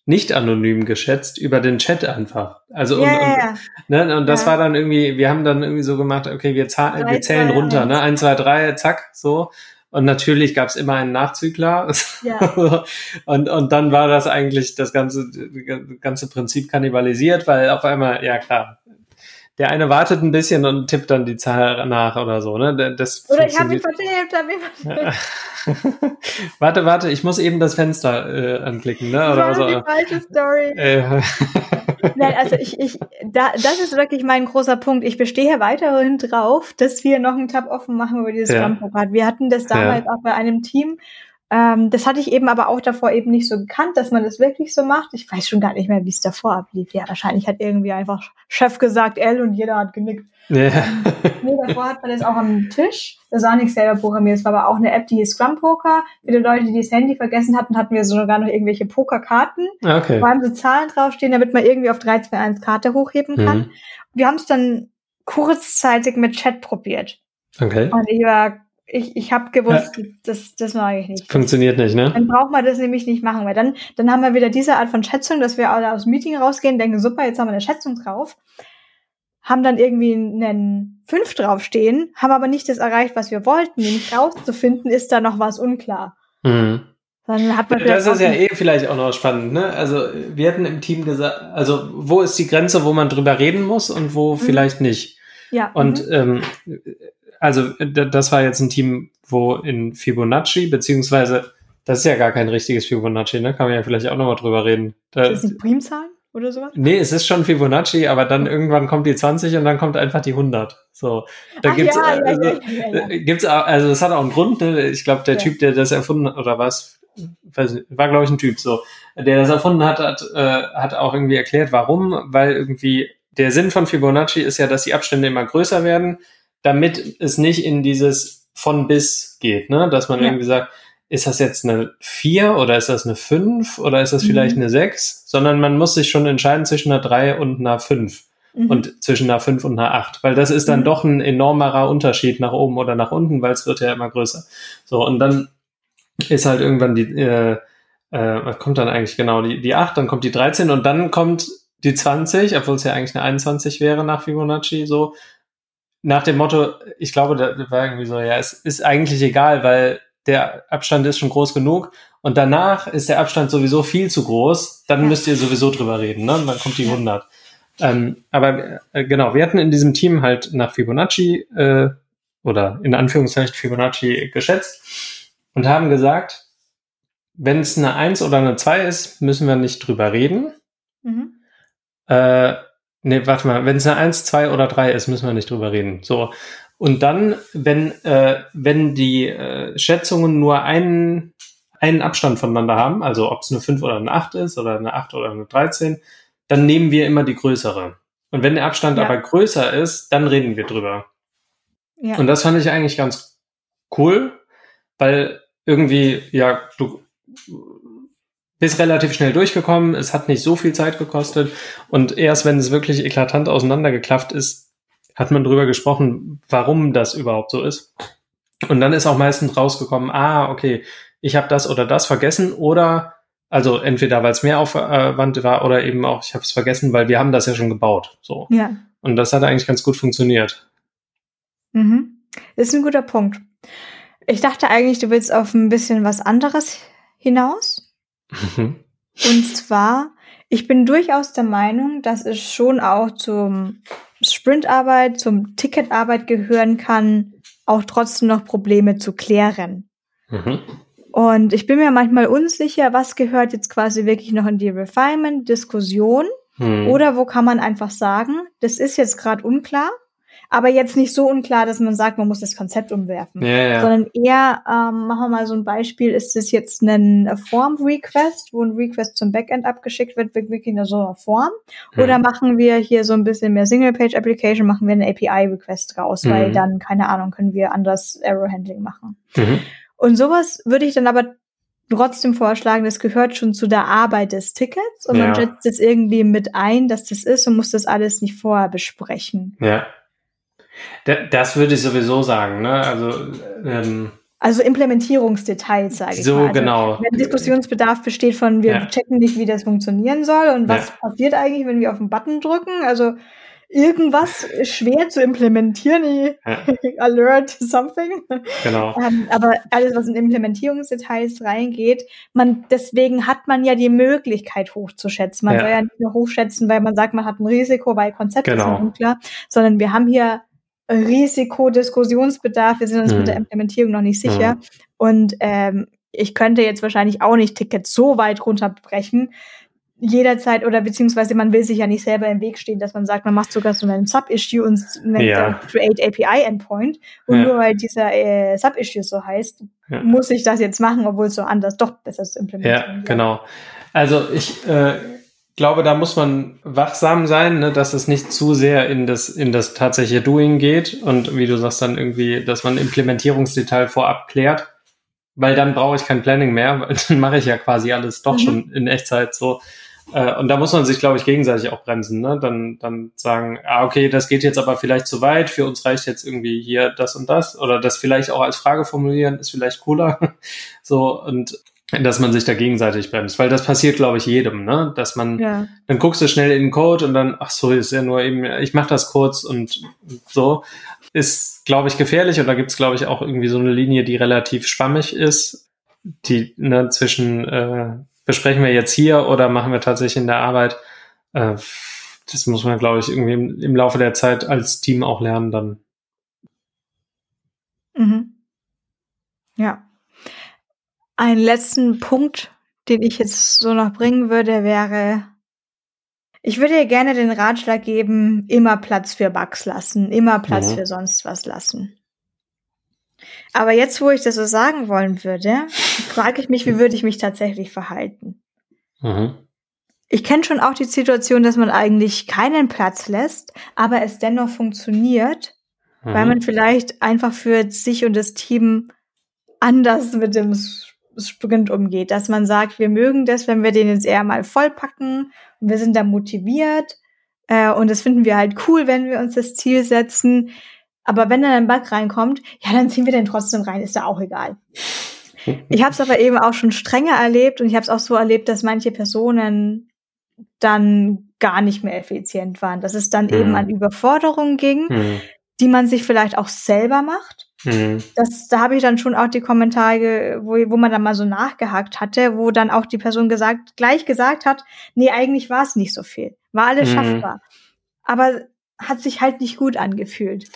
nicht anonym geschätzt über den Chat einfach. Also und, ja, und. Ne, und das Ja. war dann irgendwie, wir haben dann irgendwie so gemacht, okay, wir, zahl- wir zählen runter, ne? Eins, zwei, drei, zack, so. Und natürlich gab es immer einen Nachzügler. Ja. (laughs) und, und dann war das eigentlich das ganze, das ganze Prinzip kannibalisiert, weil auf einmal, ja klar, der eine wartet ein bisschen und tippt dann die Zahl nach oder so, ne? Das Oder ich habe mich vertippt, hab mich vertippt. (laughs) warte, warte, ich muss eben das Fenster äh, anklicken, ne? Das Oder war so. die falsche Story. (laughs) Äh, (laughs) Nein, also ich, ich, da, das ist wirklich mein großer Punkt. Ich bestehe weiterhin drauf, dass wir noch einen Tab offen machen über dieses Ja. Scrum-Programm. Wir hatten das damals auch bei einem Team. Ähm, das hatte ich eben aber auch davor eben nicht so gekannt, dass man das wirklich so macht. Ich weiß schon gar nicht mehr, wie es davor ablief. Ja, wahrscheinlich hat irgendwie einfach Chef gesagt L und jeder hat genickt. ja. Nee, davor hat man das auch am Tisch. Das war nicht selber programmiert. Es war aber auch eine App, die hieß Scrum Poker. Für die Leute, die das Handy vergessen hatten, hatten wir sogar noch irgendwelche Pokerkarten. Okay. Vor allem so Zahlen draufstehen, damit man irgendwie auf 3, 2, 1 Karte hochheben kann. Mhm. Wir haben es dann kurzzeitig mit Chat probiert. Okay. Und ich war ich, ich habe gewusst, ja. das, das mag ich nicht. Funktioniert nicht, ne? Dann braucht man das nämlich nicht machen, weil dann, dann haben wir wieder diese Art von Schätzung, dass wir aus dem Meeting rausgehen, denken, super, jetzt haben wir eine Schätzung drauf, haben dann irgendwie einen 5 draufstehen, haben aber nicht das erreicht, was wir wollten, nämlich rauszufinden, ist da noch was unklar. Mhm. Dann hat man das ist ja eh vielleicht auch noch spannend, ne? Also wir hatten im Team gesagt, also wo ist die Grenze, wo man drüber reden muss und wo mhm. vielleicht nicht. Ja. Und mhm. ähm, also das war jetzt ein Team, wo in Fibonacci, beziehungsweise das ist ja gar kein richtiges Fibonacci, ne? Kann man ja vielleicht auch nochmal drüber reden. Da, ist das nicht Primzahlen oder sowas? Nee, es ist schon Fibonacci, aber dann irgendwann kommt die 20 und dann kommt einfach die 100. So, da Ach, gibt's, ja, also, ja, ja, ja, gibt's also das hat auch einen Grund, ne? Ich glaube, der Typ, der das erfunden hat, oder was, nicht, war glaube ich ein Typ, so, der das erfunden hat, hat, äh, hat auch irgendwie erklärt, warum, weil irgendwie der Sinn von Fibonacci ist ja, dass die Abstände immer größer werden, damit es nicht in dieses von bis geht, ne? Dass man ja. irgendwie sagt, ist das jetzt eine 4 oder ist das eine 5 oder ist das mhm. vielleicht eine 6? Sondern man muss sich schon entscheiden zwischen einer 3 und einer 5 mhm. und zwischen einer 5 und einer 8, weil das ist dann mhm. doch ein enormerer Unterschied nach oben oder nach unten, weil es wird ja immer größer. So, und dann ist halt irgendwann die, äh, äh, was kommt dann eigentlich genau, die, die 8, dann kommt die 13 und dann kommt die 20, obwohl es ja eigentlich eine 21 wäre nach Fibonacci, so. Nach dem Motto, ich glaube, da war irgendwie so, ja, es ist eigentlich egal, weil der Abstand ist schon groß genug und danach ist der Abstand sowieso viel zu groß, dann müsst ihr sowieso drüber reden, ne? Und dann kommt die 100. Ähm, aber äh, genau, wir hatten in diesem Team halt nach Fibonacci äh, oder in Anführungszeichen Fibonacci geschätzt und haben gesagt, wenn es eine 1 oder eine 2 ist, müssen wir nicht drüber reden. Mhm. Äh, nee, warte mal, wenn es eine 1, 2 oder 3 ist, müssen wir nicht drüber reden. So. Und dann, wenn, äh, wenn die äh, Schätzungen nur einen, einen Abstand voneinander haben, also ob es eine 5 oder eine 8 ist oder eine 8 oder eine 13, dann nehmen wir immer die größere. Und wenn der Abstand ja. aber größer ist, dann reden wir drüber. Ja. Und das fand ich eigentlich ganz cool, weil irgendwie, ja, du bist relativ schnell durchgekommen, es hat nicht so viel Zeit gekostet und erst wenn es wirklich eklatant auseinandergeklafft ist, hat man drüber gesprochen, warum das überhaupt so ist. Und dann ist auch meistens rausgekommen, ah, okay, ich habe das oder das vergessen oder also entweder weil es mehr Aufwand war oder eben auch ich habe es vergessen, weil wir haben das ja schon gebaut. So. Ja. Und das hat eigentlich ganz gut funktioniert. Mhm. Ist ein guter Punkt. Ich dachte eigentlich, du willst auf ein bisschen was anderes hinaus. Mhm. Und zwar, ich bin durchaus der Meinung, dass es schon auch zum Sprintarbeit, zum Ticketarbeit gehören kann, auch trotzdem noch Probleme zu klären. Mhm. Und ich bin mir manchmal unsicher, was gehört jetzt quasi wirklich noch in die Refinement-Diskussion mhm. oder wo kann man einfach sagen, das ist jetzt gerade unklar aber jetzt nicht so unklar, dass man sagt, man muss das Konzept umwerfen, ja, ja. sondern eher, ähm, machen wir mal so ein Beispiel, ist es jetzt ein Form-Request, wo ein Request zum Backend abgeschickt wird, wirklich in so einer Form, mhm. oder machen wir hier so ein bisschen mehr Single-Page-Application, machen wir eine API-Request raus, mhm. weil dann, keine Ahnung, können wir anders Error-Handling machen. Mhm. Und sowas würde ich dann aber trotzdem vorschlagen, das gehört schon zu der Arbeit des Tickets und ja. man setzt es irgendwie mit ein, dass das ist und muss das alles nicht vorher besprechen. Ja. Das würde ich sowieso sagen, ne? Also, ähm, also Implementierungsdetails, sage ich so, mal. So also, genau. Wenn Diskussionsbedarf besteht von, wir ja. checken nicht, wie das funktionieren soll und was ja. passiert eigentlich, wenn wir auf den Button drücken. Also irgendwas schwer zu implementieren, ja. (laughs) alert something. Genau. Ähm, aber alles, was in Implementierungsdetails reingeht, man, deswegen hat man ja die Möglichkeit hochzuschätzen. Man ja. soll ja nicht nur hochschätzen, weil man sagt, man hat ein Risiko, weil Konzept genau. ist unklar, sondern wir haben hier Risiko, Diskussionsbedarf. Wir sind uns hm. mit der mhm. Implementierung noch nicht sicher. Hm. Und ähm, ich könnte jetzt wahrscheinlich auch nicht Tickets so weit runterbrechen. Jederzeit oder beziehungsweise man will sich ja nicht selber im Weg stehen, dass man sagt, man macht sogar so einen Sub-Issue und nennt ja. Create API Endpoint. Und ja. nur weil dieser äh, Sub-Issue so heißt, ja. muss ich das jetzt machen, obwohl es so anders doch besser zu implementieren. Ja, genau. Also ich äh, glaube, da muss man wachsam sein, ne, dass es nicht zu sehr in das, in das tatsächliche Doing geht und wie du sagst, dann irgendwie, dass man Implementierungsdetail vorab klärt, weil dann brauche ich kein Planning mehr, (laughs) weil dann mache ich ja quasi alles doch mhm. schon in Echtzeit so. Äh, und da muss man sich, glaube ich, gegenseitig auch bremsen. Ne? Dann, dann sagen, ah, okay, das geht jetzt aber vielleicht zu weit. Für uns reicht jetzt irgendwie hier das und das. Oder das vielleicht auch als Frage formulieren ist vielleicht cooler. (laughs) so und dass man sich da gegenseitig bremst, weil das passiert, glaube ich, jedem, ne? Dass man, ja. dann guckst du schnell in den Code und dann, ach so, ist ja nur eben, ich mache das kurz und so, ist, glaube ich, gefährlich und da gibt's, glaube ich, auch irgendwie so eine Linie, die relativ schwammig ist, die ne, zwischen äh, besprechen wir jetzt hier oder machen wir tatsächlich in der Arbeit. Äh, das muss man, glaube ich, irgendwie im, im, Laufe der Zeit als Team auch lernen dann. Mhm. Ja. Einen letzten Punkt, den ich jetzt so noch bringen würde, wäre, ich würde dir gerne den Ratschlag geben, immer Platz für Bugs lassen, immer Platz mhm. für sonst was lassen. Aber jetzt, wo ich das so sagen wollen würde, frage ich mich, wie würde ich mich tatsächlich verhalten? Mhm. Ich kenne schon auch die Situation, dass man eigentlich keinen Platz lässt, aber es dennoch funktioniert, mhm. weil man vielleicht einfach für sich und das Team anders mit dem Sprint umgeht. Dass man sagt, wir mögen das, wenn wir den jetzt eher mal vollpacken und wir sind da motiviert äh, und das finden wir halt cool, wenn wir uns das Ziel setzen. Aber wenn dann ein Bug reinkommt, ja, dann ziehen wir den trotzdem rein, ist ja auch egal. Ich habe es aber eben auch schon strenger erlebt und ich habe es auch so erlebt, dass manche Personen dann gar nicht mehr effizient waren, dass es dann mhm. eben an Überforderungen ging, mhm. die man sich vielleicht auch selber macht. Mhm. Das, da habe ich dann schon auch die Kommentare, wo, wo man dann mal so nachgehakt hatte, wo dann auch die Person gesagt, gleich gesagt hat, nee, eigentlich war es nicht so viel, war alles mhm. schaffbar. Aber hat sich halt nicht gut angefühlt.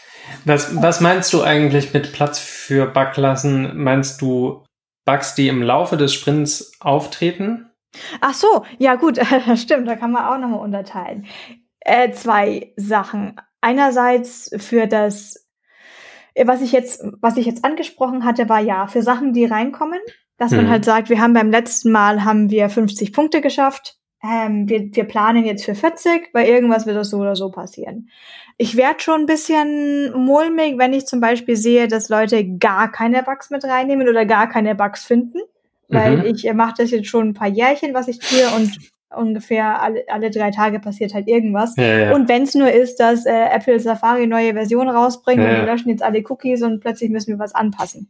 Was, was meinst du eigentlich mit Platz für Backlassen? Meinst du Bugs, die im Laufe des Sprints auftreten? Ach so, ja gut, (laughs) das stimmt, da kann man auch nochmal unterteilen. Äh, zwei Sachen. Einerseits für das, was ich jetzt, was ich jetzt angesprochen hatte, war ja für Sachen, die reinkommen, dass hm. man halt sagt, wir haben beim letzten Mal haben wir 50 Punkte geschafft ähm, wir, wir planen jetzt für 40, weil irgendwas wird das so oder so passieren. Ich werde schon ein bisschen mulmig, wenn ich zum Beispiel sehe, dass Leute gar keine Bugs mit reinnehmen oder gar keine Bugs finden. Weil mhm. ich äh, mache das jetzt schon ein paar Jährchen, was ich tue und ungefähr alle, alle drei Tage passiert halt irgendwas. Ja, ja. Und wenn es nur ist, dass äh, Apple Safari neue Version rausbringt ja, und wir löschen jetzt alle Cookies und plötzlich müssen wir was anpassen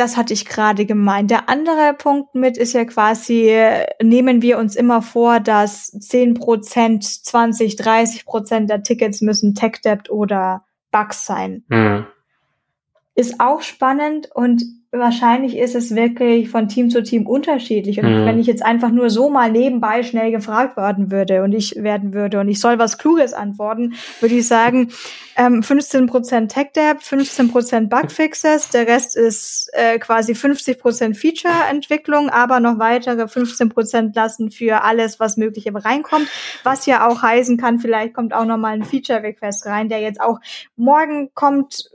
das hatte ich gerade gemeint. Der andere Punkt mit ist ja quasi, nehmen wir uns immer vor, dass 10 Prozent, 20, 30 Prozent der Tickets müssen Tech-Debt oder Bugs sein. Ist auch spannend und wahrscheinlich ist es wirklich von Team zu Team unterschiedlich. Und mhm. wenn ich jetzt einfach nur so mal nebenbei schnell gefragt werden würde und ich werden würde und ich soll was Kluges antworten, würde ich sagen, ähm, 15% Tech Debt, 15% Bugfixes, der Rest ist äh, quasi 50% Feature-Entwicklung, aber noch weitere 15% lassen für alles, was mögliche reinkommt. Was ja auch heißen kann, vielleicht kommt auch noch mal ein Feature-Request rein, der jetzt auch morgen kommt,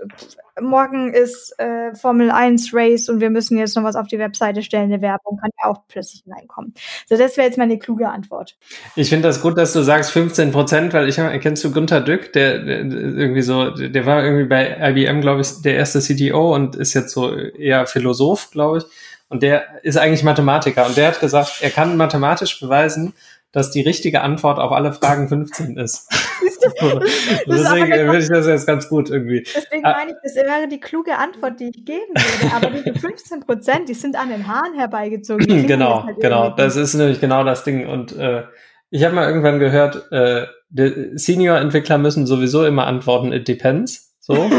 morgen ist äh, Formel 1 Race und wir müssen jetzt noch was auf die Webseite stellen, eine Werbung, kann ja auch plötzlich hineinkommen. So, das wäre jetzt meine kluge Antwort. Ich finde das gut, dass du sagst 15 Prozent, weil ich kennst du Gunther Dück, der, der irgendwie so, der war irgendwie bei IBM, glaube ich, der erste CTO und ist jetzt so eher Philosoph, glaube ich. Und der ist eigentlich Mathematiker und der hat gesagt, er kann mathematisch beweisen, dass die richtige Antwort auf alle Fragen 15 ist. (laughs) (laughs) Deswegen würde ich das jetzt ganz gut irgendwie. Deswegen ah. meine ich, das wäre die kluge Antwort, die ich geben würde. Aber diese 15 Prozent, die sind an den Haaren herbeigezogen. genau, halt genau. Das ist nämlich genau das Ding. Und äh, ich habe mal irgendwann gehört, äh, Senior-Entwickler müssen sowieso immer antworten, it depends. So. (laughs)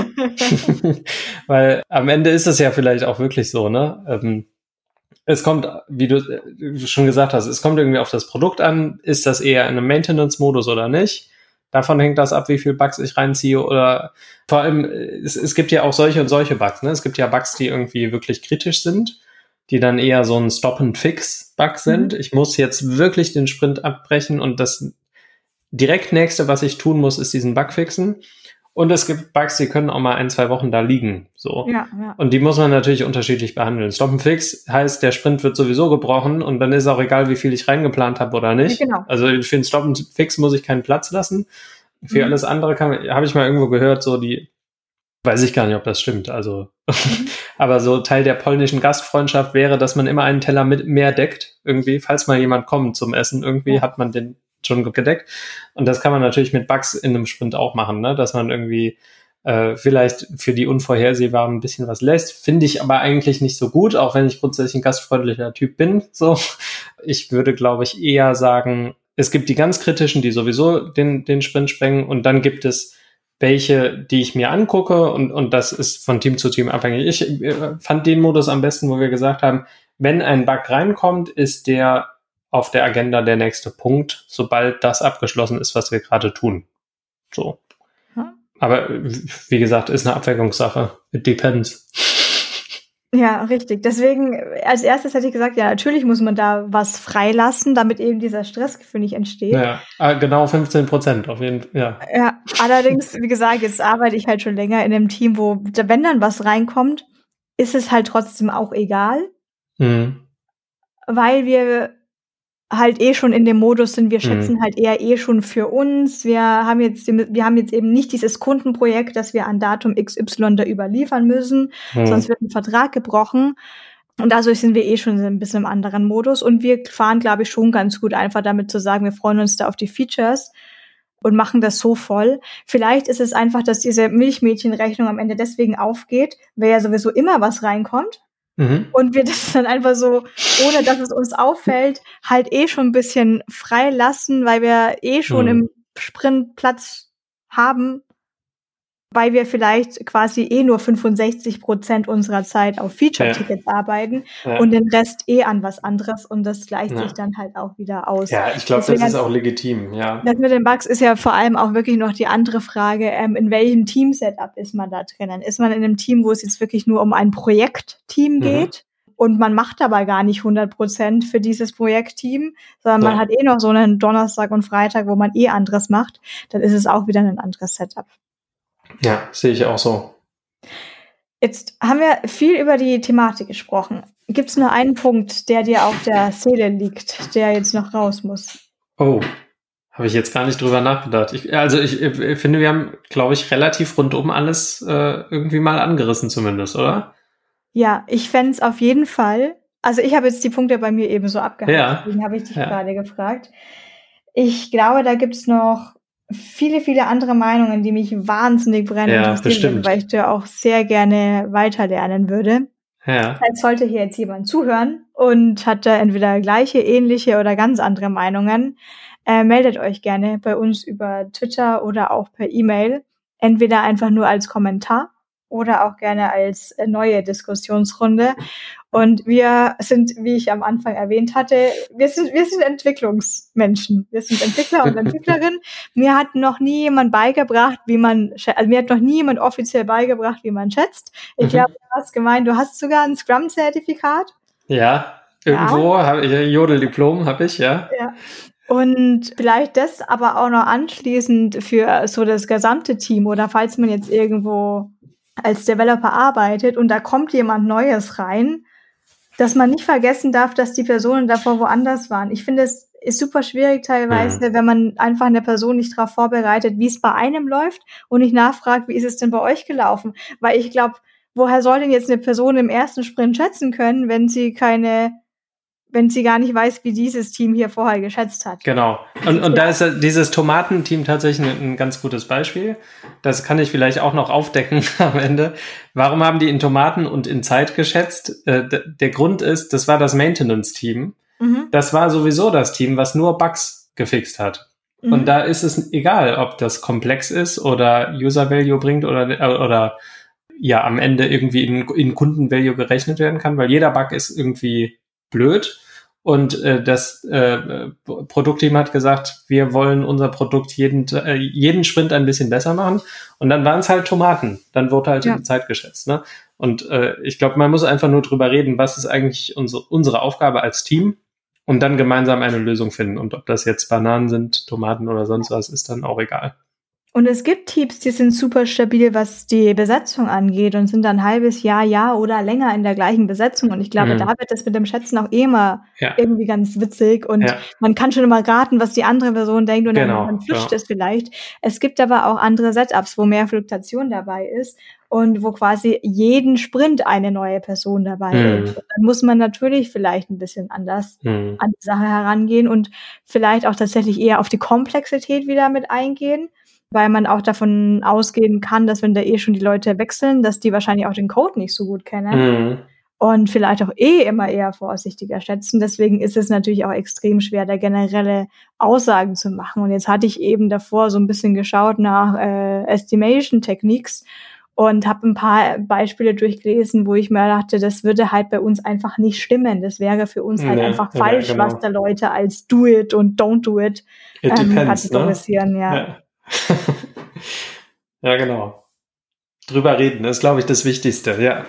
(laughs) Weil am Ende ist es ja vielleicht auch wirklich so, ne? Ähm, es kommt, wie du schon gesagt hast, es kommt irgendwie auf das Produkt an. Ist das eher in einem Maintenance-Modus oder nicht? Davon hängt das ab, wie viel Bugs ich reinziehe oder vor allem, es, es gibt ja auch solche und solche Bugs. Ne? Es gibt ja Bugs, die irgendwie wirklich kritisch sind, die dann eher so ein Stop-and-Fix-Bug sind. Mhm. Ich muss jetzt wirklich den Sprint abbrechen und das direkt nächste, was ich tun muss, ist diesen Bug fixen. Und es gibt Bugs, die können auch mal ein, zwei Wochen da liegen. So. Ja, ja. Und die muss man natürlich unterschiedlich behandeln. Stop Fix heißt, der Sprint wird sowieso gebrochen und dann ist auch egal, wie viel ich reingeplant habe oder nicht. Genau. Also für den Stop Fix muss ich keinen Platz lassen. Für mhm. alles andere habe ich mal irgendwo gehört, so die Weiß ich gar nicht, ob das stimmt. Also, (laughs) aber so Teil der polnischen Gastfreundschaft wäre, dass man immer einen Teller mit mehr deckt. Irgendwie, falls mal jemand kommt zum Essen, irgendwie ja. hat man den schon gedeckt. Und das kann man natürlich mit Bugs in einem Sprint auch machen, ne? dass man irgendwie äh, vielleicht für die Unvorhersehbaren ein bisschen was lässt. Finde ich aber eigentlich nicht so gut, auch wenn ich grundsätzlich ein gastfreundlicher Typ bin. (laughs) So, ich würde, glaube ich, eher sagen, es gibt die ganz kritischen, die sowieso den, den Sprint sprengen und dann gibt es welche, die ich mir angucke und, und das ist von Team zu Team abhängig. Ich äh, fand den Modus am besten, wo wir gesagt haben, wenn ein Bug reinkommt, ist der auf der Agenda der nächste Punkt, sobald das abgeschlossen ist, was wir gerade tun. So. Aber wie gesagt, ist eine Abwägungssache. It depends. Ja, richtig. Deswegen, als erstes hätte ich gesagt, ja, natürlich muss man da was freilassen, damit eben dieser Stressgefühl nicht entsteht. Ja, ah, genau 15 Prozent auf jeden Fall, ja. Ja, allerdings, wie gesagt, jetzt arbeite ich halt schon länger in einem Team, wo, wenn dann was reinkommt, ist es halt trotzdem auch egal. Mhm. Weil wir halt eh schon in dem Modus sind, wir schätzen mhm. halt eher eh schon für uns. Wir haben jetzt, wir haben jetzt eben nicht dieses Kundenprojekt, dass wir an Datum XY da überliefern müssen, mhm. sonst wird ein Vertrag gebrochen. Und dadurch sind wir eh schon ein bisschen im anderen Modus. Und wir fahren, glaube ich, schon ganz gut einfach damit zu sagen, wir freuen uns da auf die Features und machen das so voll. Vielleicht ist es einfach, dass diese Milchmädchenrechnung am Ende deswegen aufgeht, weil ja sowieso immer was reinkommt. Mhm. Und wir das dann einfach so, ohne dass es uns auffällt, halt eh schon ein bisschen frei lassen, weil wir eh schon mhm. im Sprint Platz haben weil wir vielleicht quasi eh nur 65 Prozent unserer Zeit auf Feature-Tickets ja. arbeiten ja. und den Rest eh an was anderes und das gleicht ja. sich dann halt auch wieder aus. Ja, ich glaube, das ist auch legitim, ja. Das mit den Bugs ist ja vor allem auch wirklich noch die andere Frage, ähm, in welchem Team-Setup ist man da drinnen? Ist man in einem Team, wo es jetzt wirklich nur um ein Projektteam mhm. geht? und man macht aber gar nicht 100 Prozent für dieses Projektteam, sondern man hat eh noch so einen Donnerstag und Freitag, wo man eh anderes macht, dann ist es auch wieder ein anderes Setup. Ja, sehe ich auch so. Jetzt haben wir viel über die Thematik gesprochen. Gibt es nur einen Punkt, der dir auf der Seele liegt, der jetzt noch raus muss? Oh, habe ich jetzt gar nicht drüber nachgedacht. Ich, also ich, ich, finde, wir haben, glaube ich, relativ rundum alles äh, irgendwie mal angerissen zumindest, oder? Ja, ich fände es auf jeden Fall. Also ich habe jetzt die Punkte bei mir eben so abgehakt, ja. deswegen habe ich dich ja. gerade gefragt. Ich glaube, da gibt es noch viele, viele andere Meinungen, die mich wahnsinnig brennend ja, interessieren, weil ich da auch sehr gerne weiterlernen würde. Ja. Jetzt sollte hier jetzt jemand zuhören und hat da entweder gleiche, ähnliche oder ganz andere Meinungen, äh, meldet euch gerne bei uns über Twitter oder auch per E-Mail. Entweder einfach nur als Kommentar oder auch gerne als äh, neue Diskussionsrunde. Und wir sind, wie ich am Anfang erwähnt hatte, wir sind, wir sind Entwicklungsmenschen. Wir sind Entwickler und (laughs) Entwicklerinnen. Mir hat noch nie jemand beigebracht, wie man, also mir hat noch nie jemand offiziell beigebracht, wie man schätzt. Ich mhm. glaube, du hast gemeint, du hast sogar ein Scrum-Zertifikat. Ja, irgendwo ja. habe ich Jodel-Diplom habe ich, ja. Ja. Und vielleicht das aber auch noch anschließend für so das gesamte Team oder falls man jetzt irgendwo als Developer arbeitet und da kommt jemand Neues rein, dass man nicht vergessen darf, dass die Personen davor woanders waren. Ich finde, es ist super schwierig teilweise, ja. wenn man einfach eine Person nicht darauf vorbereitet, wie es bei einem läuft und nicht nachfragt, wie ist es denn bei euch gelaufen? Weil ich glaube, woher soll denn jetzt eine Person im ersten Sprint schätzen können, wenn sie keine wenn sie gar nicht weiß, wie dieses Team hier vorher geschätzt hat. Genau. Und, und da ist dieses Tomatenteam tatsächlich ein, ein, ganz gutes Beispiel. Das kann ich vielleicht auch noch aufdecken (laughs) am Ende. Warum haben die in Tomaten und in Zeit geschätzt? Äh, der Grund ist, das war das Maintenance-Team. Mhm. Das war sowieso das Team, was nur Bugs gefixt hat. Mhm. Und da ist es egal, ob das komplex ist oder User Value bringt oder, oder ja, am Ende irgendwie in, in Kunden Value gerechnet werden kann, weil jeder Bug ist irgendwie blöd. Und äh, das äh, Produktteam hat gesagt, wir wollen unser Produkt jeden, äh, jeden Sprint ein bisschen besser machen. Und dann waren es halt Tomaten. Dann wurde halt ja. die Zeit geschätzt. Ne? Und äh, ich glaube, man muss einfach nur drüber reden, was ist eigentlich unsere, unsere Aufgabe als Team und dann gemeinsam eine Lösung finden. Und ob das jetzt Bananen sind, Tomaten oder sonst was, ist dann auch egal. Und es gibt Teams, die sind super stabil, was die Besetzung angeht und sind dann ein halbes Jahr, Jahr oder länger in der gleichen Besetzung. Und ich glaube, mhm. da wird das mit dem Schätzen auch eh immer ja. irgendwie ganz witzig. Und ja. man kann schon immer raten, was die andere Person denkt und genau. dann, flutscht ja. es vielleicht. Es gibt aber auch andere Setups, wo mehr Fluktuation dabei ist. und wo quasi jeden Sprint eine neue Person dabei Mhm. ist. Und Dann muss man natürlich vielleicht ein bisschen anders Hm. an die Sache herangehen und vielleicht auch tatsächlich eher auf die Komplexität wieder mit eingehen, weil man auch davon ausgehen kann, dass wenn da eh schon die Leute wechseln, dass die wahrscheinlich auch den Code nicht so gut kennen Hm. und vielleicht auch eh immer eher vorsichtiger schätzen. Deswegen ist es natürlich auch extrem schwer, da generelle Aussagen zu machen. Und jetzt hatte ich eben davor so ein bisschen geschaut nach äh, Estimation Techniques und habe ein paar Beispiele durchgelesen, wo ich mir dachte, das würde halt bei uns einfach nicht stimmen. Das wäre für uns halt Ja, einfach ja, falsch, genau. was da Leute als do it und don't do it It ähm, depends, ne? kategorisieren. Ja. Ja. (laughs) ja, genau. Drüber reden ist, glaube ich, das Wichtigste, ja.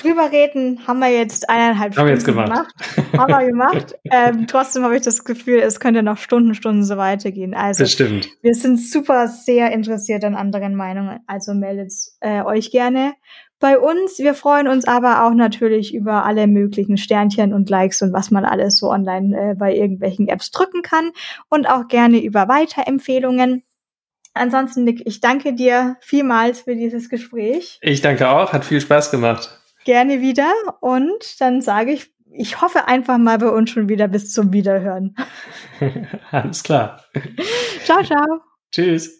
Drüber reden haben wir jetzt eineinhalb Haben jetzt Stunden gemacht. Haben wir gemacht. (laughs) ähm, trotzdem habe ich das Gefühl, es könnte noch Stunden, Stunden so weitergehen. Also Das stimmt. wir sind super sehr interessiert an anderen Meinungen. Also meldet äh, euch gerne bei uns. Wir freuen uns aber auch natürlich über alle möglichen Sternchen und Likes und was man alles so online äh, bei irgendwelchen Apps drücken kann. Und auch gerne über Weiterempfehlungen. Ansonsten, Nick, ich danke dir vielmals für dieses Gespräch. Ich danke auch, hat viel Spaß gemacht. Gerne wieder. Und dann sage ich, ich hoffe einfach mal bei uns schon wieder bis zum Wiederhören. (laughs) Alles klar. Ciao, ciao. Tschüss.